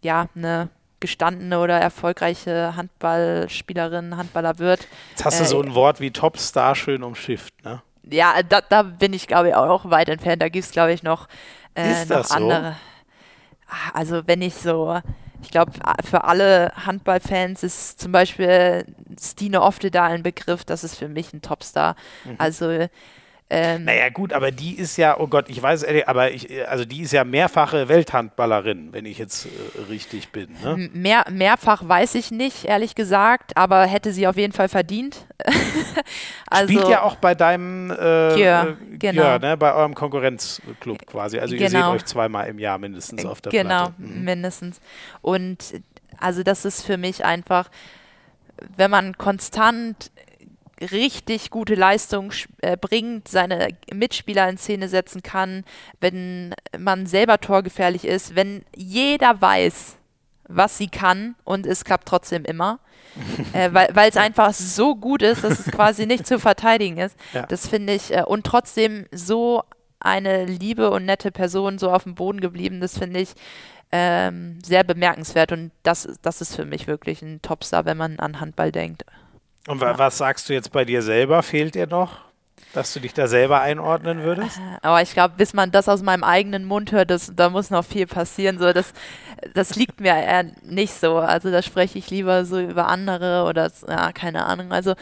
B: ja eine gestandene oder erfolgreiche Handballspielerin, Handballer wird.
A: Jetzt hast du so äh, ein Wort wie Topstar schön umschifft, ne?
B: Ja, da, da bin ich, glaube ich, auch weit entfernt. Da gibt es, glaube ich, noch, äh, noch andere. So? Also wenn ich so ich glaube, für alle Handballfans ist zum Beispiel Stine Ofte ein Begriff, das ist für mich ein Topstar. Mhm. Also
A: ähm, naja, gut, aber die ist ja, oh Gott, ich weiß, aber ich, also die ist ja mehrfache Welthandballerin, wenn ich jetzt äh, richtig bin. Ne?
B: Mehr, mehrfach weiß ich nicht, ehrlich gesagt, aber hätte sie auf jeden Fall verdient. *laughs*
A: also, Spielt ja auch bei deinem, äh, Gier, äh, genau. Gier, ne, bei eurem Konkurrenzclub quasi. Also genau. ihr seht genau. euch zweimal im Jahr mindestens auf der
B: genau,
A: Platte.
B: Genau, mhm. mindestens. Und also das ist für mich einfach, wenn man konstant richtig gute Leistung äh, bringt, seine Mitspieler in Szene setzen kann, wenn man selber torgefährlich ist, wenn jeder weiß, was sie kann und es klappt trotzdem immer. *laughs* äh, weil es einfach so gut ist, dass es quasi nicht zu verteidigen ist. *laughs* Ja. Das finde ich, äh, und trotzdem so eine liebe und nette Person so auf dem Boden geblieben, das finde ich ähm, sehr bemerkenswert und das, das ist für mich wirklich ein Topstar, wenn man an Handball denkt.
A: Und ja. was sagst du jetzt bei dir selber? Fehlt dir noch? Dass du dich da selber einordnen würdest?
B: Äh, aber ich glaube, bis man das aus meinem eigenen Mund hört, das, da muss noch viel passieren. So, das, das liegt mir eher nicht so. Also da spreche ich lieber so über andere oder ja, keine Ahnung. Also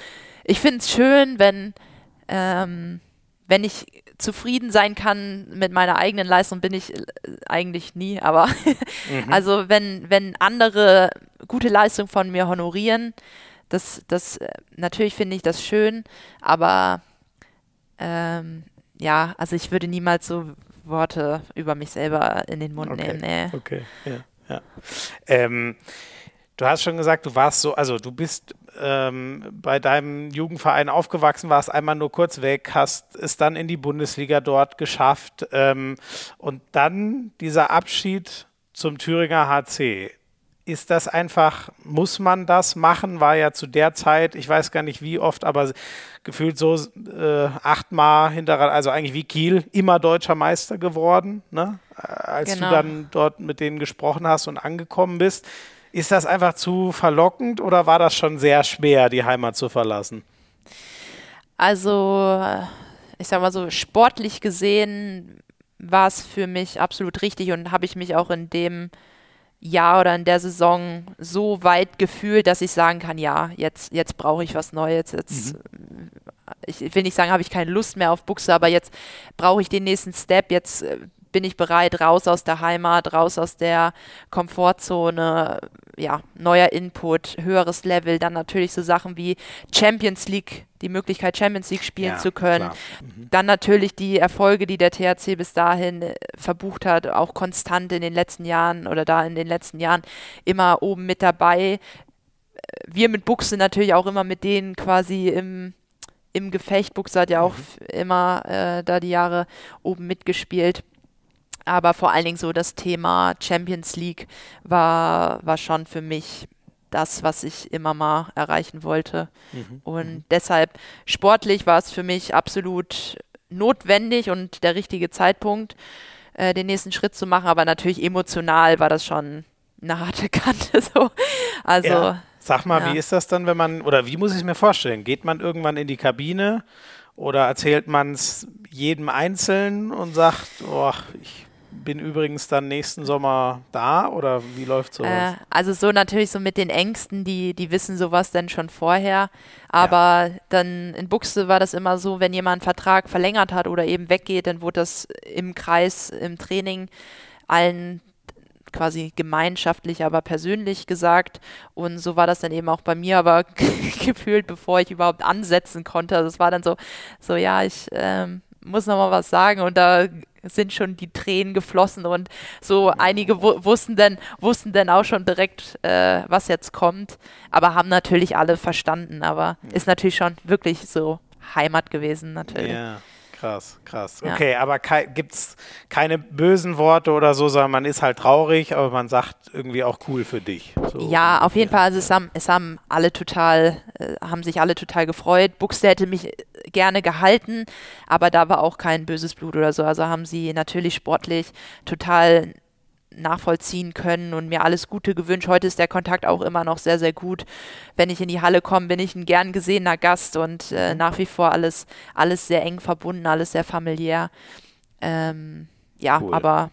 B: ich finde es schön, wenn, ähm, wenn ich zufrieden sein kann mit meiner eigenen Leistung, bin ich äh, eigentlich nie. Aber *laughs* mhm. also wenn, wenn andere gute Leistung von mir honorieren, das, das, äh, natürlich finde ich das schön, aber ähm, ja, also ich würde niemals so Worte über mich selber in den Mund
A: okay.
B: nehmen. Nee.
A: Okay, ja, ja. Ähm, du hast schon gesagt, du warst so, also du bist ähm, bei deinem Jugendverein aufgewachsen, warst einmal nur kurz weg, hast es dann in die Bundesliga dort geschafft ähm, und dann dieser Abschied zum Thüringer HC ist das einfach, muss man das machen? War ja zu der Zeit, ich weiß gar nicht wie oft, aber gefühlt so äh, achtmal hintereinander, also eigentlich wie Kiel, immer deutscher Meister geworden, ne? als genau. du dann dort mit denen gesprochen hast und angekommen bist. Ist das einfach zu verlockend oder war das schon sehr schwer, die Heimat zu verlassen?
B: Also, ich sag mal so, sportlich gesehen war es für mich absolut richtig und habe ich mich auch in dem Jahr oder in der Saison so weit gefühlt, dass ich sagen kann, ja, jetzt, jetzt brauche ich was Neues. Jetzt, mhm. ich will nicht sagen, habe ich keine Lust mehr auf Buchse, aber jetzt brauche ich den nächsten Step. Jetzt äh, bin ich bereit, raus aus der Heimat, raus aus der Komfortzone, ja, neuer Input, höheres Level, dann natürlich so Sachen wie Champions League, die Möglichkeit Champions League spielen ja, zu können. Mhm. Dann natürlich die Erfolge, die der THC bis dahin äh, verbucht hat, auch konstant in den letzten Jahren oder da in den letzten Jahren immer oben mit dabei wir mit Buchse natürlich auch immer mit denen quasi im, im Gefecht. Buchse hat ja auch mhm. immer äh, da die Jahre oben mitgespielt. Aber vor allen Dingen so das Thema Champions League war, war schon für mich das, was ich immer mal erreichen wollte. Mhm. Und mhm. deshalb sportlich war es für mich absolut notwendig und der richtige Zeitpunkt, äh, den nächsten Schritt zu machen. Aber natürlich emotional war das schon eine harte *laughs* Kante. So. Also, ja.
A: Sag mal, ja. wie ist das dann, wenn man, oder wie muss ich es mir vorstellen? Geht man irgendwann in die Kabine oder erzählt man es jedem einzeln und sagt, oh, ich bin übrigens dann nächsten Sommer da oder wie läuft sowas?
B: Äh, also so natürlich so mit den Ängsten, die, die wissen sowas dann schon vorher. Aber ja. dann in Buchse war das immer so, wenn jemand einen Vertrag verlängert hat oder eben weggeht, dann wurde das im Kreis, im Training allen quasi gemeinschaftlich, aber persönlich gesagt. Und so war das dann eben auch bei mir, aber *laughs* gefühlt, bevor ich überhaupt ansetzen konnte. Also es war dann so, so ja, ich ähm, muss noch mal was sagen. Und da sind schon die Tränen geflossen. Und so einige wussten dann wussten dann auch schon direkt, äh, was jetzt kommt, aber haben natürlich alle verstanden, aber ist natürlich schon wirklich so Heimat gewesen natürlich.
A: Ja. Krass, krass. Ja. Okay, aber gibt es keine bösen Worte oder so, sondern man ist halt traurig, aber man sagt irgendwie auch cool für dich.
B: So ja, auf jeden Fall. Also es haben, es haben alle total, äh, haben sich alle total gefreut. Buxte hätte mich gerne gehalten, aber da war auch kein böses Blut oder so. Also haben sie natürlich sportlich total nachvollziehen können und mir alles Gute gewünscht. Heute ist der Kontakt auch immer noch sehr, sehr gut. Wenn ich in die Halle komme, bin ich ein gern gesehener Gast und äh, mhm. nach wie vor alles, alles sehr eng verbunden, alles sehr familiär. Ähm, ja, cool. aber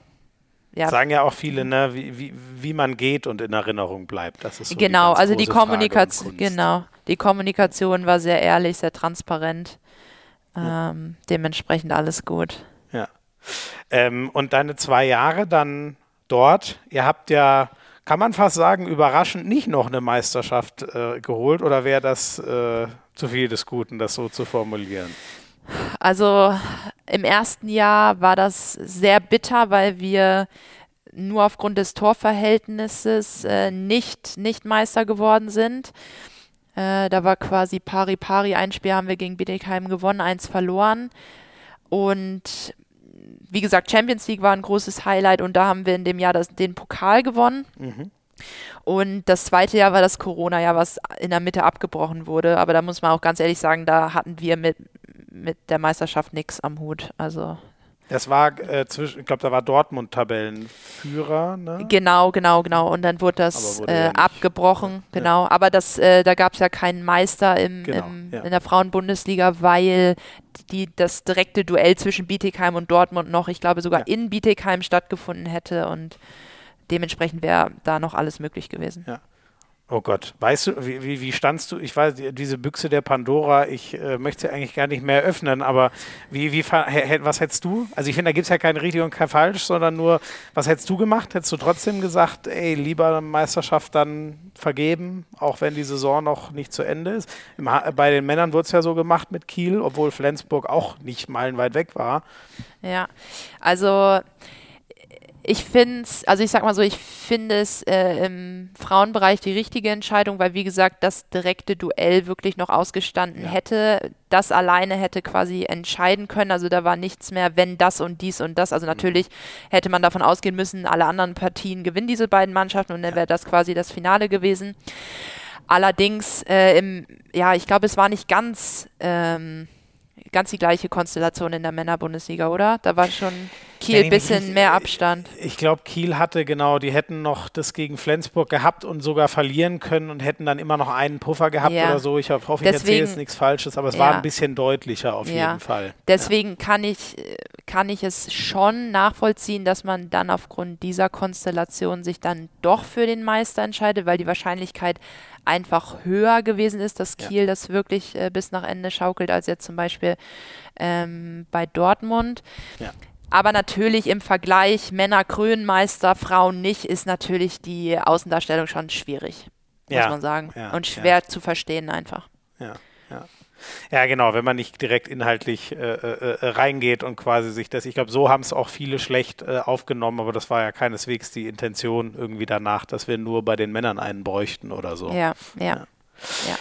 A: ja. Sagen ja auch viele, ne, wie, wie, wie man geht und in Erinnerung bleibt. Das ist so
B: genau, die also die Kommunikation, genau, die Kommunikation war sehr ehrlich, sehr transparent. Ähm, dementsprechend alles gut.
A: Ja. Ähm, und deine zwei Jahre dann dort. Ihr habt ja, kann man fast sagen, überraschend nicht noch eine Meisterschaft äh, geholt oder wäre das äh, zu viel des Guten, das so zu formulieren?
B: Also im ersten Jahr war das sehr bitter, weil wir nur aufgrund des Torverhältnisses äh, nicht, nicht Meister geworden sind. Äh, da war quasi pari pari. Ein Spiel haben wir gegen Bietigheim gewonnen, eins verloren. Und wie gesagt, Champions League war ein großes Highlight und da haben wir in dem Jahr das, den Pokal gewonnen. Mhm. Und das zweite Jahr war das Corona-Jahr, was in der Mitte abgebrochen wurde. Aber da muss man auch ganz ehrlich sagen, da hatten wir mit, mit der Meisterschaft nichts am Hut. Also
A: das war äh, zwischen, ich glaube, da war Dortmund Tabellenführer. Ne?
B: Genau, genau, genau. Und dann wurde das wurde äh, ja abgebrochen, genau. Ja. Aber das, äh, da gab es ja keinen Meister im, genau, im ja. in der Frauenbundesliga, weil die, das direkte Duell zwischen Bietigheim und Dortmund noch, ich glaube, sogar in Bietigheim stattgefunden hätte und dementsprechend wäre da noch alles möglich gewesen.
A: Ja. Oh Gott, weißt du, wie, wie, wie, standst du? Ich weiß, diese Büchse der Pandora, ich äh, möchte sie eigentlich gar nicht mehr öffnen, aber wie, wie, was hättest du? Also ich finde, da gibt es ja kein richtig und kein falsch, sondern nur, was hättest du gemacht? Hättest du trotzdem gesagt, ey, lieber Meisterschaft dann vergeben, auch wenn die Saison noch nicht zu Ende ist? Im, bei den Männern wurde es ja so gemacht mit Kiel, obwohl Flensburg auch nicht meilenweit weg war.
B: Ja, also ich finde es, also ich sag mal so, ich finde es äh, im Frauenbereich die richtige Entscheidung, weil wie gesagt, das direkte Duell wirklich noch ausgestanden ja. hätte. Das alleine hätte quasi entscheiden können. Also da war nichts mehr, wenn das und dies und das. Also natürlich mhm. hätte man davon ausgehen müssen, alle anderen Partien gewinnen diese beiden Mannschaften und dann wäre das quasi das Finale gewesen. Allerdings, äh, im, ja, ich glaube, es war nicht ganz. Ähm, ganz die gleiche Konstellation in der Männerbundesliga, oder? Da war schon Kiel ein bisschen mehr Abstand.
A: Ich glaube, Kiel hatte genau, die hätten noch das gegen Flensburg gehabt und sogar verlieren können und hätten dann immer noch einen Puffer gehabt ja. oder so. Ich hoffe, ich erzähle jetzt nichts Falsches, aber es ja. war ein bisschen deutlicher auf ja. jeden Fall.
B: Deswegen kann ich, kann ich es schon nachvollziehen, dass man dann aufgrund dieser Konstellation sich dann doch für den Meister entscheidet, weil die Wahrscheinlichkeit einfach höher gewesen ist, dass Kiel ja. das wirklich äh, bis nach Ende schaukelt, als jetzt zum Beispiel ähm, bei Dortmund. Ja. Aber natürlich im Vergleich Männer Krönmeister, Frauen nicht, ist natürlich die Außendarstellung schon schwierig, muss ja. man sagen. Und schwer zu verstehen einfach.
A: Ja, ja. Genau, wenn man nicht direkt inhaltlich äh, äh, äh reingeht und quasi sich das, ich glaube, so haben es auch viele schlecht äh, aufgenommen, aber das war ja keineswegs die Intention irgendwie danach, dass wir nur bei den Männern einen bräuchten oder so.
B: Ja, ja. ja. ja.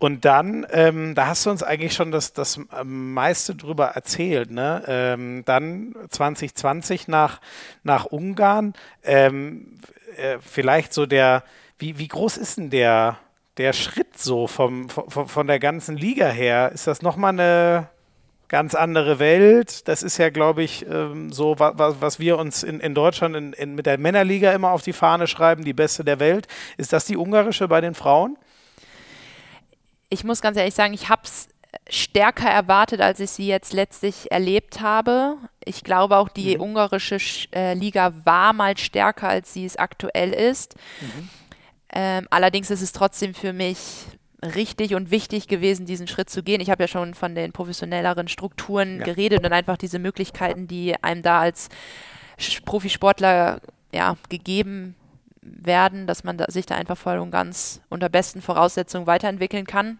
A: Und dann, ähm, da hast du uns eigentlich schon das, das meiste drüber erzählt, ne? Ähm, dann 2020 nach, nach Ungarn, ähm, äh, vielleicht so der, wie, wie groß ist denn der, der Schritt so vom, von, von der ganzen Liga her? Ist das nochmal eine ganz andere Welt? Das ist ja, glaube ich, ähm, so, was, was wir uns in, in Deutschland in, in, mit der Männerliga immer auf die Fahne schreiben, die beste der Welt. Ist das die ungarische bei den Frauen?
B: ich muss ganz ehrlich sagen, ich habe es stärker erwartet, als ich sie jetzt letztlich erlebt habe. Ich glaube auch, die mhm. ungarische äh, Liga war mal stärker, als sie es aktuell ist. Mhm. Ähm, allerdings ist es trotzdem für mich richtig und wichtig gewesen, diesen Schritt zu gehen. Ich habe ja schon von den professionelleren Strukturen ja. geredet und einfach diese Möglichkeiten, die einem da als Profisportler ja, gegeben werden, dass man da, sich da einfach voll und ganz unter besten Voraussetzungen weiterentwickeln kann.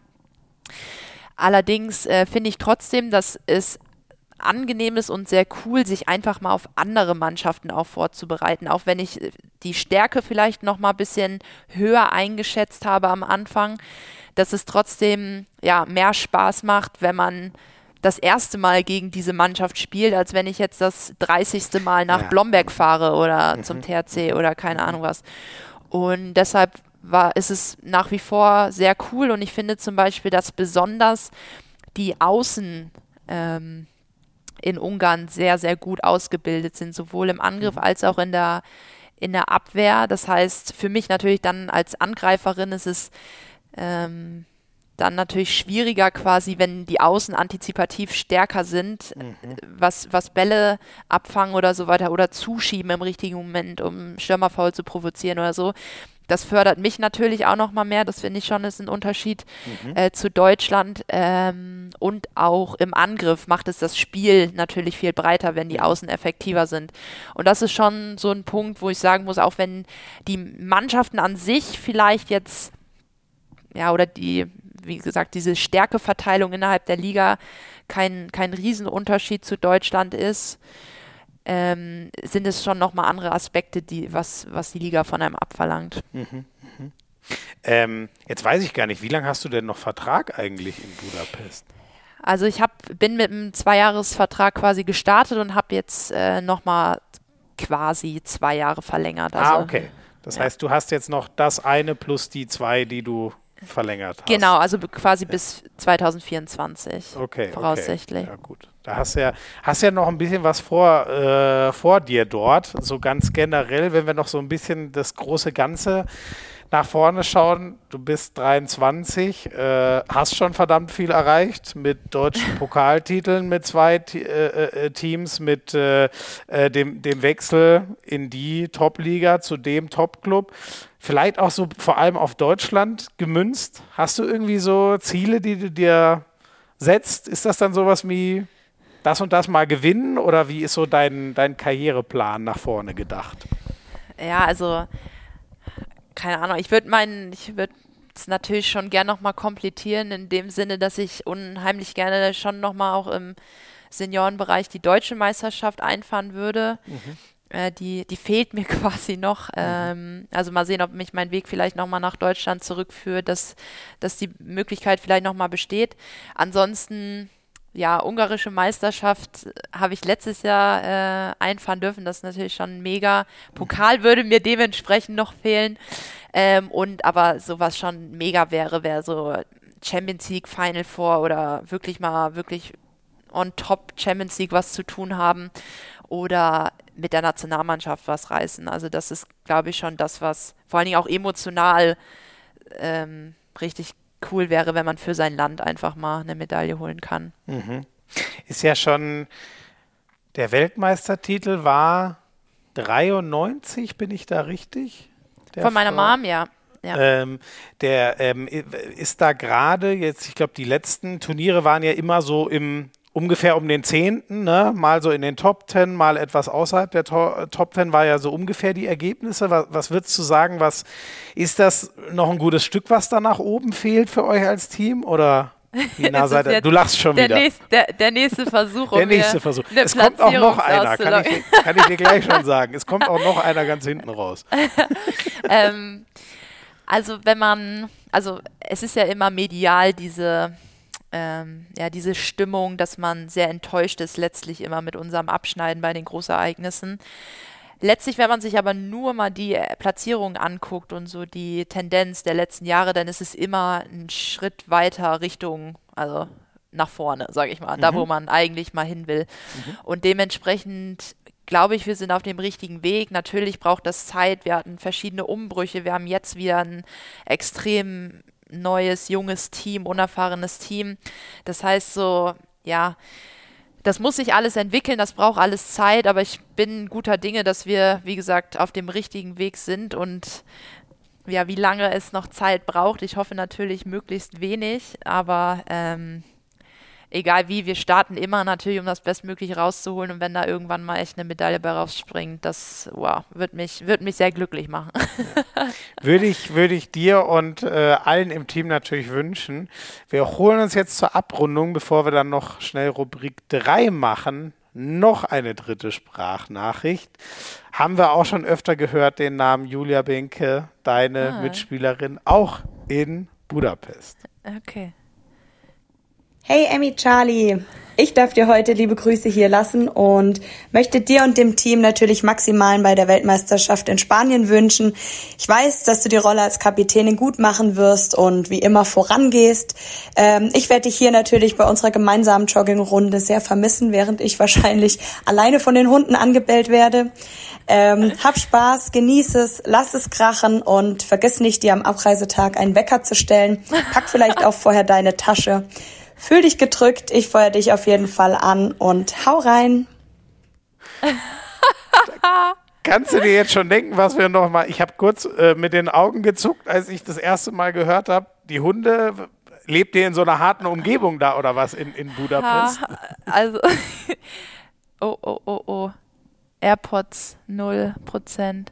B: Allerdings äh, finde ich trotzdem, dass es angenehm ist und sehr cool, sich einfach mal auf andere Mannschaften auch vorzubereiten. Auch wenn ich äh, die Stärke vielleicht noch mal ein bisschen höher eingeschätzt habe am Anfang, dass es trotzdem ja mehr Spaß macht, wenn man das erste Mal gegen diese Mannschaft spielt, als wenn ich jetzt das 30. Mal nach ja. Blomberg fahre oder mhm. zum THC oder keine Ahnung was. Und deshalb war, ist es nach wie vor sehr cool und ich finde zum Beispiel, dass besonders die Außen ähm, in Ungarn sehr, sehr gut ausgebildet sind, sowohl im Angriff mhm. als auch in der, in der Abwehr. Das heißt, für mich natürlich dann als Angreiferin ist es ähm, dann natürlich schwieriger quasi, wenn die Außen antizipativ stärker sind, mhm. was, was Bälle abfangen oder so weiter oder zuschieben im richtigen Moment, um Stürmerfaul zu provozieren oder so. Das fördert mich natürlich auch noch mal mehr. Das finde ich schon ist ein Unterschied mhm. äh, zu Deutschland. Ähm, und auch im Angriff macht es das Spiel natürlich viel breiter, wenn die Außen effektiver sind. Und das ist schon so ein Punkt, wo ich sagen muss, auch wenn die Mannschaften an sich vielleicht jetzt ja, oder die, wie gesagt, diese Stärkeverteilung innerhalb der Liga kein, kein Riesenunterschied zu Deutschland ist, ähm, sind es schon nochmal andere Aspekte, die, was, was die Liga von einem abverlangt. Mhm,
A: mh. ähm, jetzt weiß ich gar nicht, wie lange hast du denn noch Vertrag eigentlich in Budapest?
B: Also ich hab, bin mit einem Zweijahresvertrag quasi gestartet und habe jetzt äh, nochmal quasi zwei Jahre verlängert.
A: Ah, also, ah, okay. Das ja. heißt, du hast jetzt noch das eine plus die zwei, die du verlängert hast.
B: Genau, also quasi bis 2024.
A: Okay.
B: Voraussichtlich.
A: Okay. Ja, gut. Da hast du ja, hast ja noch ein bisschen was vor, äh, vor dir dort. So ganz generell, wenn wir noch so ein bisschen das große Ganze nach vorne schauen. Du bist 23, äh, hast schon verdammt viel erreicht mit deutschen *laughs* Pokaltiteln mit zwei äh, äh, Teams, mit äh, äh, dem, dem Wechsel in die Top-Liga zu dem Top-Club. Vielleicht auch so vor allem auf Deutschland gemünzt. Hast du irgendwie so Ziele, die du dir setzt? Ist das dann sowas wie das und das mal gewinnen oder wie ist so dein, dein Karriereplan nach vorne gedacht?
B: Ja, also keine Ahnung, ich würde meinen, ich würde es natürlich schon gerne nochmal komplettieren, in dem Sinne, dass ich unheimlich gerne schon nochmal auch im Seniorenbereich die deutsche Meisterschaft einfahren würde. Mhm. Äh, die, die fehlt mir *laughs* quasi noch. Mhm. Ähm, also mal sehen, ob mich mein Weg vielleicht nochmal nach Deutschland zurückführt, dass, dass die Möglichkeit vielleicht nochmal besteht. Ansonsten ja, ungarische Meisterschaft habe ich letztes Jahr äh, einfahren dürfen. Das ist natürlich schon mega. Pokal würde mir dementsprechend noch fehlen. Ähm, und aber sowas schon mega wäre, wäre so Champions League Final Four oder wirklich mal wirklich on top Champions League was zu tun haben oder mit der Nationalmannschaft was reißen. Also das ist, glaube ich, schon das, was vor allen Dingen auch emotional ähm, richtig cool wäre, wenn man für sein Land einfach mal eine Medaille holen kann.
A: Mhm. Ist ja schon, der Weltmeistertitel war 93, bin ich da richtig?
B: Der Von meiner Frau? Mom, ja. Ja.
A: Ähm, der ähm, ist da gerade jetzt, ich glaube, die letzten Turniere waren ja immer so im ungefähr um den Zehnten, ne? mal so in den Top Ten, mal etwas außerhalb der to Top Ten war ja so ungefähr die Ergebnisse. Was, was würdest du sagen, was ist das noch ein gutes Stück, was da nach oben fehlt für euch als Team oder *laughs* Wie nah seid? Du lachst schon
B: der
A: wieder.
B: Nächste, der, der nächste Versuch. *laughs*
A: der nächste Versuch. Es kommt auch noch einer, kann ich, dir, kann ich dir gleich schon sagen. Es kommt auch noch einer ganz hinten raus. *laughs*
B: ähm, also wenn man, also es ist ja immer medial diese, ähm, ja, diese Stimmung, dass man sehr enttäuscht ist letztlich immer mit unserem Abschneiden bei den Großereignissen. Letztlich, wenn man sich aber nur mal die äh, Platzierung anguckt und so die Tendenz der letzten Jahre, dann ist es immer ein Schritt weiter Richtung, also nach vorne, sage ich mal, mhm. da wo man eigentlich mal hin will. Mhm. Und dementsprechend glaube ich, wir sind auf dem richtigen Weg. Natürlich braucht das Zeit. Wir hatten verschiedene Umbrüche. Wir haben jetzt wieder ein extrem neues, junges Team, unerfahrenes Team. Das heißt so, ja, das muss sich alles entwickeln, das braucht alles Zeit, aber ich bin guter Dinge, dass wir, wie gesagt, auf dem richtigen Weg sind und ja, wie lange es noch Zeit braucht. Ich hoffe natürlich möglichst wenig, aber ähm, egal wie, wir starten immer natürlich, um das Bestmögliche rauszuholen. Und wenn da irgendwann mal echt eine Medaille bei rausspringt, das wow, wird mich, wird mich sehr glücklich machen. *laughs*
A: würde, ich, würde ich dir und äh, allen im Team natürlich wünschen. Wir holen uns jetzt zur Abrundung, bevor wir dann noch schnell Rubrik 3 machen. Noch eine dritte Sprachnachricht. Haben wir auch schon öfter gehört, den Namen Julia Benke, deine ah. Mitspielerin, auch in Budapest.
B: Okay.
E: Hey Emmy Charlie, ich darf dir heute liebe Grüße hier lassen und möchte dir und dem Team natürlich Maximalen bei der Weltmeisterschaft in Spanien wünschen. Ich weiß, dass du die Rolle als Kapitänin gut machen wirst und wie immer vorangehst. Ähm, ich werde dich hier natürlich bei unserer gemeinsamen Joggingrunde sehr vermissen, während ich wahrscheinlich alleine von den Hunden angebellt werde. Ähm, hab Spaß, genieß es, lass es krachen und vergiss nicht, dir am Abreisetag einen Wecker zu stellen. Pack vielleicht auch vorher deine Tasche. Fühl dich gedrückt, ich feuer dich auf jeden Fall an und hau rein. *laughs*
A: Kannst du dir jetzt schon denken, was wir noch mal? Ich habe kurz äh, mit den Augen gezuckt, als ich das erste Mal gehört habe, die Hunde lebt ihr in so einer harten Umgebung da oder was in, in Budapest?
B: Ja, also *laughs* oh oh oh oh AirPods 0%.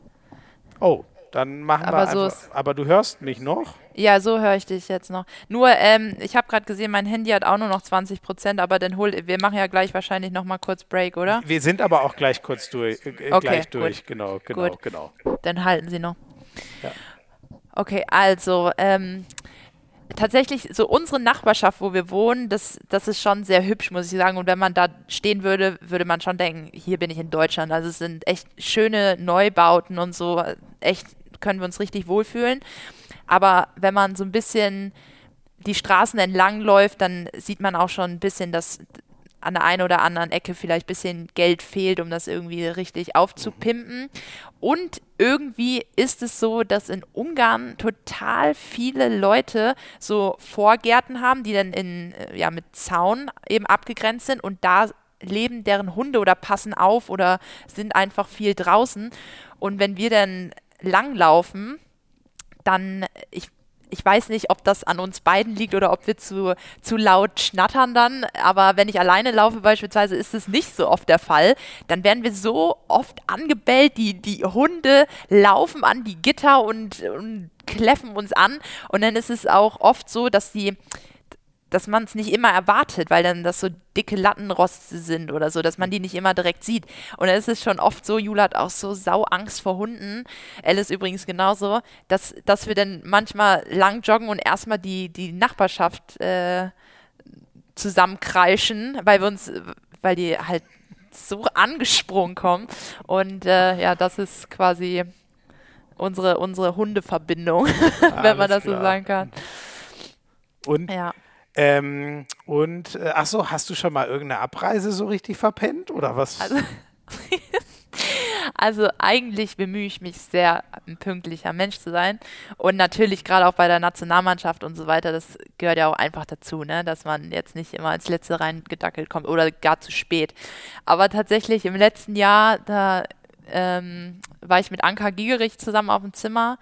A: Oh, dann machen aber wir einfach. So aber du hörst mich noch?
B: Ja, so höre ich dich jetzt noch. Nur, ähm, ich habe gerade gesehen, mein Handy hat auch nur noch 20 Prozent, aber dann hol, wir machen ja gleich wahrscheinlich noch mal kurz Break, oder?
A: Wir sind aber auch gleich kurz durch. Äh, okay, gleich durch, gut. genau, genau, gut. genau.
B: Dann halten Sie noch. Ja. Okay, also, ähm, tatsächlich so unsere Nachbarschaft, wo wir wohnen, das, das ist schon sehr hübsch, muss ich sagen. Und wenn man da stehen würde, würde man schon denken, hier bin ich in Deutschland. Also es sind echt schöne Neubauten und so, echt können wir uns richtig wohlfühlen. Aber wenn man so ein bisschen die Straßen entlang läuft, dann sieht man auch schon ein bisschen, dass an der einen oder anderen Ecke vielleicht ein bisschen Geld fehlt, um das irgendwie richtig aufzupimpen. Und irgendwie ist es so, dass in Ungarn total viele Leute so Vorgärten haben, die dann in, äh, ja, mit Zaun eben abgegrenzt sind und da leben deren Hunde oder passen auf oder sind einfach viel draußen. Und wenn wir dann langlaufen, dann, ich, ich weiß nicht, ob das an uns beiden liegt oder ob wir zu, zu laut schnattern dann, aber wenn ich alleine laufe beispielsweise, ist es nicht so oft der Fall. Dann werden wir so oft angebellt, die, die Hunde laufen an die Gitter und, und kläffen uns an und dann ist es auch oft so, dass die dass man es nicht immer erwartet, weil dann das so dicke Lattenroste sind oder so, dass man die nicht immer direkt sieht. Und dann ist es schon oft so, Jula hat auch so sau Angst vor Hunden, Alice übrigens genauso, dass, dass wir dann manchmal lang joggen und erstmal die, die Nachbarschaft äh, zusammenkreischen, weil wir uns, weil die halt so angesprungen kommen. Und äh, ja, das ist quasi unsere, unsere Hundeverbindung, *laughs* wenn man das klar. so sagen kann.
A: Und ja. Ähm, und äh, ach so, hast du schon mal irgendeine Abreise so richtig verpennt oder was?
B: Also, *laughs* also eigentlich bemühe ich mich sehr, ein pünktlicher Mensch zu sein. Und natürlich gerade auch bei der Nationalmannschaft und so weiter, das gehört ja auch einfach dazu, ne? dass man jetzt nicht immer als Letzte reingedackelt kommt oder gar zu spät. Aber tatsächlich im letzten Jahr, da ähm, war ich mit Anka Gigerich zusammen auf dem Zimmer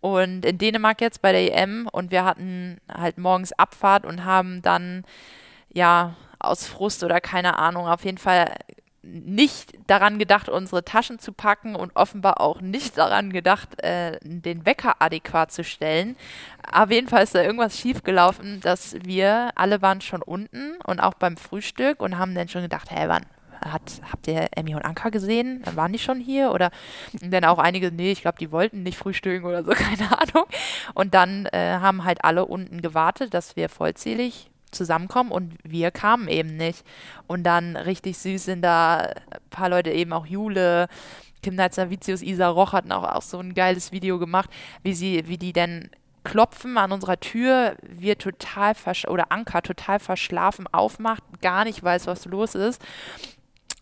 B: und in Dänemark jetzt bei der EM und wir hatten halt morgens Abfahrt und haben dann ja aus Frust oder keine Ahnung auf jeden Fall nicht daran gedacht, unsere Taschen zu packen und offenbar auch nicht daran gedacht, äh, den Wecker adäquat zu stellen. Auf jeden Fall ist da irgendwas schiefgelaufen, dass wir alle waren schon unten und auch beim Frühstück und haben dann schon gedacht, hey, wann, hat, habt ihr Emmy und Anka gesehen? Waren die schon hier? Oder dann auch einige, nee, ich glaube, die wollten nicht frühstücken oder so, *laughs* keine Ahnung. Und dann äh, haben halt alle unten gewartet, dass wir vollzählig zusammenkommen und wir kamen eben nicht. Und dann richtig süß sind da ein paar Leute eben auch Jule, Kim Neitzer-Vitius, Isa Roch hatten auch, auch so ein geiles Video gemacht, wie sie, wie die denn klopfen an unserer Tür, wir total oder Anka total verschlafen aufmacht, gar nicht weiß, was los ist.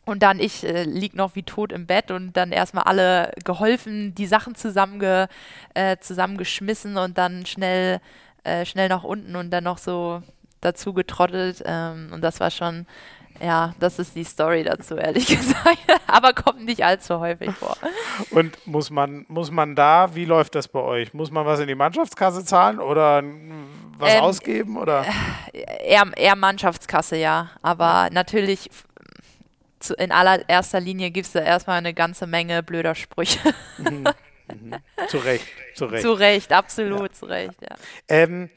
B: Und dann ich äh, lieg noch wie tot im Bett und dann erstmal alle geholfen, die Sachen zusammenge, äh, zusammengeschmissen und dann schnell, äh, schnell nach unten und dann noch so dazu getrottelt. Ähm, und das war schon, ja, das ist die Story dazu, ehrlich *laughs* gesagt. Aber kommt nicht allzu häufig vor.
A: Und muss man, muss man da, wie läuft das bei euch? Muss man was in die Mannschaftskasse zahlen oder was ähm, ausgeben? Oder?
B: Eher, eher Mannschaftskasse, ja. Aber natürlich zu, in allererster Linie gibt es da erstmal eine ganze Menge blöder Sprüche. Mhm.
A: Mhm. *laughs* Zu Recht, zu Recht.
B: Zu Recht, absolut, ja. zu Recht, ja.
A: Ähm,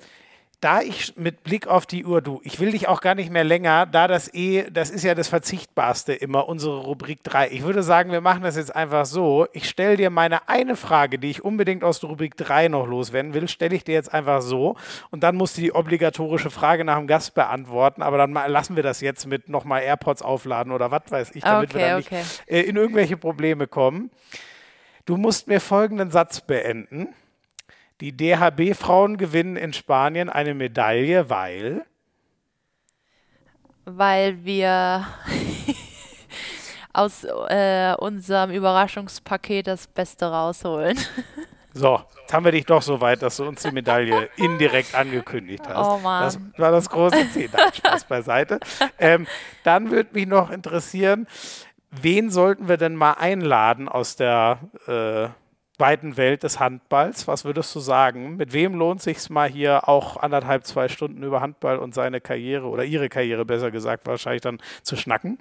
A: da ich mit Blick auf die Uhr, du, ich will dich auch gar nicht mehr länger, da das eh, das ist ja das Verzichtbarste immer, unsere Rubrik 3. Ich würde sagen, wir machen das jetzt einfach so. Ich stelle dir meine eine Frage, die ich unbedingt aus der Rubrik 3 noch loswerden will, stelle ich dir jetzt einfach so. Und dann musst du die obligatorische Frage nach dem Gast beantworten. Aber dann lassen wir das jetzt mit nochmal AirPods aufladen oder was weiß ich, damit okay, wir dann okay. nicht äh, in irgendwelche Probleme kommen. Du musst mir folgenden Satz beenden. Die DHB-Frauen gewinnen in Spanien eine Medaille, weil?
B: Weil wir *laughs* aus äh, unserem Überraschungspaket das Beste rausholen.
A: So, jetzt haben wir dich doch so weit, dass du uns die Medaille *laughs* indirekt angekündigt hast. Oh Mann. Das war das große Ziel. Nein, Spaß beiseite. Ähm, dann würde mich noch interessieren, wen sollten wir denn mal einladen aus der äh, weiten Welt des Handballs. Was würdest du sagen? Mit wem lohnt sich mal hier auch anderthalb, zwei Stunden über Handball und seine Karriere oder ihre Karriere besser gesagt wahrscheinlich dann zu schnacken?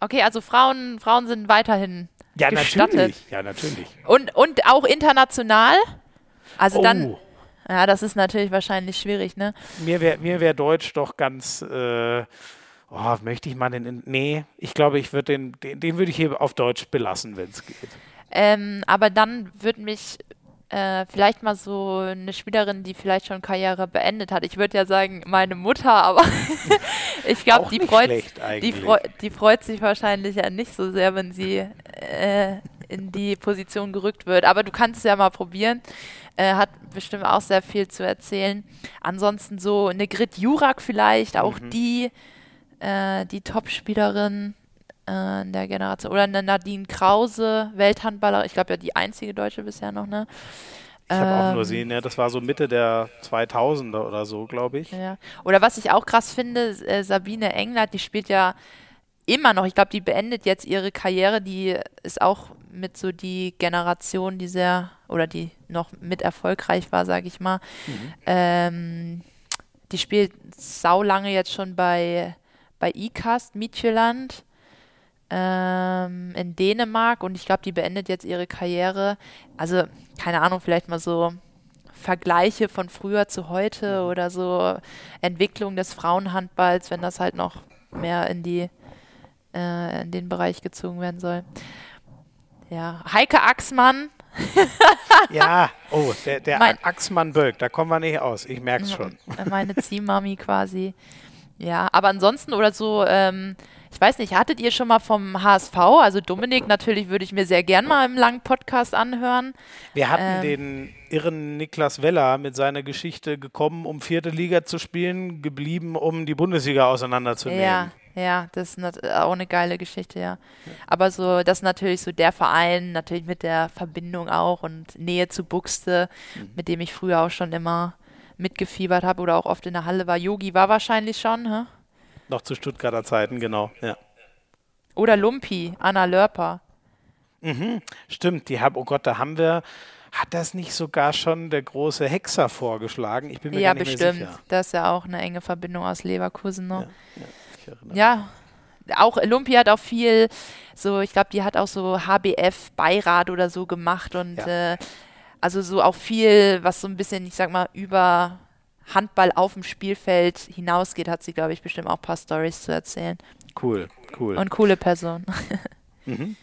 B: Okay, also Frauen, Frauen sind weiterhin
A: ja,
B: gestattet.
A: Natürlich. Ja, natürlich.
B: Und, und auch international? Also oh. dann. Ja, das ist natürlich wahrscheinlich schwierig, ne?
A: Mir wäre mir wär Deutsch doch ganz. Äh, oh, möchte ich mal den. Nee, ich glaube, ich würde den, den, den würde ich hier auf Deutsch belassen, wenn es geht.
B: Ähm, aber dann würde mich äh, vielleicht mal so eine Spielerin, die vielleicht schon Karriere beendet hat. Ich würde ja sagen, meine Mutter, aber *laughs* ich glaube, die, freut, die, freu die freut sich wahrscheinlich ja nicht so sehr, wenn sie äh, in die Position gerückt wird. Aber du kannst es ja mal probieren. Äh, hat bestimmt auch sehr viel zu erzählen. Ansonsten so eine Grit Jurak vielleicht, auch mhm. die, äh, die Top-Spielerin in der Generation. Oder eine Nadine Krause, Welthandballer, ich glaube ja die einzige Deutsche bisher noch, ne?
A: Ich habe auch nur ähm, sehen, ja, das war so Mitte der 2000er oder so, glaube ich.
B: Ja. Oder was ich auch krass finde, äh, Sabine Englert, die spielt ja immer noch, ich glaube, die beendet jetzt ihre Karriere, die ist auch mit so die Generation, die sehr, oder die noch mit erfolgreich war, sage ich mal. Mhm. Ähm, die spielt saulange jetzt schon bei, bei ICAST, Mietjeland ähm, in Dänemark und ich glaube, die beendet jetzt ihre Karriere. Also, keine Ahnung, vielleicht mal so Vergleiche von früher zu heute mhm. oder so Entwicklung des Frauenhandballs, wenn das halt noch mehr in die äh, in den Bereich gezogen werden soll. Ja, Heike Axmann. *laughs*
A: ja, oh, der, der mein, Axmann Bölk, da kommen wir nicht aus, ich merke es schon.
B: Meine Ziehmami quasi. Ja, aber ansonsten oder so, ähm, ich weiß nicht, hattet ihr schon mal vom HSV? Also Dominik natürlich würde ich mir sehr gern mal im langen Podcast anhören.
A: Wir hatten ähm, den irren Niklas Weller mit seiner Geschichte gekommen, um vierte Liga zu spielen, geblieben, um die Bundesliga auseinanderzunehmen.
B: Ja, ja, das ist auch eine geile Geschichte, ja. Aber so, das ist natürlich so der Verein, natürlich mit der Verbindung auch und Nähe zu Buxte, mhm. mit dem ich früher auch schon immer mitgefiebert habe oder auch oft in der Halle war. Yogi war wahrscheinlich schon, hä?
A: Noch zu Stuttgarter Zeiten, genau, ja.
B: Oder Lumpi, Anna Lörper.
A: Mhm, stimmt, die haben, oh Gott, da haben wir, hat das nicht sogar schon der große Hexer vorgeschlagen? Ich bin mir ja, gar nicht bestimmt. mehr sicher.
B: Das ist ja auch eine enge Verbindung aus Leverkusen noch. Ja, ja, ja auch Lumpi hat auch viel, so ich glaube, die hat auch so HBF-Beirat oder so gemacht und ja. äh, also so auch viel, was so ein bisschen, ich sag mal, über Handball auf dem Spielfeld hinausgeht, hat sie, glaube ich, bestimmt auch ein paar Stories zu erzählen.
A: Cool, cool.
B: Und coole Person. *laughs*
A: mhm.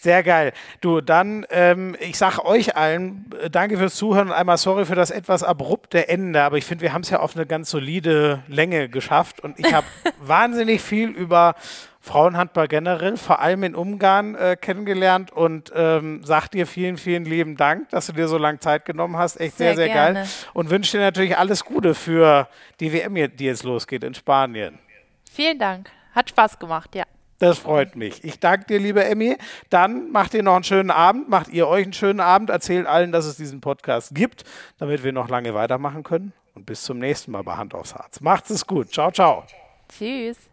A: Sehr geil. Du, dann, ähm, ich sage euch allen, äh, danke fürs Zuhören und einmal sorry für das etwas abrupte Ende, aber ich finde, wir haben es ja auf eine ganz solide Länge geschafft und ich habe *laughs* wahnsinnig viel über Frauenhandball generell, vor allem in Ungarn, äh, kennengelernt und ähm, sag dir vielen, vielen lieben Dank, dass du dir so lange Zeit genommen hast. Echt sehr, sehr, sehr geil. Und wünsche dir natürlich alles Gute für die WM, die jetzt losgeht in Spanien.
B: Vielen Dank. Hat Spaß gemacht, ja.
A: Das freut mich. Ich danke dir, liebe Emmy. Dann macht ihr noch einen schönen Abend, macht ihr euch einen schönen Abend, erzählt allen, dass es diesen Podcast gibt, damit wir noch lange weitermachen können. Und bis zum nächsten Mal bei Hand aufs Harz. Macht's es gut. Ciao, ciao.
B: Tschüss.